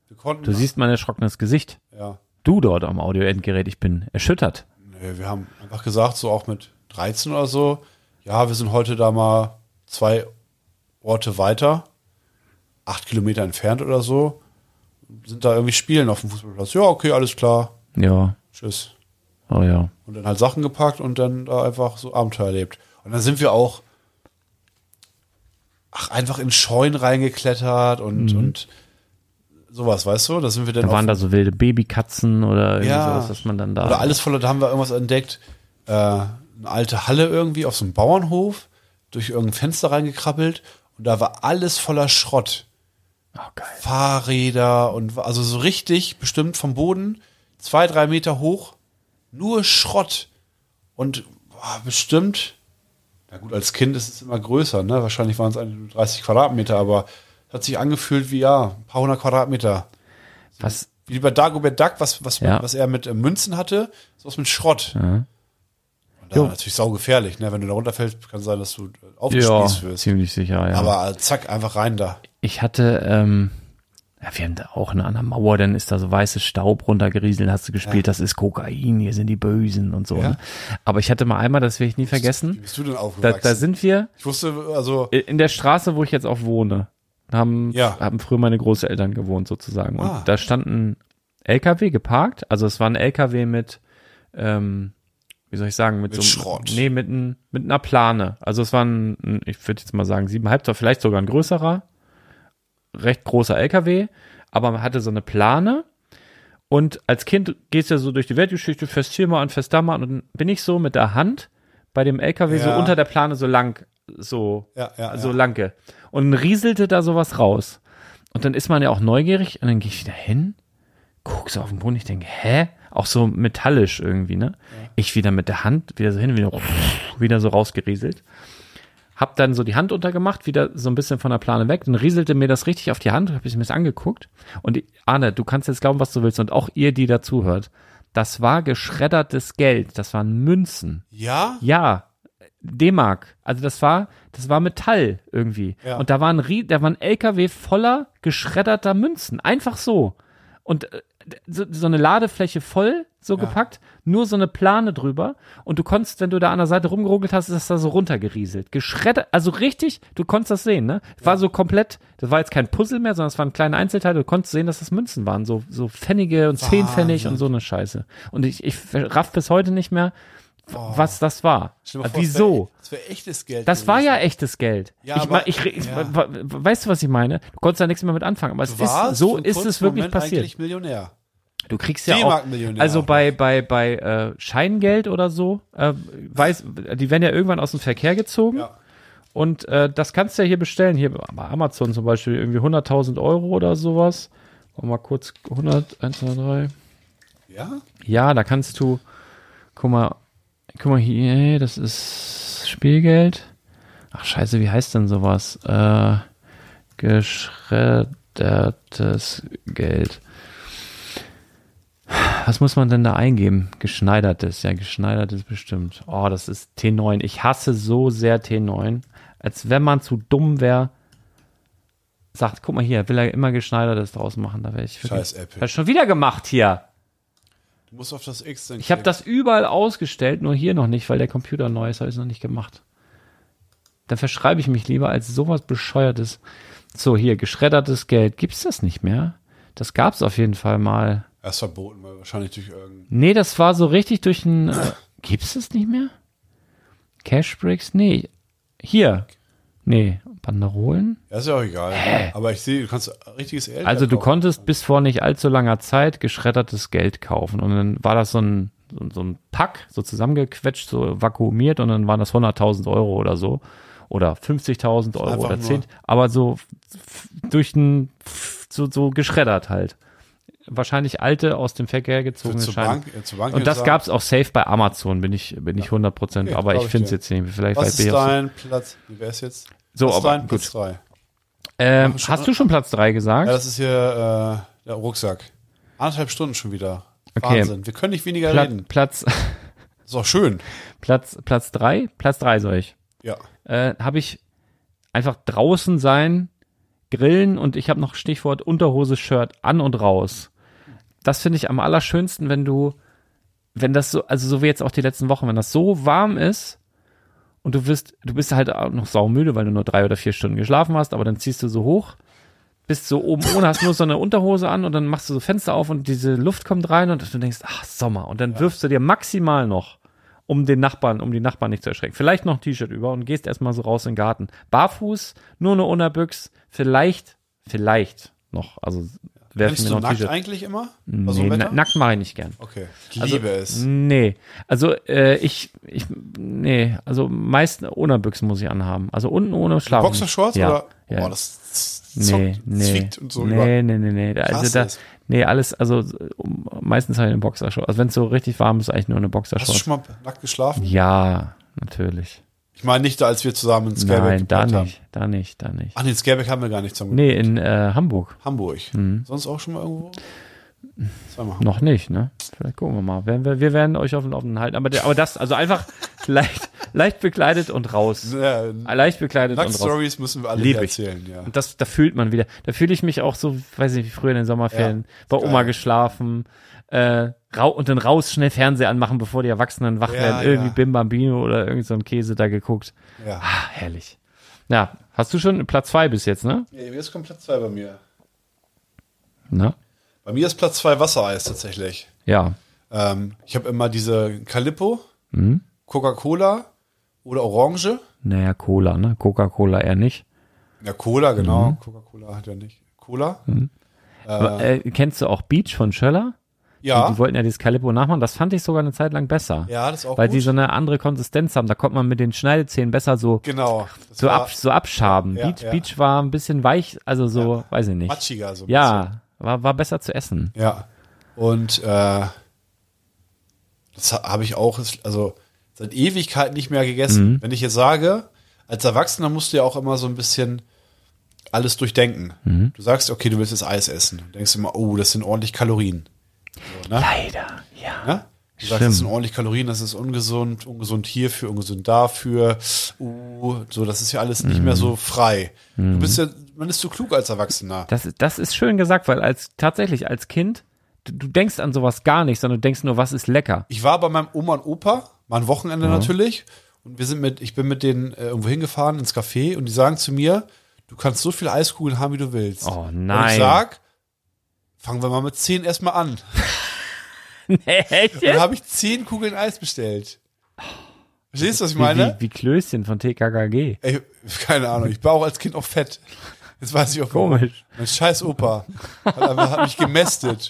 Wir konnten. Du siehst mein erschrockenes Gesicht. Ja. Du dort am Audioendgerät, ich bin erschüttert. Nee, wir haben einfach gesagt, so auch mit 13 oder so, ja, wir sind heute da mal zwei Orte weiter, acht Kilometer entfernt oder so, sind da irgendwie spielen auf dem Fußballplatz. Ja, okay, alles klar. Ja, Tschüss. Oh ja. Und dann halt Sachen gepackt und dann da einfach so Abenteuer erlebt. Und dann sind wir auch ach, einfach in Scheunen reingeklettert und, und sowas, weißt du? Da sind wir dann Da waren da so wilde Babykatzen oder irgendwie Ja. sowas, was man dann da. Oder alles voller, da haben wir irgendwas entdeckt. Äh, eine alte Halle irgendwie auf so einem Bauernhof, durch irgendein Fenster reingekrabbelt und da war alles voller Schrott. Oh, geil. Fahrräder und also so richtig bestimmt vom Boden zwei, drei Meter hoch, nur Schrott. Und boah, bestimmt, na gut, als Kind ist es immer größer, ne? Wahrscheinlich waren es eigentlich nur 30 Quadratmeter, aber es hat sich angefühlt wie ja, ein paar hundert Quadratmeter. Was? Wie bei Dagobert Duck, was, was, Ja. was er mit äh, Münzen hatte, sowas mit Schrott. Ja. Und da natürlich saugefährlich, ne? Wenn du da runterfällst, kann sein, dass du äh, Ja, aufgespießt wirst. ziemlich sicher, ja. Aber äh, zack, einfach rein da. ich hatte, ähm, ja, wir haben da auch eine an der Mauer, dann ist da so weißes Staub runtergerieselt, hast du gespielt, das ist Kokain, hier sind die Bösen und so. Ja. Ne? Aber ich hatte mal einmal, das werde ich nie Wie vergessen, bist du denn da, aufgewachsen? da sind wir ich wusste, also, in der Straße, wo ich jetzt auch wohne, haben, Ja. haben früher meine Großeltern gewohnt sozusagen. Und Ah. da stand ein LKW geparkt, also es war ein LKW mit, ähm, wie soll ich sagen, mit, Mit so einem- Schrott. Nee, mit, ein, mit einer Plane. Also es war ein, ein ich würde jetzt mal sagen, siebeneinhalb, vielleicht sogar ein größerer, recht großer LKW, aber man hatte so eine Plane. Und als Kind gehst du so durch die Weltgeschichte, fährst hier mal an, fährst da mal. Und dann bin ich so mit der Hand bei dem LKW so Ja. unter der Plane so lang, so, Ja, ja, so ja. lange. Und dann rieselte da sowas raus. Und dann ist man ja auch neugierig und dann gehe ich wieder hin, guck so auf den Boden, ich denke, hä? Auch so metallisch irgendwie, ne? Ich wieder mit der Hand, wieder so hin, wieder, wieder so rausgerieselt. Hab dann so die Hand untergemacht, wieder so ein bisschen von der Plane weg. Dann rieselte mir das richtig auf die Hand, hab ich mir das angeguckt. Und Arne, du kannst jetzt glauben, was du willst. Und auch ihr, die dazuhört. Das war geschreddertes Geld. Das waren Münzen. ja? Ja, D-Mark. Also das war, das war Metall irgendwie. Ja. Und da war ein, Rie- da war ein LKW voller geschredderter Münzen. Einfach so. Und äh, so, so eine Ladefläche voll, so gepackt, nur so eine Plane drüber. Und du konntest, wenn du da an der Seite rumgeruckelt hast, ist das da so runtergerieselt. Geschreddert, also richtig, du konntest das sehen, ne? War so komplett, das war jetzt kein Puzzle mehr, sondern es waren kleine Einzelteile. Du konntest sehen, dass das Münzen waren. So, so Pfennige und zehn Pfennig und so eine Scheiße. Und ich, ich raff bis heute nicht mehr, was das war. Vor, Wieso? Das wäre echtes Geld. Das war gewesen. ja echtes Geld. Ja, ich, aber- ich, ich, ja. weißt du, was ich meine? Du konntest da nichts mehr mit anfangen, aber es warst ist, so ist es wirklich Moment passiert. eigentlich Millionär. Du kriegst ja auch, also bei, bei, bei äh, Scheingeld oder so, äh, weiß, die werden ja irgendwann aus dem Verkehr gezogen. Ja. Und äh, das kannst du ja hier bestellen. Hier bei Amazon zum Beispiel irgendwie 100.000 Euro oder sowas. Wir mal kurz 100, 1, 2, 3. Ja? Ja, da kannst du, guck mal, guck mal hier, das ist Spielgeld. Ach scheiße, wie heißt denn sowas? Äh, Geschreddertes Geld. Was muss man denn da eingeben? Geschneidertes, ja, geschneidertes bestimmt. Oh, das ist T9. Ich hasse so sehr T9. Als wenn man zu dumm wäre, sagt, guck mal hier, will er immer geschneidertes draus machen. Da wäre ich. Scheiß Apple. Ich schon wieder gemacht hier. Du musst auf das X dann Ich habe das überall ausgestellt, nur hier noch nicht, weil der Computer neu ist, habe ich noch nicht gemacht. Dann verschreibe ich mich lieber als sowas bescheuertes. So, hier, geschreddertes Geld. Gibt's das nicht mehr? Das gab's auf jeden Fall mal. Er ist verboten, weil wahrscheinlich durch irgendein. Nee, das war so richtig durch ein. Äh, gibt's das nicht mehr? Cashbricks? Nee. Hier. Nee. Banderolen? Ja, ist ja auch egal. Aber ich sehe, du kannst richtiges Geld. Also du kaufen. konntest bis vor nicht allzu langer Zeit geschreddertes Geld kaufen und dann war das so ein, so, so ein Pack, so zusammengequetscht, so vakuumiert und dann waren das 100.000 Euro oder so oder 50.000 Euro oder nur- 10, aber so durch ein, so, so geschreddert halt. Wahrscheinlich alte aus dem Verkehr gezogene zur Scheine. Bank, äh, zur Bank Und das jetzt gab's auch safe bei Amazon, bin ich, bin ich 100 Prozent, Okay, aber ich finde es jetzt nicht. Vielleicht, Was ist dein Platz? Wie wär's jetzt? So, ist aber Platz gut. 3? Ähm, Machen schon- hast du schon Platz drei gesagt? Ja, das ist hier äh, der Rucksack. Anderthalb Stunden schon wieder. Okay. Wahnsinn. Wir können nicht weniger Pla reden. Platz, Ist auch schön. Platz, Platz drei? Platz drei soll ich. Ja. Äh, habe ich einfach draußen sein, grillen und ich habe noch Stichwort Unterhose, Shirt an und raus. Das finde ich am allerschönsten, wenn du, wenn das so, also so wie jetzt auch die letzten Wochen, wenn das so warm ist und du wirst, du bist halt auch noch saumüde, weil du nur drei oder vier Stunden geschlafen hast, aber dann ziehst du so hoch, bist so oben ohne, hast nur so eine Unterhose an und dann machst du so Fenster auf und diese Luft kommt rein und du denkst, ach, Sommer. Und dann wirfst du dir maximal noch, um den Nachbarn, um die Nachbarn nicht zu erschrecken, vielleicht noch ein T-Shirt über und gehst erstmal so raus in den Garten. Barfuß, nur eine Unterbüchs, vielleicht, vielleicht noch, also werfen Rennst mir du noch ein nackt eigentlich immer? Bei so Nee, na, nackt mache ich nicht gern. Okay. Ich Also, liebe es. Nee, also äh, ich, ich, nee, also meist ohne Büchsen muss ich anhaben. Also unten ohne Schlafen. Boxershorts ja. oder? Ja. Boah, das Nee, zockt, nee, zwickt und so über. nee, nee, nee, nee, Also da, nee, alles, also um, meistens halt eine Boxershorts. Also wenn es so richtig warm ist, eigentlich nur eine Hast du Boxershorts. schon mal nackt geschlafen? Ja, natürlich. Ich meine nicht, als wir zusammen in Scareback Nein, da gepennt haben. nicht, da nicht, da nicht. Ach nee, in Scareback haben wir gar nicht zusammen Nee, in äh, Hamburg Hamburg. Mhm. Sonst auch schon mal irgendwo? Zweimal. noch nicht, ne? Vielleicht gucken wir mal. Wir, wir, wir werden euch auf den Laufenden halten. Aber, der, aber das, also einfach leicht, leicht bekleidet und raus. Ja, Leicht bekleidet und raus. Nackt-Stories müssen wir alle Lieb erzählen, ja. Und das, da fühlt man wieder. Da fühle ich mich auch so, weiß nicht, wie früher in den Sommerferien. bei geil. Oma geschlafen, äh, rau und dann raus schnell Fernseher anmachen, bevor die Erwachsenen wach Ja, werden. Irgendwie ja. Bim Bambino oder irgend so ein Käse da geguckt. ja. Ah, herrlich. Ja, hast du schon Platz zwei bis jetzt, ne? ja jetzt kommt Platz 2 bei mir. Na? Bei mir ist Platz 2 Wassereis tatsächlich. Ja. Ähm, ich habe immer diese Calippo, Mhm. Coca-Cola oder Orange. Naja, Cola, ne? Coca-Cola eher nicht. Ja, Cola, genau. Mhm. Coca-Cola hat ja nicht. Cola. Aber, äh, kennst du auch Beach von Schöller? Ja. Die, die wollten ja dieses Calippo nachmachen. Das fand ich sogar eine Zeit lang besser. ja, das ist auch weil gut. die so eine andere Konsistenz haben. Da kommt man mit den Schneidezähnen besser so genau. So, war ab, so abschaben. Ja, Beach, ja. Beach war ein bisschen weich, also so, weiß ich nicht. matschiger so ein bisschen. ja, war, war besser zu essen. Ja. Und äh, das ha- habe ich auch, also seit Ewigkeit nicht mehr gegessen. Mhm. Wenn ich jetzt sage, als Erwachsener musst du ja auch immer so ein bisschen alles durchdenken. Mhm. Du sagst, okay, du willst jetzt Eis essen. Du denkst immer, oh, das sind ordentlich Kalorien. So, ne? Leider, ja. Ne? Du sagst, das sind ordentlich Kalorien, das ist ungesund, ungesund hierfür, ungesund dafür. Uh, so, das ist ja alles nicht Mhm. mehr so frei. Du bist ja, man ist zu klug als Erwachsener. Das, ist- das ist schön gesagt, weil als tatsächlich als Kind, du, du denkst an sowas gar nicht, sondern du denkst nur, was ist lecker. Ich war bei meinem Oma und Opa, mal ein Wochenende natürlich, und wir sind mit, ich bin mit denen äh, irgendwo hingefahren ins Café und die sagen zu mir, du kannst so viele Eiskugeln haben, wie du willst. Oh Und nein. ich sag, fangen wir mal mit zehn erstmal an. Echt Und dann habe ich zehn Kugeln Eis bestellt. Verstehst du, was ich Wie, meine? wie, wie Klößchen von TKKG. Ey, keine Ahnung, ich war auch als Kind auch fett. Jetzt weiß ich auch. Komisch. Mein scheiß Opa hat, einfach, hat mich gemästet.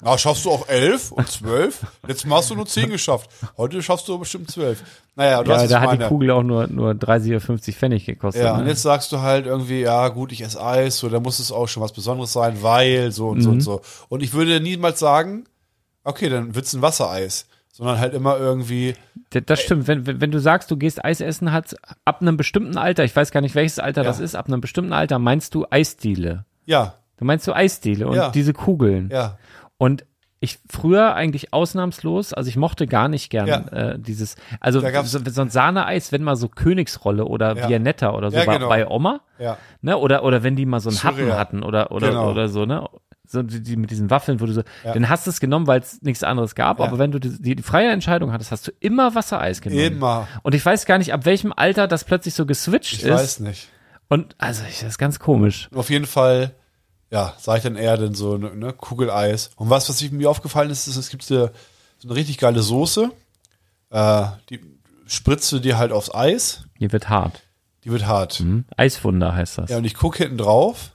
Na, schaffst du auch elf und zwölf? Letztes Mal hast du nur zehn geschafft. Heute schaffst du bestimmt zwölf. Naja, du Ja, hast da hat die meine. Kugel auch nur, nur 30 oder 50 Pfennig gekostet. Ja, und ne? jetzt sagst du halt irgendwie, ja gut, ich esse Eis, so, da muss es auch schon was Besonderes sein, weil so und so Mhm. und so. Und ich würde niemals sagen, okay, dann wird's ein Wassereis. Sondern halt immer irgendwie, Das stimmt. Wenn, wenn, du sagst, du gehst Eis essen, hat ab einem bestimmten Alter, ich weiß gar nicht, welches Alter Ja. das ist, ab einem bestimmten Alter meinst du Eisdiele. ja, Du meinst so Eisdiele und Ja. diese Kugeln. ja, Und ich früher eigentlich ausnahmslos, also ich mochte gar nicht gern Ja. äh, dieses, also so, so ein Sahneeis, wenn mal so Königsrolle oder Ja. Viennetta oder so Ja, bei, genau. bei Oma, ja, ne? Oder oder wenn die mal so einen Surreal. Happen hatten oder oder Genau. oder so, ne? So die, die mit diesen Waffeln, wo du so, Ja. dann hast du es genommen, weil es nichts anderes gab. Ja. Aber wenn du die, die, die freie Entscheidung hattest, hast du immer Wassereis genommen. immer. Und ich weiß gar nicht, ab welchem Alter das plötzlich so geswitcht Ich ist. weiß nicht. Und also ich, das ist ganz komisch. Auf jeden Fall, ja, sag ich dann eher denn so ne, ne, Kugeleis. Und was, was ich, mir aufgefallen ist, ist, es gibt so eine richtig geile Soße. Äh, die spritzt du dir halt aufs Eis. Hier wird hart. Die wird hart. Hm? Eiswunder heißt das. Ja, und ich gucke hinten drauf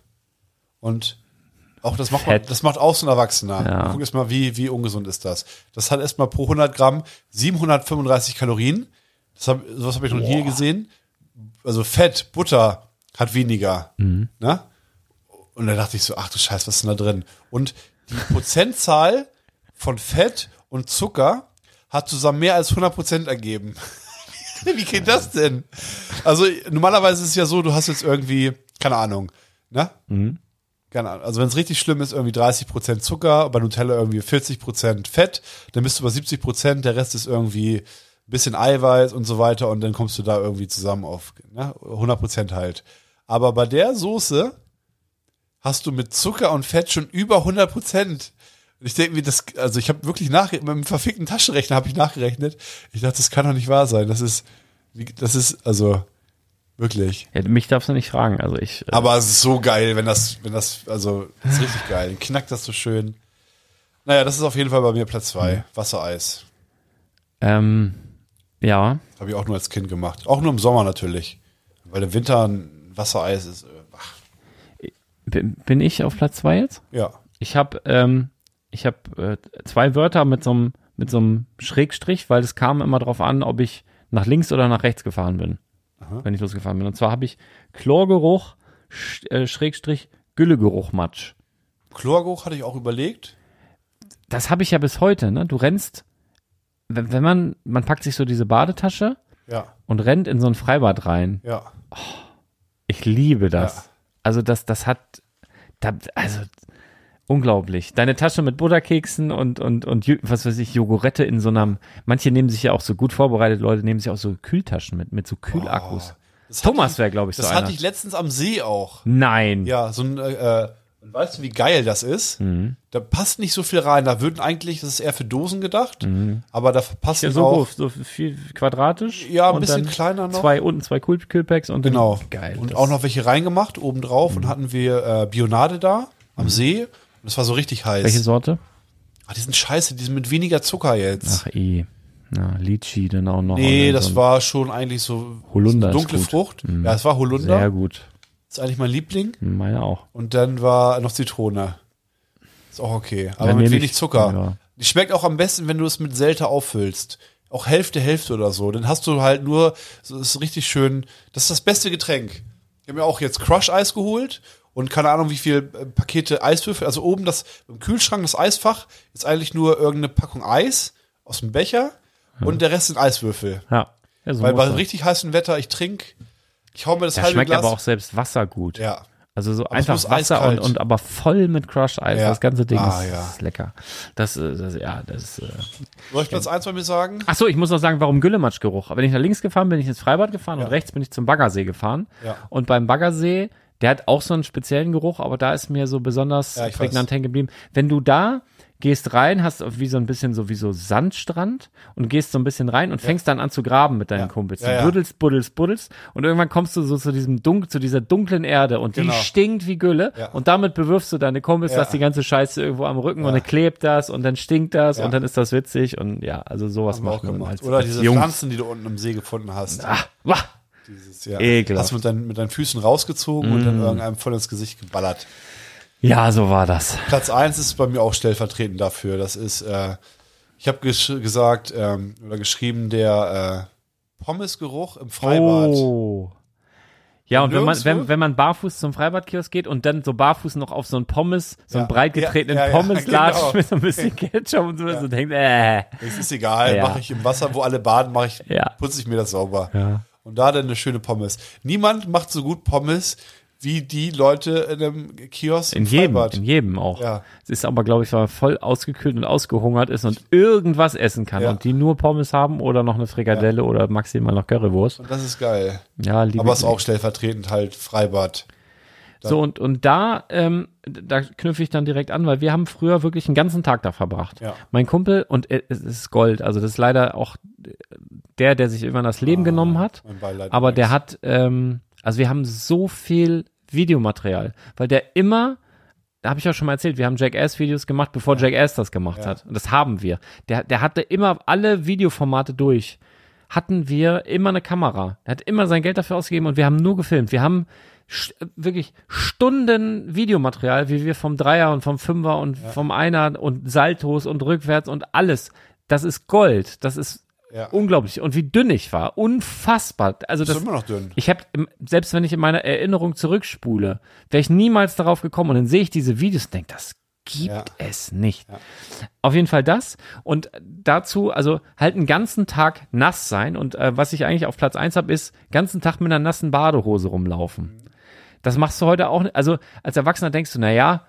und auch das macht, man, das macht auch so ein Erwachsener. Ja. Guck erst mal, wie, wie ungesund ist das. Das hat erstmal pro 100 Gramm 735 Kalorien. Das hab, sowas habe ich noch nie gesehen. Also Fett, Butter hat weniger. Mhm. Ne? Und da dachte ich so, ach du Scheiß, was ist denn da drin? Und die Prozentzahl von Fett und Zucker hat zusammen mehr als 100 Prozent ergeben. Wie geht das denn? Also normalerweise ist es ja so, du hast jetzt irgendwie, keine Ahnung, ne? Keine Ahnung. Also wenn es richtig schlimm ist, irgendwie 30 Prozent Zucker, bei Nutella irgendwie 40 Prozent Fett, dann bist du bei 70 Prozent, der Rest ist irgendwie ein bisschen Eiweiß und so weiter und dann kommst du da irgendwie zusammen auf ne? 100 Prozent halt. Aber bei der Soße hast du mit Zucker und Fett schon über 100 Prozent. Und Ich denke mir, das, also ich habe wirklich nach, mit einem verfickten Taschenrechner habe ich nachgerechnet. Ich dachte, das kann doch nicht wahr sein. Das ist, das ist, also, wirklich. Ja, mich darfst du nicht fragen. Also ich. Äh, Aber es ist so geil, wenn das, wenn das, also, das ist richtig geil. Knackt das so schön. Naja, das ist auf jeden Fall bei mir Platz zwei. Wassereis. ähm, ja. Habe ich auch nur als Kind gemacht. Auch nur im Sommer natürlich. Weil im Winter ein Wassereis ist, äh, ach, Bin, ich auf Platz zwei jetzt? ja. Ich habe ähm, ich habe äh, zwei Wörter mit so einem mit so einem Schrägstrich, weil es kam immer drauf an, ob ich nach links oder nach rechts gefahren bin, wenn ich losgefahren bin. Und zwar habe ich Chlorgeruch Sch äh, Schrägstrich Güllegeruch Matsch. Chlorgeruch hatte ich auch überlegt. Das habe ich ja bis heute. Ne? Du rennst, wenn, wenn man man packt sich so diese Badetasche Ja, und rennt in so ein Freibad rein. ja. Ich liebe das. Ja. Also das, das hat, da, also unglaublich. Deine Tasche mit Butterkeksen und und und was weiß ich, Jogurette in so einem. Manche nehmen sich ja auch so gut vorbereitet, Leute nehmen sich auch so Kühltaschen mit mit so Kühlakkus. Das Thomas wäre, glaube ich, so Das einer. hatte ich letztens am See auch. Nein. Ja, so ein, äh, äh, und weißt du, wie geil das ist? Mhm. Da passt nicht so viel rein. Da würden eigentlich, das ist eher für Dosen gedacht, aber da Mhm. Ja, so auch. groß, so viel quadratisch. Ja, ein und bisschen dann kleiner noch. Zwei unten zwei Kühl Kühlpacks und dann- Genau. geil. Und auch noch welche reingemacht obendrauf und hatten wir äh, Bionade da am See. Und das war so richtig heiß. Mhm. welche Sorte? Ah, die sind scheiße, die sind mit weniger Zucker jetzt. Ach eh. Na, Litchi dann auch noch. nee, das war schon eigentlich so Holunder dunkle. Frucht. Mhm. Ja, es war Holunder. sehr gut. ist eigentlich mein Liebling. Meine auch. Und dann war noch Zitrone. Ist auch okay. Aber Dann mit wenig ich- Zucker. ja. Die schmeckt auch am besten, wenn du es mit Selter auffüllst. Auch Hälfte, Hälfte oder so. Dann hast du halt nur, so ist richtig schön. Das ist das beste Getränk. Ich habe mir auch jetzt Crush-Eis geholt und keine Ahnung, wie viel äh, Pakete Eiswürfel. Also oben das im Kühlschrank, das Eisfach, ist eigentlich nur irgendeine Packung Eis aus dem Becher und der Rest sind Eiswürfel. Ja. ja so Weil bei richtig heißem Wetter, ich trinke, ich hau mir das Da halbe schmeckt Glas. aber auch selbst Wasser gut. ja. Also so Aber einfach Wasser und, eiskalt. und aber voll mit Crush Eis. Ja. Das ganze Ding Ah, ist, ja. ist lecker. Das, äh, das ja, das. Äh. Soll ich Platz eins bei mir sagen? Ach so, ich muss noch sagen, warum Güllematschgeruch. Wenn ich nach links gefahren bin, bin ich ins Freibad gefahren Ja. und rechts bin ich zum Baggersee gefahren. Ja. Und beim Baggersee, der hat auch so einen speziellen Geruch, aber da ist mir so besonders Ja, prägnant hängen geblieben. Wenn du da gehst rein, hast wie so ein bisschen so wie so Sandstrand und gehst so ein bisschen rein und fängst dann an zu graben mit deinen Ja. Kumpels. Du Ja, ja. buddelst, buddelst, buddelst und irgendwann kommst du so zu diesem Dunk, zu dieser dunklen Erde und die Genau. stinkt wie Gülle Ja. und damit bewirfst du deine Kumpels, Ja. dass die ganze Scheiße irgendwo am Rücken und dann klebt das und dann stinkt das Ja. und dann ist das witzig und ja, also sowas Haben wir macht man gemacht. als, Oder als diese Jungs. Pflanzen, die du unten im See gefunden hast. Ah, wah. Dieses, ja, Ekelhaft. Hast du mit, deinen, mit deinen Füßen rausgezogen und dann irgendeinem voll ins Gesicht geballert. Ja, so war das. Platz eins ist bei mir auch stellvertretend dafür. Das ist, äh, ich habe gesch gesagt ähm, oder geschrieben, der äh, Pommesgeruch im Freibad. Oh. Ja, und wenn man, wenn, wenn man barfuß zum Freibadkiosk geht und dann so barfuß noch auf so ein Pommes, so einen Ja. breit getretenen Ja, ja, ja, Pommes latscht genau. mit so ein bisschen Ketchup und so, so denkt, äh. Es ist egal, Ja. mache ich im Wasser, wo alle baden, mache ich, Ja. putze ich mir das sauber. Ja. Und da dann eine schöne Pommes. Niemand macht so gut Pommes wie die Leute in einem Kiosk In jedem, Freibad. in jedem auch. Ja. Es ist aber, glaube ich, weil man voll ausgekühlt und ausgehungert ist und irgendwas essen kann Ja. und die nur Pommes haben oder noch eine Frikadelle oder maximal noch Currywurst. Und das ist geil. Ja, liebe Aber es ist auch stellvertretend halt Freibad. So, und, und da, ähm, da knüpfe ich dann direkt an, weil wir haben früher wirklich einen ganzen Tag da verbracht. Ja. Mein Kumpel, und es ist Gold, also das ist leider auch der, der sich irgendwann das Leben genommen hat. Aber der hat, ähm, also wir haben so viel Videomaterial, weil der immer, da habe ich auch schon mal erzählt, wir haben Jackass-Videos gemacht, bevor Jackass das gemacht hat. Und das haben wir. Der, der hatte immer alle Videoformate durch. Hatten wir immer eine Kamera. Er hat immer sein Geld dafür ausgegeben und wir haben nur gefilmt. Wir haben wirklich Stunden Videomaterial, wie wir vom Dreier und vom Fünfer und vom Einer und Saltos und rückwärts und alles. Das ist Gold. Das ist Ja. unglaublich. Und wie dünn ich war. Unfassbar. Also Das das, ist immer noch dünn. ich habe, selbst wenn ich in meiner Erinnerung zurückspule, wäre ich niemals darauf gekommen und dann sehe ich diese Videos und denke, das gibt Ja. es nicht. Auf jeden Fall das und dazu, also halt einen ganzen Tag nass sein und äh, was ich eigentlich auf Platz eins habe, ist ganzen Tag mit einer nassen Badehose rumlaufen. Das machst du heute auch nicht. Also als Erwachsener denkst du, na ja,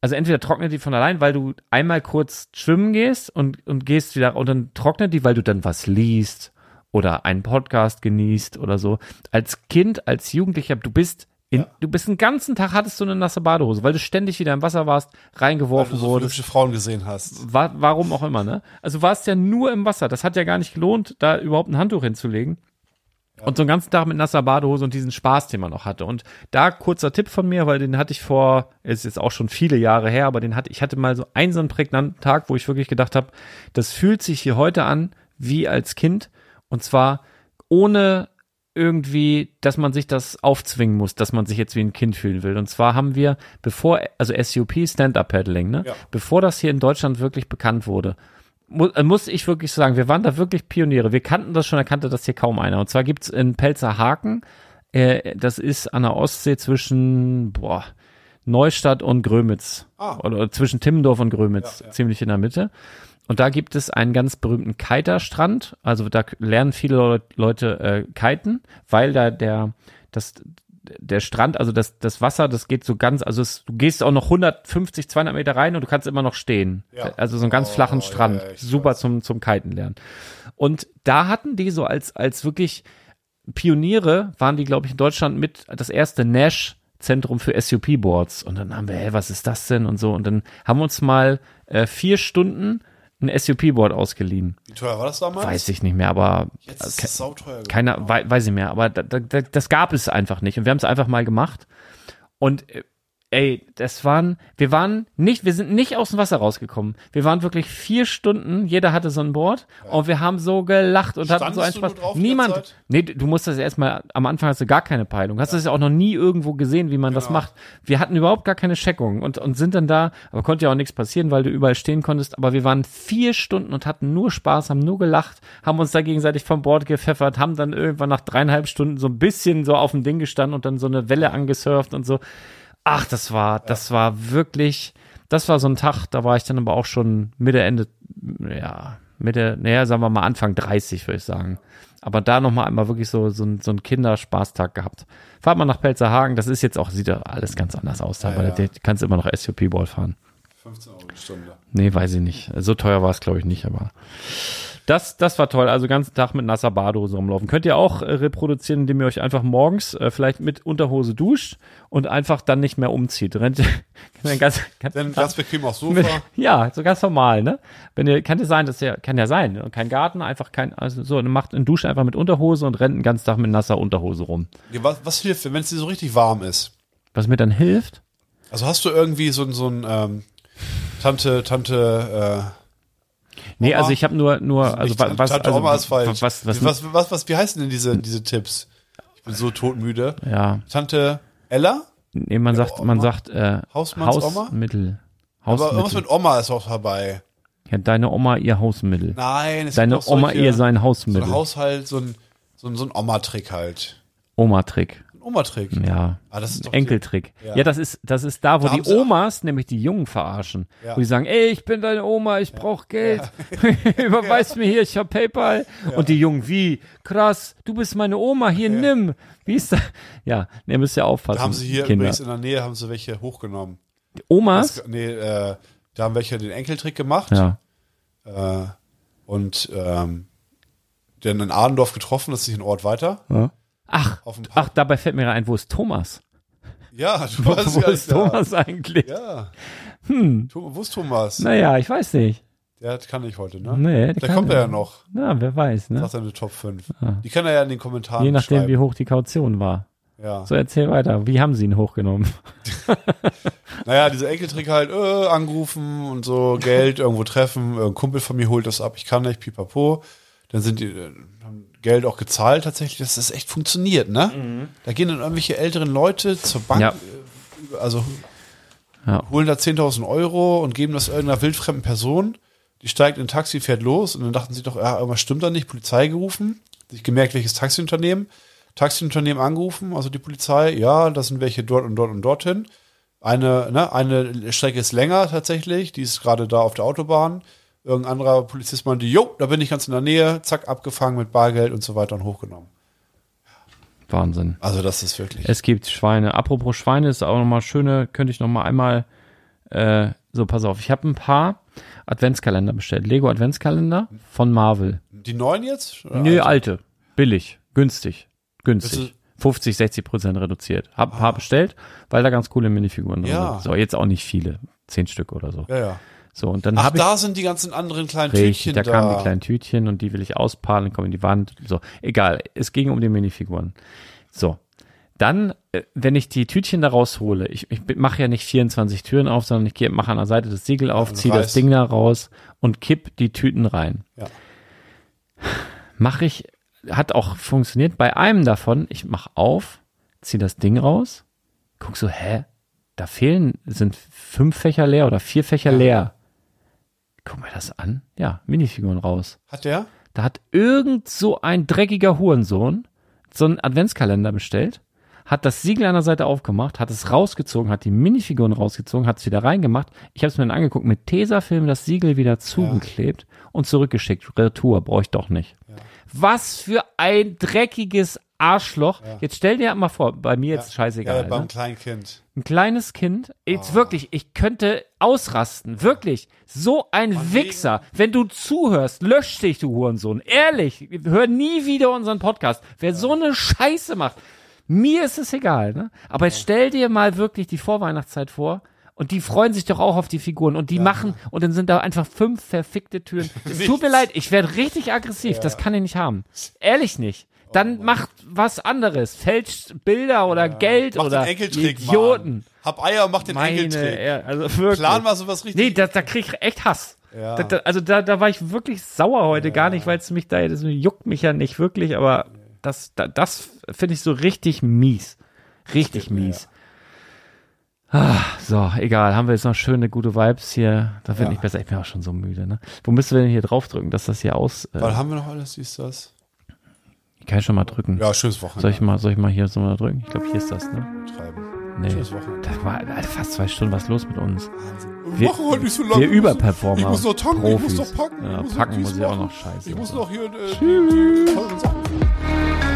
also entweder trocknet die von allein, weil du einmal kurz schwimmen gehst und, und gehst wieder und dann trocknet die, weil du dann was liest oder einen Podcast genießt oder so. Als Kind, als Jugendlicher, du bist in, du bist den ganzen Tag hattest du eine nasse Badehose, weil du ständig wieder im Wasser warst, Weil reingeworfen du so wurdest. hübsche Frauen gesehen hast. Wa warum auch immer, ne? Also warst ja nur im Wasser. Das hat ja gar nicht gelohnt, da überhaupt ein Handtuch hinzulegen. Und so einen ganzen Tag mit nasser Badehose und diesen Spaß, den man noch hatte. Und da kurzer Tipp von mir, weil den hatte ich vor, ist jetzt auch schon viele Jahre her, aber den hatte, ich hatte mal so einen so einen prägnanten Tag, wo ich wirklich gedacht habe, das fühlt sich hier heute an wie als Kind. Und zwar ohne irgendwie, dass man sich das aufzwingen muss, dass man sich jetzt wie ein Kind fühlen will. Und zwar haben wir, bevor, also SUP, Stand-Up-Paddling, ne? Ja. Bevor das hier in Deutschland wirklich bekannt wurde, mu äh, muss ich wirklich sagen, wir waren da wirklich Pioniere. Wir kannten das schon, da kannte das hier kaum einer. Und zwar gibt's in Pelzerhaken, äh, das ist an der Ostsee zwischen, boah, Neustadt und Grömitz. Ah. Oder zwischen Timmendorf und Grömitz, Ja, ja. ziemlich in der Mitte. Und da gibt es einen ganz berühmten Kiterstrand. Also da lernen viele Leu- Leute äh, kiten, weil da der, das, der Strand, also das, das Wasser, das geht so ganz, also es, du gehst auch noch 150, 200 Meter rein und du kannst immer noch stehen. Ja. Also so einen ganz Oh, flachen Strand. ja, Super weiß. zum, zum Kiten lernen. Und da hatten die so als, als wirklich Pioniere, waren die, glaube ich, in Deutschland mit das erste Nash Zentrum für SUP-Boards. Und dann haben wir, hey, was ist das denn? Und so. Und dann haben wir uns mal äh, vier Stunden ein SUP-Board ausgeliehen. Wie teuer war das damals? Weiß ich nicht mehr, aber Jetzt ist es sauteuer geworden. keiner, wei weiß ich mehr, aber da, da, da, das gab es einfach nicht. Und wir haben es einfach mal gemacht. Und äh, ey, das waren, wir waren nicht, wir sind nicht aus dem Wasser rausgekommen. Wir waren wirklich vier Stunden, jeder hatte so ein Board und wir haben so gelacht und hatten so einen Standest Spaß. drauf Niemand, nee, du musst das erstmal, am Anfang hast du gar keine Peilung. Hast das ja auch noch nie irgendwo gesehen, wie man das Genau. macht. Wir hatten überhaupt gar keine Checkung und, und sind dann da, aber konnte ja auch nichts passieren, weil du überall stehen konntest. Aber wir waren vier Stunden und hatten nur Spaß, haben nur gelacht, haben uns da gegenseitig vom Bord gepfeffert, haben dann irgendwann nach dreieinhalb Stunden so ein bisschen so auf dem Ding gestanden und dann so eine Welle angesurft und so. Ach, das war, das war wirklich, das war so ein Tag, da war ich dann aber auch schon Mitte, Ende, ja, Mitte, naja, sagen wir mal Anfang 30, würde ich sagen. Aber da nochmal einmal wirklich so, so, ein, so ein Kinderspaßtag gehabt. Fahrt mal nach Pelzerhagen, das ist jetzt auch, sieht ja alles ganz anders aus da, Ja, ja. du kannst immer noch SUP-Ball fahren. 15 Euro die Stunde. Nee, weiß ich nicht. So teuer war es, glaube ich, nicht, aber das, das war toll. Also ganzen Tag mit nasser Badehose rumlaufen. Könnt ihr auch äh, reproduzieren, indem ihr euch einfach morgens äh, vielleicht mit Unterhose duscht und einfach dann nicht mehr umzieht. Rennt dann ganz, ganz, Dann ganz bequem aufs mit, Sofa. ja, so ganz normal, ne? Wenn ihr, kann ja sein, dass ja, kann ja sein, ne? kein Garten, einfach kein, also so, dann macht einen Dusch einfach mit Unterhose und rennt den ganzen Tag mit nasser Unterhose rum. Ja, Was, was hilft, wenn es dir so richtig warm ist? Was mir dann hilft, Also hast du irgendwie so, ein- so ein ähm, Tante, Tante, nee, also ich habe nur, nur, also Tante, was, Tante also, was, was, was, was, was, was, wie heißen denn diese, diese Tipps? Ich bin so todmüde. ja, Tante Ella? nee, man sagt, man sagt, äh, Hausmannsoma? Hausmittel. Aber irgendwas Hausmittel. mit Oma ist auch dabei. Ja, deine Oma ihr Hausmittel. Nein, es Deine Oma ihr sein so Hausmittel. ein Haushalt, so ein, so ein, so ein Oma-Trick halt. Oma-Trick. Oma-Trick. Ja. Ah, das ist doch Enkeltrick. Ja. Ja. das ist das ist da, wo Da die Omas nämlich die Jungen verarschen. Ja. Wo die sagen, ey, ich bin deine Oma, ich brauch Geld. Überweis mir hier, ich hab PayPal. Und die Jungen, wie? Krass, du bist meine Oma, hier nimm. Wie ist das? Ja, ne, müsst ihr aufpassen. Da haben sie hier Kinder. übrigens in der Nähe haben sie welche hochgenommen. Omas? Das, nee, äh, da haben welche den Enkeltrick gemacht. Ja. Äh, und ähm, den in Adendorf getroffen, das ist nicht ein Ort weiter. ja. Ach, ach, dabei fällt mir ein, wo ist Thomas? Ja, du Wo, wo ja ist da. Thomas eigentlich? Ja. Hm. Wo ist Thomas? Naja, ich weiß nicht. Der kann ich heute, ne? Nee, der Der kommt er ja noch. Na, wer weiß, ne? Sagt er eine Top 5. Ah. Die kann er ja in den Kommentaren Je nachdem, wie schreiben. hoch die Kaution war. Ja. So, erzähl weiter. Wie haben sie ihn hochgenommen? Naja, dieser Enkeltrick halt, äh, angerufen und so, Geld irgendwo treffen, ein Kumpel von mir holt das ab, ich kann nicht, pipapo. Dann sind die, äh, Geld auch gezahlt tatsächlich, dass das echt funktioniert, ne? Da gehen dann irgendwelche älteren Leute zur Bank, Ja. äh, also Ja. holen da 10.000 Euro und geben das irgendeiner wildfremden Person. Die steigt in ein Taxi, fährt los und dann dachten sie doch, ja, irgendwas stimmt da nicht, Polizei gerufen, sich gemerkt, welches Taxiunternehmen, Taxiunternehmen angerufen, also die Polizei, ja, das sind welche dort und dort und dorthin. Eine, ne, eine Strecke ist länger tatsächlich, die ist gerade da auf der Autobahn. Irgendein anderer Polizist meinte, jo, da bin ich ganz in der Nähe, zack, abgefangen mit Bargeld und so weiter und hochgenommen. Wahnsinn. Also das ist wirklich. Es gibt Schweine. Apropos Schweine ist auch nochmal schöne, könnte ich nochmal einmal, äh, so pass auf, ich habe ein paar Adventskalender bestellt. Lego Adventskalender von Marvel. die neuen jetzt? Oder Nö, alte? alte. Billig. Günstig. Günstig. 50, 60 Prozent reduziert. Hab ein paar bestellt, weil da ganz coole Minifiguren drin Ja. sind. So, jetzt auch nicht viele. Zehn Stück oder so. Ja, ja. So, und dann Ach, ich. da sind die ganzen anderen kleinen Richtig, Tütchen da da. kamen die kleinen Tütchen und die will ich auspaaren, kommen in die Wand. So, egal. Es ging um die Minifiguren. So. Dann, äh, wenn ich die Tütchen da raushole, ich, ich mache ja nicht 24 Türen auf, sondern ich mache an der Seite das Siegel auf, und ziehe das. Ding da raus und kipp die Tüten rein. Ja. Mache ich, hat auch funktioniert. Bei einem davon, ich mache auf, ziehe das Ding raus, guck so, hä? Da fehlen, sind fünf Fächer leer oder vier Fächer leer. Guck mir das an. Ja, Minifiguren raus. Hat der? Da hat irgend so ein dreckiger Hurensohn so einen Adventskalender bestellt, hat das Siegel an der Seite aufgemacht, hat es rausgezogen, hat die Minifiguren rausgezogen, hat es wieder reingemacht. Ich habe es mir dann angeguckt, mit Tesafilm das Siegel wieder zugeklebt und zurückgeschickt. Retour, brauche ich doch nicht. Was für ein dreckiges Arschloch. Jetzt stell dir mal vor, bei mir jetzt scheißegal. Ja, ne? beim kleinen Kind. Ein kleines Kind, jetzt wirklich, ich könnte ausrasten, wirklich. So ein Wichser. Wenn du zuhörst, lösch dich, du Hurensohn. Ehrlich, hör nie wieder unseren Podcast. Wer so eine Scheiße macht, mir ist es egal, ne? Aber jetzt stell dir mal wirklich die Vorweihnachtszeit vor. Und die freuen sich doch auch auf die Figuren und die machen und dann sind da einfach fünf verfickte Türen. Es tut mir leid, ich werde richtig aggressiv. Das kann ich nicht haben. Ehrlich nicht. Dann macht was anderes. Fälscht Bilder oder Geld Mach oder Idioten. Mann. Hab Eier, mach den Meine, Enkeltrick. ja, also wirklich. Plan mal sowas richtig. Nee, da, da krieg ich echt Hass. Ja. Da, da, also da, da war ich wirklich sauer heute, gar nicht, weil es mich da, das juckt mich ja nicht wirklich, aber das, da, das finde ich so richtig mies. Richtig mies. Ah, so, egal. Haben wir jetzt noch schöne, gute Vibes hier. Da Ja. nicht besser. Ich bin auch schon so müde, ne? Wo müssen wir denn hier draufdrücken, dass das hier aus, äh, Weil haben wir noch alles, siehst du das? Ich kann schon mal drücken. Ja, schönes Wochenende. Soll ich mal, soll ich mal hier so mal drücken? Ich glaube, hier ist das, ne? treiben. Nee. Schönes Wochenende. Das war Alter, fast zwei Stunden. Was los mit uns? Wir Wir- machen heute nicht so lange. Wir überperformen. Ich muss noch tanken, ich muss Profis. noch packen. Ja, muss packen muss ich auch noch scheiße. Ich muss noch hier äh, Sachen.